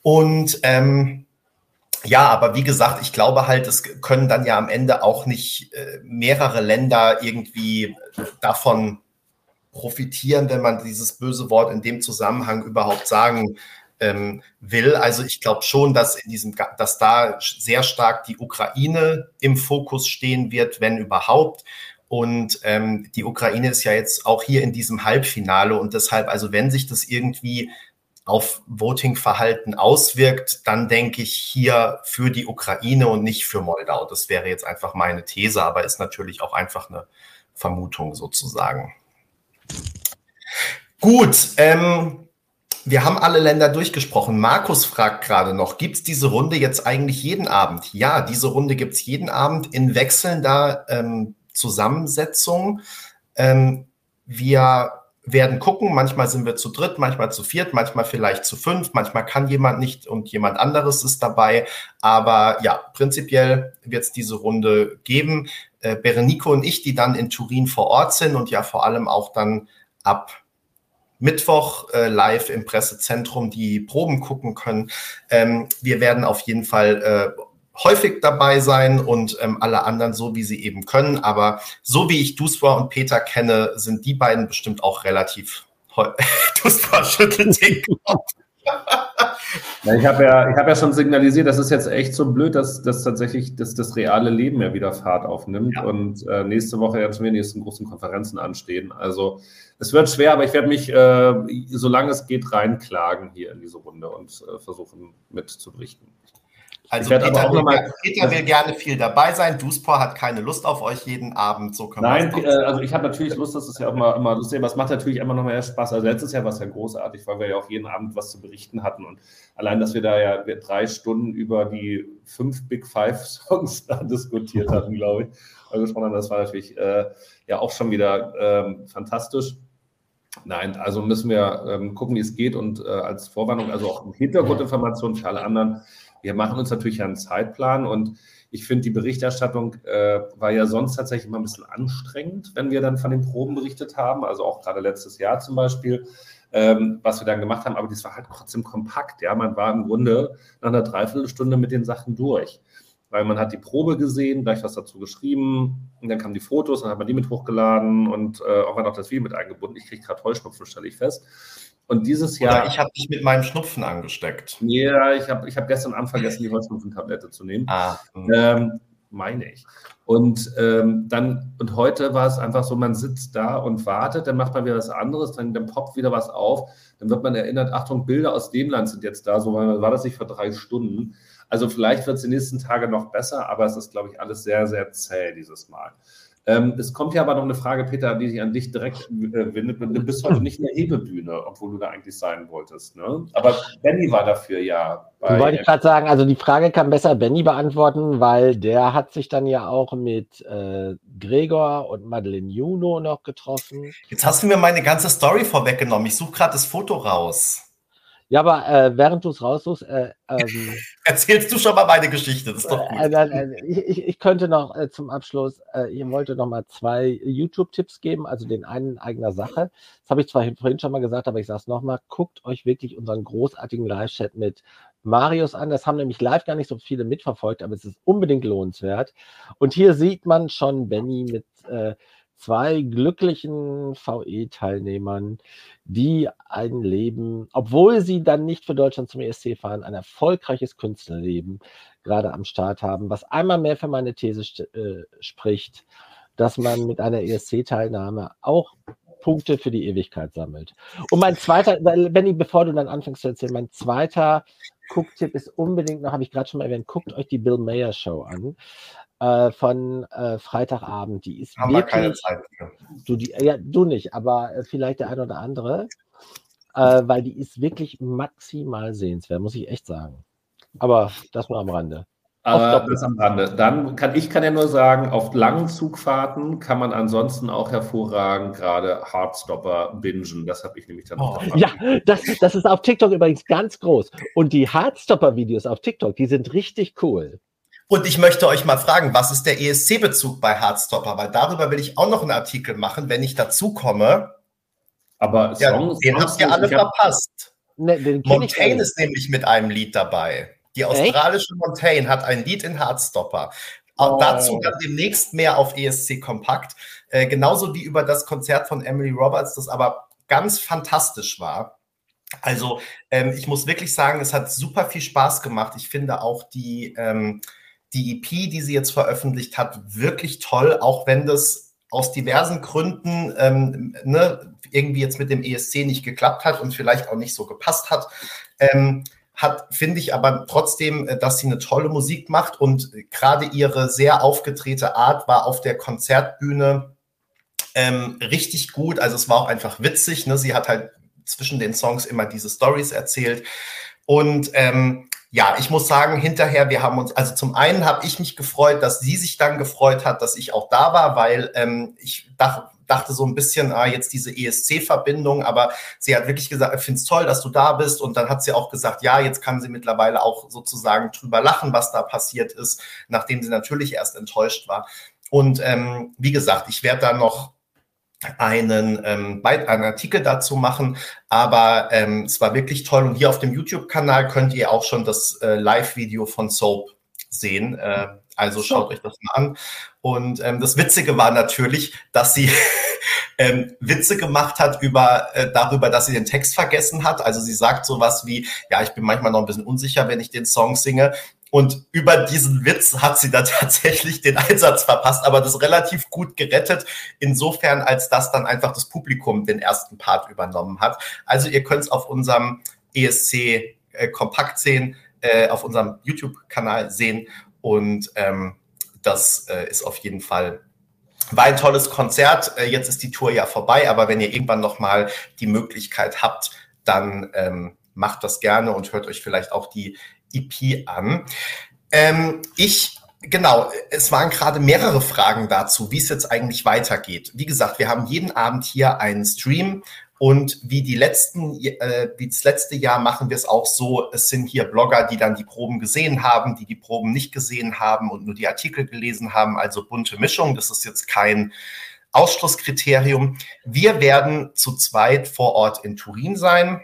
Und ähm, ja, aber wie gesagt, ich glaube halt, es können dann ja am Ende auch nicht äh, mehrere Länder irgendwie davon profitieren, wenn man dieses böse Wort in dem Zusammenhang überhaupt sagen ähm, will. Also ich glaube schon, dass in diesem, dass da sehr stark die Ukraine im Fokus stehen wird, wenn überhaupt. Und ähm, die Ukraine ist ja jetzt auch hier in diesem Halbfinale und deshalb, also wenn sich das irgendwie auf Voting-Verhalten auswirkt, dann denke ich hier für die Ukraine und nicht für Moldau. Das wäre jetzt einfach meine These, aber ist natürlich auch einfach eine Vermutung sozusagen. Gut, ähm, wir haben alle Länder durchgesprochen. Markus fragt gerade noch, gibt es diese Runde jetzt eigentlich jeden Abend? Ja, diese Runde gibt es jeden Abend in wechselnder ähm, Zusammensetzung. Ähm, wir werden gucken, manchmal sind wir zu dritt, manchmal zu viert, manchmal vielleicht zu fünf, manchmal kann jemand nicht und jemand anderes ist dabei. Aber ja, prinzipiell wird es diese Runde geben. Äh, Berenico und ich, die dann in Turin vor Ort sind und ja vor allem auch dann ab Mittwoch äh, live im Pressezentrum die Proben gucken können. Ähm, wir werden auf jeden Fall äh, häufig dabei sein und ähm, alle anderen so, wie sie eben können. Aber so wie ich Duswa und Peter kenne, sind die beiden bestimmt auch relativ. *laughs* Duswa schüttelt den Kopf. Ja, ich habe ja, hab ja schon signalisiert, das ist jetzt echt so blöd, dass, dass tatsächlich das, das reale Leben ja wieder Fahrt aufnimmt ja. und äh, nächste Woche ja schon die nächsten großen Konferenzen anstehen. Also es wird schwer, aber ich werde mich, äh, solange es geht, reinklagen hier in diese Runde und äh, versuchen mitzuberichten. Also Peter, will, mal, Peter will gerne viel dabei sein. Duspor hat keine Lust auf euch jeden Abend. So Nein, äh, also ich habe natürlich Lust, das ist ja auch mal immer lustig, aber es macht natürlich immer noch mehr Spaß. Also letztes Jahr war es ja großartig, weil wir ja auch jeden Abend was zu berichten hatten. Und allein, dass wir da ja drei Stunden über die fünf Big Five Songs *laughs* diskutiert hatten, glaube ich. Also schon, das war natürlich äh, ja auch schon wieder ähm, fantastisch. Nein, also müssen wir ähm, gucken, wie es geht und äh, als Vorwarnung, also auch Hintergrundinformationen für alle anderen wir machen uns natürlich einen Zeitplan und ich finde, die Berichterstattung äh, war ja sonst tatsächlich immer ein bisschen anstrengend, wenn wir dann von den Proben berichtet haben, also auch gerade letztes Jahr zum Beispiel, ähm, was wir dann gemacht haben, aber das war halt trotzdem kompakt. Ja, man war im Grunde nach einer Dreiviertelstunde mit den Sachen durch weil man hat die Probe gesehen, gleich was dazu geschrieben und dann kamen die Fotos, dann hat man die mit hochgeladen und äh, auch noch das Video mit eingebunden. Ich kriege gerade Heuschnupfen, stelle ich fest. Und dieses Jahr. Oder ich habe dich mit meinem Schnupfen angesteckt. Ja, ich habe ich hab gestern Abend vergessen, die Heuschnupfentablette zu nehmen. Ah, hm. ähm, meine ich. Und ähm, dann, und heute war es einfach so, man sitzt da und wartet, dann macht man wieder was anderes, dann, dann poppt wieder was auf, dann wird man erinnert, Achtung, Bilder aus dem Land sind jetzt da, so war das nicht vor drei Stunden. Also vielleicht wird es die nächsten Tage noch besser, aber es ist, glaube ich, alles sehr, sehr zäh dieses Mal. Ähm, es kommt ja aber noch eine Frage, Peter, die sich an dich direkt äh, wendet. Du bist heute nicht in der Hebebühne, obwohl du da eigentlich sein wolltest. Ne? Aber Benny war dafür ja. Du wollte ich gerade sagen, also die Frage kann besser Benny beantworten, weil der hat sich dann ja auch mit äh, Gregor und Madeleine Juno noch getroffen. Jetzt hast du mir meine ganze Story vorweggenommen. Ich suche gerade das Foto raus. Ja, aber äh, während du es raussuchst, äh, ähm, *laughs* erzählst du schon mal meine Geschichte. Das ist doch gut. Äh, ich, ich, könnte noch äh, zum Abschluss, äh, ich wollte noch mal zwei YouTube-Tipps geben, also den einen eigener Sache. Das habe ich zwar vorhin schon mal gesagt, aber ich sage es nochmal. Guckt euch wirklich unseren großartigen Live-Chat mit Marius an. Das haben nämlich live gar nicht so viele mitverfolgt, aber es ist unbedingt lohnenswert. Und hier sieht man schon Benny mit äh, zwei glücklichen VE-Teilnehmern, die ein Leben, obwohl sie dann nicht für Deutschland zum ESC fahren, ein erfolgreiches Künstlerleben gerade am Start haben, was einmal mehr für meine These äh, spricht, dass man mit einer ESC-Teilnahme auch Punkte für die Ewigkeit sammelt. Und mein zweiter, Benny, bevor du dann anfängst zu erzählen, mein zweiter Gucktipp ist unbedingt noch, habe ich gerade schon mal erwähnt, guckt euch die Bill Mayer Show an äh, von äh, Freitagabend. Die ist Haben wirklich, wir keine Zeit für. Du, die, ja, du nicht, aber äh, vielleicht der ein oder andere, äh, weil die ist wirklich maximal sehenswert, muss ich echt sagen. Aber das nur am Rande. Aber das am Rande. Dann kann ich kann ja nur sagen, auf langen Zugfahrten kann man ansonsten auch hervorragend gerade Hardstopper bingen. Das habe ich nämlich dann oh. Ja, das, das ist auf TikTok übrigens ganz groß. Und die Hardstopper-Videos auf TikTok, die sind richtig cool. Und ich möchte euch mal fragen, was ist der ESC-Bezug bei Hardstopper? Weil darüber will ich auch noch einen Artikel machen, wenn ich dazu komme. Aber ja, Songs, den habt ihr alle verpasst. Ne, Montaigne ist nämlich mit einem Lied dabei. Die australische Echt? Montaigne hat ein Lied in Hardstopper. Auch oh. dazu dann demnächst mehr auf ESC Kompakt. Äh, genauso wie über das Konzert von Emily Roberts, das aber ganz fantastisch war. Also ähm, ich muss wirklich sagen, es hat super viel Spaß gemacht. Ich finde auch die, ähm, die EP, die sie jetzt veröffentlicht hat, wirklich toll, auch wenn das aus diversen Gründen ähm, ne, irgendwie jetzt mit dem ESC nicht geklappt hat und vielleicht auch nicht so gepasst hat. Ähm, hat, finde ich aber trotzdem, äh, dass sie eine tolle Musik macht und gerade ihre sehr aufgedrehte Art war auf der Konzertbühne ähm, richtig gut. Also es war auch einfach witzig. Ne? Sie hat halt zwischen den Songs immer diese Stories erzählt. Und ähm, ja, ich muss sagen, hinterher, wir haben uns, also zum einen habe ich mich gefreut, dass sie sich dann gefreut hat, dass ich auch da war, weil ähm, ich dachte, dachte so ein bisschen, ah, jetzt diese ESC-Verbindung, aber sie hat wirklich gesagt, ich finde es toll, dass du da bist. Und dann hat sie auch gesagt, ja, jetzt kann sie mittlerweile auch sozusagen drüber lachen, was da passiert ist, nachdem sie natürlich erst enttäuscht war. Und ähm, wie gesagt, ich werde da noch einen, ähm, einen Artikel dazu machen. Aber ähm, es war wirklich toll. Und hier auf dem YouTube-Kanal könnt ihr auch schon das äh, Live-Video von Soap sehen. Äh, also schaut euch das mal an. Und ähm, das Witzige war natürlich, dass sie *laughs* ähm, Witze gemacht hat über äh, darüber, dass sie den Text vergessen hat. Also sie sagt sowas wie, ja, ich bin manchmal noch ein bisschen unsicher, wenn ich den Song singe. Und über diesen Witz hat sie dann *laughs* tatsächlich den Einsatz verpasst, aber das relativ gut gerettet, insofern als das dann einfach das Publikum den ersten Part übernommen hat. Also ihr könnt es auf unserem ESC äh, Kompakt sehen, äh, auf unserem YouTube-Kanal sehen und ähm, das äh, ist auf jeden Fall war ein tolles Konzert. Äh, jetzt ist die Tour ja vorbei, aber wenn ihr irgendwann noch mal die Möglichkeit habt, dann ähm, macht das gerne und hört euch vielleicht auch die EP an. Ähm, ich Genau, es waren gerade mehrere Fragen dazu, wie es jetzt eigentlich weitergeht. Wie gesagt, wir haben jeden Abend hier einen Stream und wie die letzten, äh, wie das letzte Jahr machen wir es auch so, es sind hier Blogger, die dann die Proben gesehen haben, die die Proben nicht gesehen haben und nur die Artikel gelesen haben, also bunte Mischung. Das ist jetzt kein Ausschlusskriterium. Wir werden zu zweit vor Ort in Turin sein.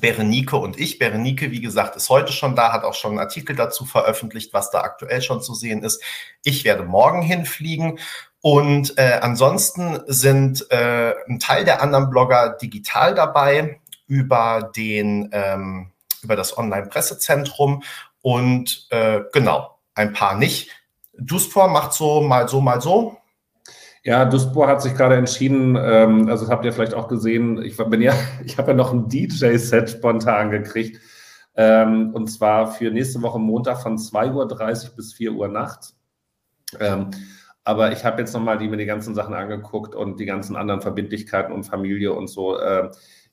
Berenike und ich. Berenike, wie gesagt, ist heute schon da, hat auch schon einen Artikel dazu veröffentlicht, was da aktuell schon zu sehen ist. Ich werde morgen hinfliegen und äh, ansonsten sind äh, ein Teil der anderen Blogger digital dabei über den ähm, über das Online-Pressezentrum und äh, genau ein paar nicht. Duspor macht so mal so mal so. Ja, Duspor hat sich gerade entschieden, ähm, also das habt ihr vielleicht auch gesehen, ich bin ja, *laughs* ich habe ja noch ein DJ-Set spontan gekriegt. Ähm, und zwar für nächste Woche Montag von 2.30 Uhr bis 4 Uhr nachts. Ähm, aber ich habe jetzt nochmal die, mir die ganzen Sachen angeguckt und die ganzen anderen Verbindlichkeiten und Familie und so. Äh,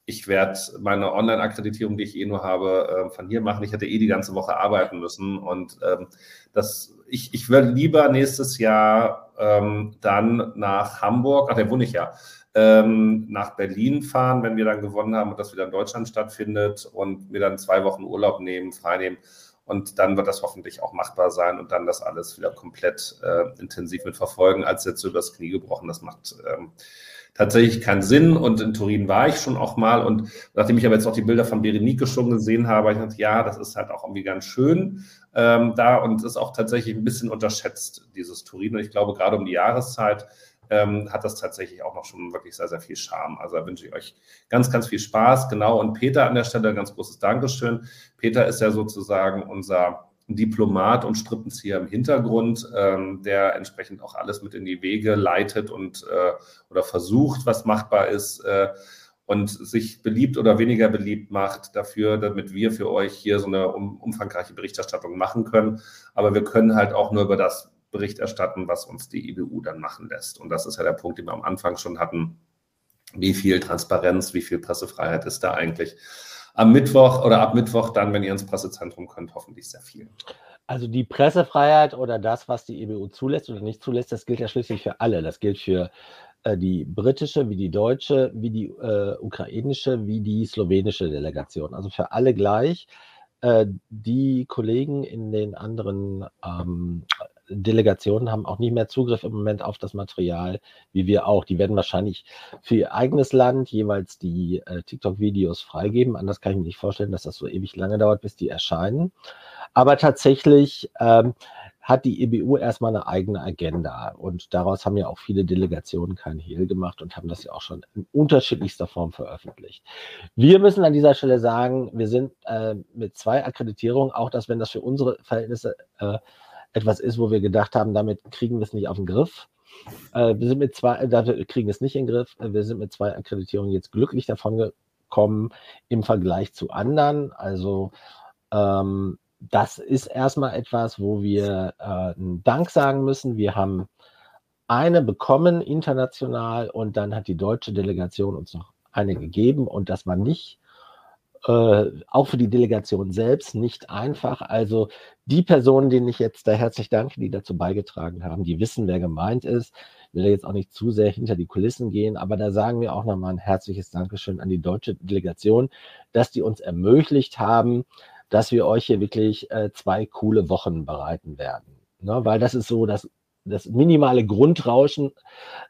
ich werde meine Online-Akkreditierung, die ich eh nur habe, äh, von hier machen. Ich hätte eh die ganze Woche arbeiten müssen. Und ähm, das, ich, ich würde lieber nächstes Jahr ähm, dann nach Hamburg, ach, der wohne ich ja, ähm, nach Berlin fahren, wenn wir dann gewonnen haben und das wieder in Deutschland stattfindet und mir dann zwei Wochen Urlaub nehmen, frei nehmen und dann wird das hoffentlich auch machbar sein und dann das alles wieder komplett äh, intensiv mit verfolgen, als jetzt so übers Knie gebrochen. Das macht ähm, tatsächlich keinen Sinn. Und in Turin war ich schon auch mal. Und nachdem ich aber jetzt auch die Bilder von Berenike schon gesehen habe, ich dachte, ja, das ist halt auch irgendwie ganz schön ähm, da und ist auch tatsächlich ein bisschen unterschätzt, dieses Turin. Und ich glaube, gerade um die Jahreszeit ähm, hat das tatsächlich auch noch schon wirklich sehr, sehr viel Charme. Also da wünsche ich euch ganz, ganz viel Spaß. Genau. Und Peter an der Stelle ganz großes Dankeschön. Peter ist ja sozusagen unser Diplomat und Strippenzieher im Hintergrund, ähm, der entsprechend auch alles mit in die Wege leitet und äh, oder versucht, was machbar ist. Äh, und sich beliebt oder weniger beliebt macht dafür, damit wir für euch hier so eine um, umfangreiche Berichterstattung machen können. Aber wir können halt auch nur über das Bericht erstatten, was uns die EBU dann machen lässt. Und das ist ja der Punkt, den wir am Anfang schon hatten. Wie viel Transparenz, wie viel Pressefreiheit ist da eigentlich? Am Mittwoch oder ab Mittwoch dann, wenn ihr ins Pressezentrum könnt, hoffentlich sehr viel. Also die Pressefreiheit oder das, was die EBU zulässt oder nicht zulässt, das gilt ja schließlich für alle. Das gilt für äh, die britische, wie die deutsche, wie die äh, ukrainische, wie die slowenische Delegation. Also für alle gleich. Äh, die Kollegen in den anderen ähm, Delegationen haben auch nicht mehr Zugriff im Moment auf das Material, wie wir auch. Die werden wahrscheinlich für ihr eigenes Land jeweils die äh, TikTok-Videos freigeben. Anders kann ich mir nicht vorstellen, dass das so ewig lange dauert, bis die erscheinen. Aber tatsächlich ähm, hat die EBU erstmal eine eigene Agenda. Und daraus haben ja auch viele Delegationen keinen Hehl gemacht und haben das ja auch schon in unterschiedlichster Form veröffentlicht. Wir müssen an dieser Stelle sagen, wir sind äh, mit zwei Akkreditierungen, auch dass wenn das für unsere Verhältnisse äh, etwas ist, wo wir gedacht haben, damit kriegen wir es nicht auf den Griff. Äh, wir sind mit zwei, äh, dafür kriegen es nicht in den Griff. Äh, wir sind mit zwei Akkreditierungen jetzt glücklich davon gekommen im Vergleich zu anderen. Also ähm, das ist erstmal etwas, wo wir äh, einen Dank sagen müssen. Wir haben eine bekommen international und dann hat die deutsche Delegation uns noch eine gegeben und das war nicht äh, auch für die Delegation selbst nicht einfach. Also die Personen, denen ich jetzt da herzlich danke, die dazu beigetragen haben, die wissen, wer gemeint ist. Ich will jetzt auch nicht zu sehr hinter die Kulissen gehen, aber da sagen wir auch nochmal ein herzliches Dankeschön an die deutsche Delegation, dass die uns ermöglicht haben, dass wir euch hier wirklich äh, zwei coole Wochen bereiten werden. Ne? Weil das ist so das, das minimale Grundrauschen,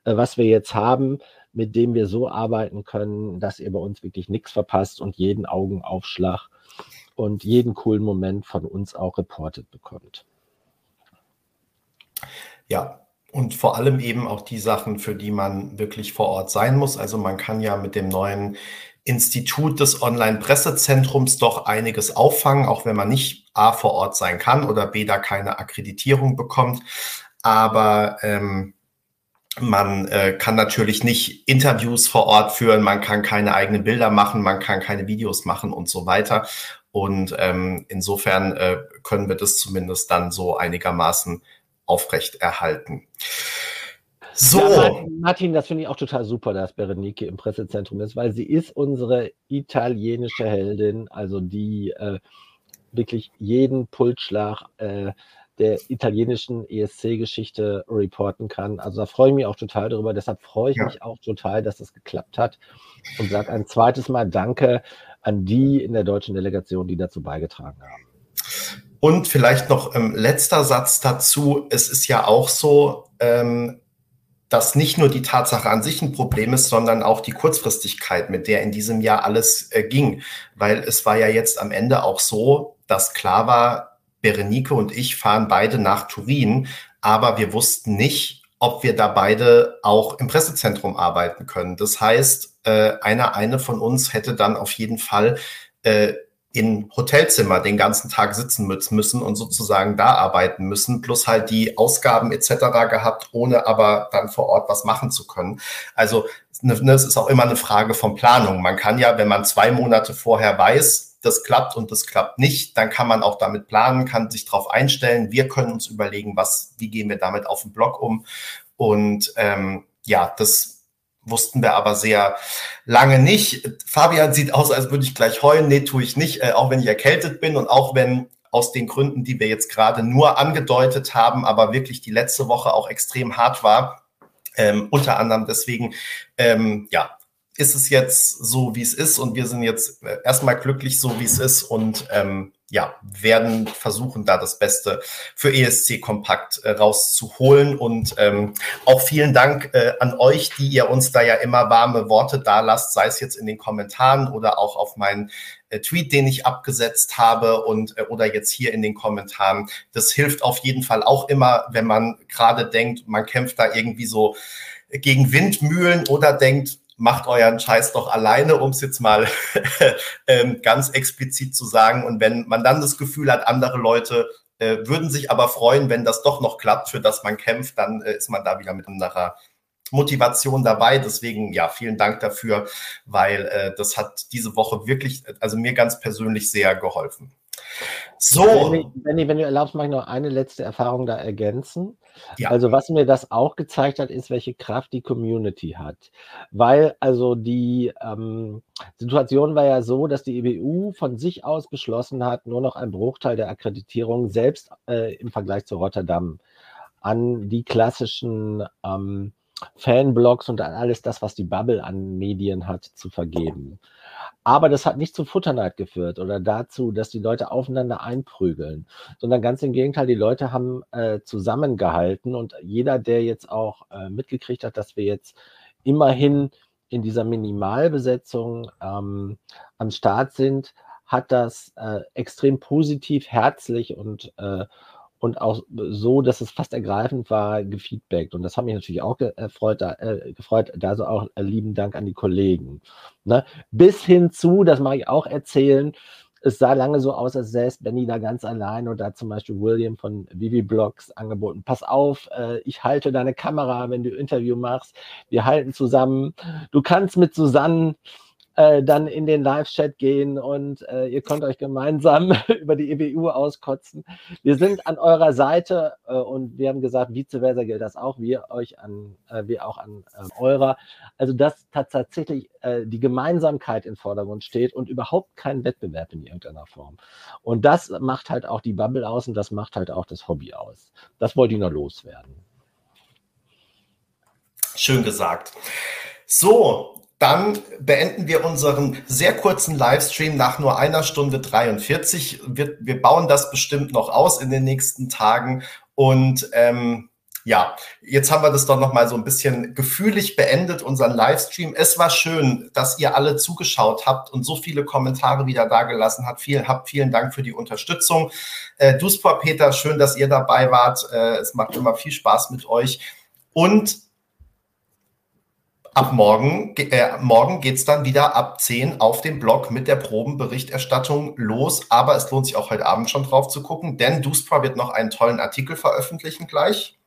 äh, was wir jetzt haben mit dem wir so arbeiten können, dass ihr bei uns wirklich nichts verpasst und jeden Augenaufschlag und jeden coolen Moment von uns auch reportet bekommt. Ja, und vor allem eben auch die Sachen, für die man wirklich vor Ort sein muss. Also man kann ja mit dem neuen Institut des Online-Pressezentrums doch einiges auffangen, auch wenn man nicht A vor Ort sein kann oder B da keine Akkreditierung bekommt. Aber ähm, man äh, kann natürlich nicht Interviews vor Ort führen, man kann keine eigenen Bilder machen, man kann keine Videos machen und so weiter. Und ähm, insofern äh, können wir das zumindest dann so einigermaßen aufrechterhalten. So. Ja, Martin, das finde ich auch total super, dass Berenike im Pressezentrum ist, weil sie ist unsere italienische Heldin, also die äh, wirklich jeden Pulsschlag äh, der italienischen ESC-Geschichte reporten kann. Also da freue ich mich auch total darüber. Deshalb freue ich ja. mich auch total, dass das geklappt hat und sage ein zweites Mal Danke an die in der deutschen Delegation, die dazu beigetragen haben. Und vielleicht noch ähm, letzter Satz dazu. Es ist ja auch so, ähm, dass nicht nur die Tatsache an sich ein Problem ist, sondern auch die Kurzfristigkeit, mit der in diesem Jahr alles äh, ging. Weil es war ja jetzt am Ende auch so, dass klar war, Berenike und ich fahren beide nach Turin, aber wir wussten nicht, ob wir da beide auch im Pressezentrum arbeiten können. Das heißt, äh, einer, eine von uns hätte dann auf jeden Fall äh, in Hotelzimmer den ganzen Tag sitzen müssen und sozusagen da arbeiten müssen, plus halt die Ausgaben etc. gehabt, ohne aber dann vor Ort was machen zu können. Also ne, ne, es ist auch immer eine Frage von Planung. Man kann ja, wenn man zwei Monate vorher weiß, das klappt und das klappt nicht, dann kann man auch damit planen, kann sich darauf einstellen. Wir können uns überlegen, was, wie gehen wir damit auf dem Blog um. Und ähm, ja, das wussten wir aber sehr lange nicht. Fabian sieht aus, als würde ich gleich heulen. Nee, tue ich nicht, äh, auch wenn ich erkältet bin und auch wenn aus den Gründen, die wir jetzt gerade nur angedeutet haben, aber wirklich die letzte Woche auch extrem hart war. Ähm, unter anderem deswegen, ähm, ja, ist es jetzt so, wie es ist und wir sind jetzt äh, erstmal glücklich, so wie es ist und ähm, ja, werden versuchen, da das Beste für ESC Kompakt äh, rauszuholen. Und ähm, auch vielen Dank äh, an euch, die ihr uns da ja immer warme Worte da lasst, sei es jetzt in den Kommentaren oder auch auf meinen äh, Tweet, den ich abgesetzt habe und äh, oder jetzt hier in den Kommentaren. Das hilft auf jeden Fall auch immer, wenn man gerade denkt, man kämpft da irgendwie so gegen Windmühlen oder denkt, macht euren Scheiß doch alleine, um es jetzt mal *laughs* ähm, ganz explizit zu sagen. Und wenn man dann das Gefühl hat, andere Leute äh, würden sich aber freuen, wenn das doch noch klappt, für das man kämpft, dann äh, ist man da wieder mit anderer Motivation dabei. Deswegen, ja, vielen Dank dafür, weil äh, das hat diese Woche wirklich, also mir ganz persönlich sehr geholfen. So. Benny, wenn du erlaubst, mache ich noch eine letzte Erfahrung da ergänzen. Ja. Also was mir das auch gezeigt hat, ist, welche Kraft die Community hat. Weil also die ähm, Situation war ja so, dass die EBU von sich aus beschlossen hat, nur noch ein Bruchteil der Akkreditierung selbst äh, im Vergleich zu Rotterdam an die klassischen ähm, Fanblogs und an alles das, was die Bubble an Medien hat, zu vergeben. Aber das hat nicht zu Futterneid geführt oder dazu, dass die Leute aufeinander einprügeln, sondern ganz im Gegenteil, die Leute haben äh, zusammengehalten und jeder, der jetzt auch äh, mitgekriegt hat, dass wir jetzt immerhin in dieser Minimalbesetzung ähm, am Start sind, hat das äh, extrem positiv, herzlich und äh, und auch so, dass es fast ergreifend war, gefeedbackt. Und das hat mich natürlich auch gefreut, da, äh, gefreut, da so auch äh, lieben Dank an die Kollegen. Ne? Bis hin zu, das mache ich auch erzählen, es sah lange so aus, als säß Benny da ganz allein und da zum Beispiel William von Vivi Blogs angeboten, pass auf, äh, ich halte deine Kamera, wenn du Interview machst, wir halten zusammen, du kannst mit Susanne äh, dann in den Live-Chat gehen und äh, ihr könnt euch gemeinsam *laughs* über die EBU auskotzen. Wir sind an eurer Seite äh, und wir haben gesagt, vice versa gilt das auch, wir euch an, äh, wir auch an ähm, eurer. Also dass tatsächlich äh, die Gemeinsamkeit im Vordergrund steht und überhaupt kein Wettbewerb in irgendeiner Form. Und das macht halt auch die Bubble aus und das macht halt auch das Hobby aus. Das wollte ich noch loswerden. Schön gesagt. So, dann beenden wir unseren sehr kurzen Livestream nach nur einer Stunde 43. Wir, wir bauen das bestimmt noch aus in den nächsten Tagen. Und ähm, ja, jetzt haben wir das doch noch mal so ein bisschen gefühlig beendet, unseren Livestream. Es war schön, dass ihr alle zugeschaut habt und so viele Kommentare wieder dagelassen habt. Vielen, habt vielen Dank für die Unterstützung. Äh, Duspor Peter, schön, dass ihr dabei wart. Äh, es macht immer viel Spaß mit euch. Und ab morgen, äh, morgen geht es dann wieder ab 10 auf dem Blog mit der Probenberichterstattung los. Aber es lohnt sich auch heute Abend schon drauf zu gucken, denn Duspra wird noch einen tollen Artikel veröffentlichen gleich.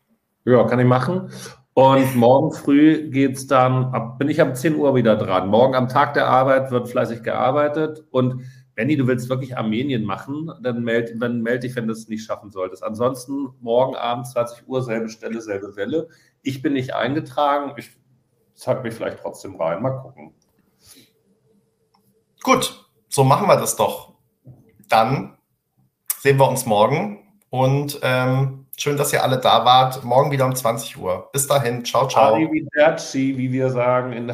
Ja, kann ich machen. Und morgen früh geht es dann, ab, bin ich um 10 Uhr wieder dran. Morgen am Tag der Arbeit wird fleißig gearbeitet. Und Benny, du willst wirklich Armenien machen, dann melde meld dich, wenn du es nicht schaffen solltest. Ansonsten morgen Abend 20 Uhr, selbe Stelle, selbe Welle. Ich bin nicht eingetragen. Ich zeige mich vielleicht trotzdem rein. Mal gucken. Gut, so machen wir das doch. Dann sehen wir uns morgen und ähm, Schön, dass ihr alle da wart. Morgen wieder um 20 Uhr. Bis dahin. Ciao, ciao. Arrivederci, wie wir sagen in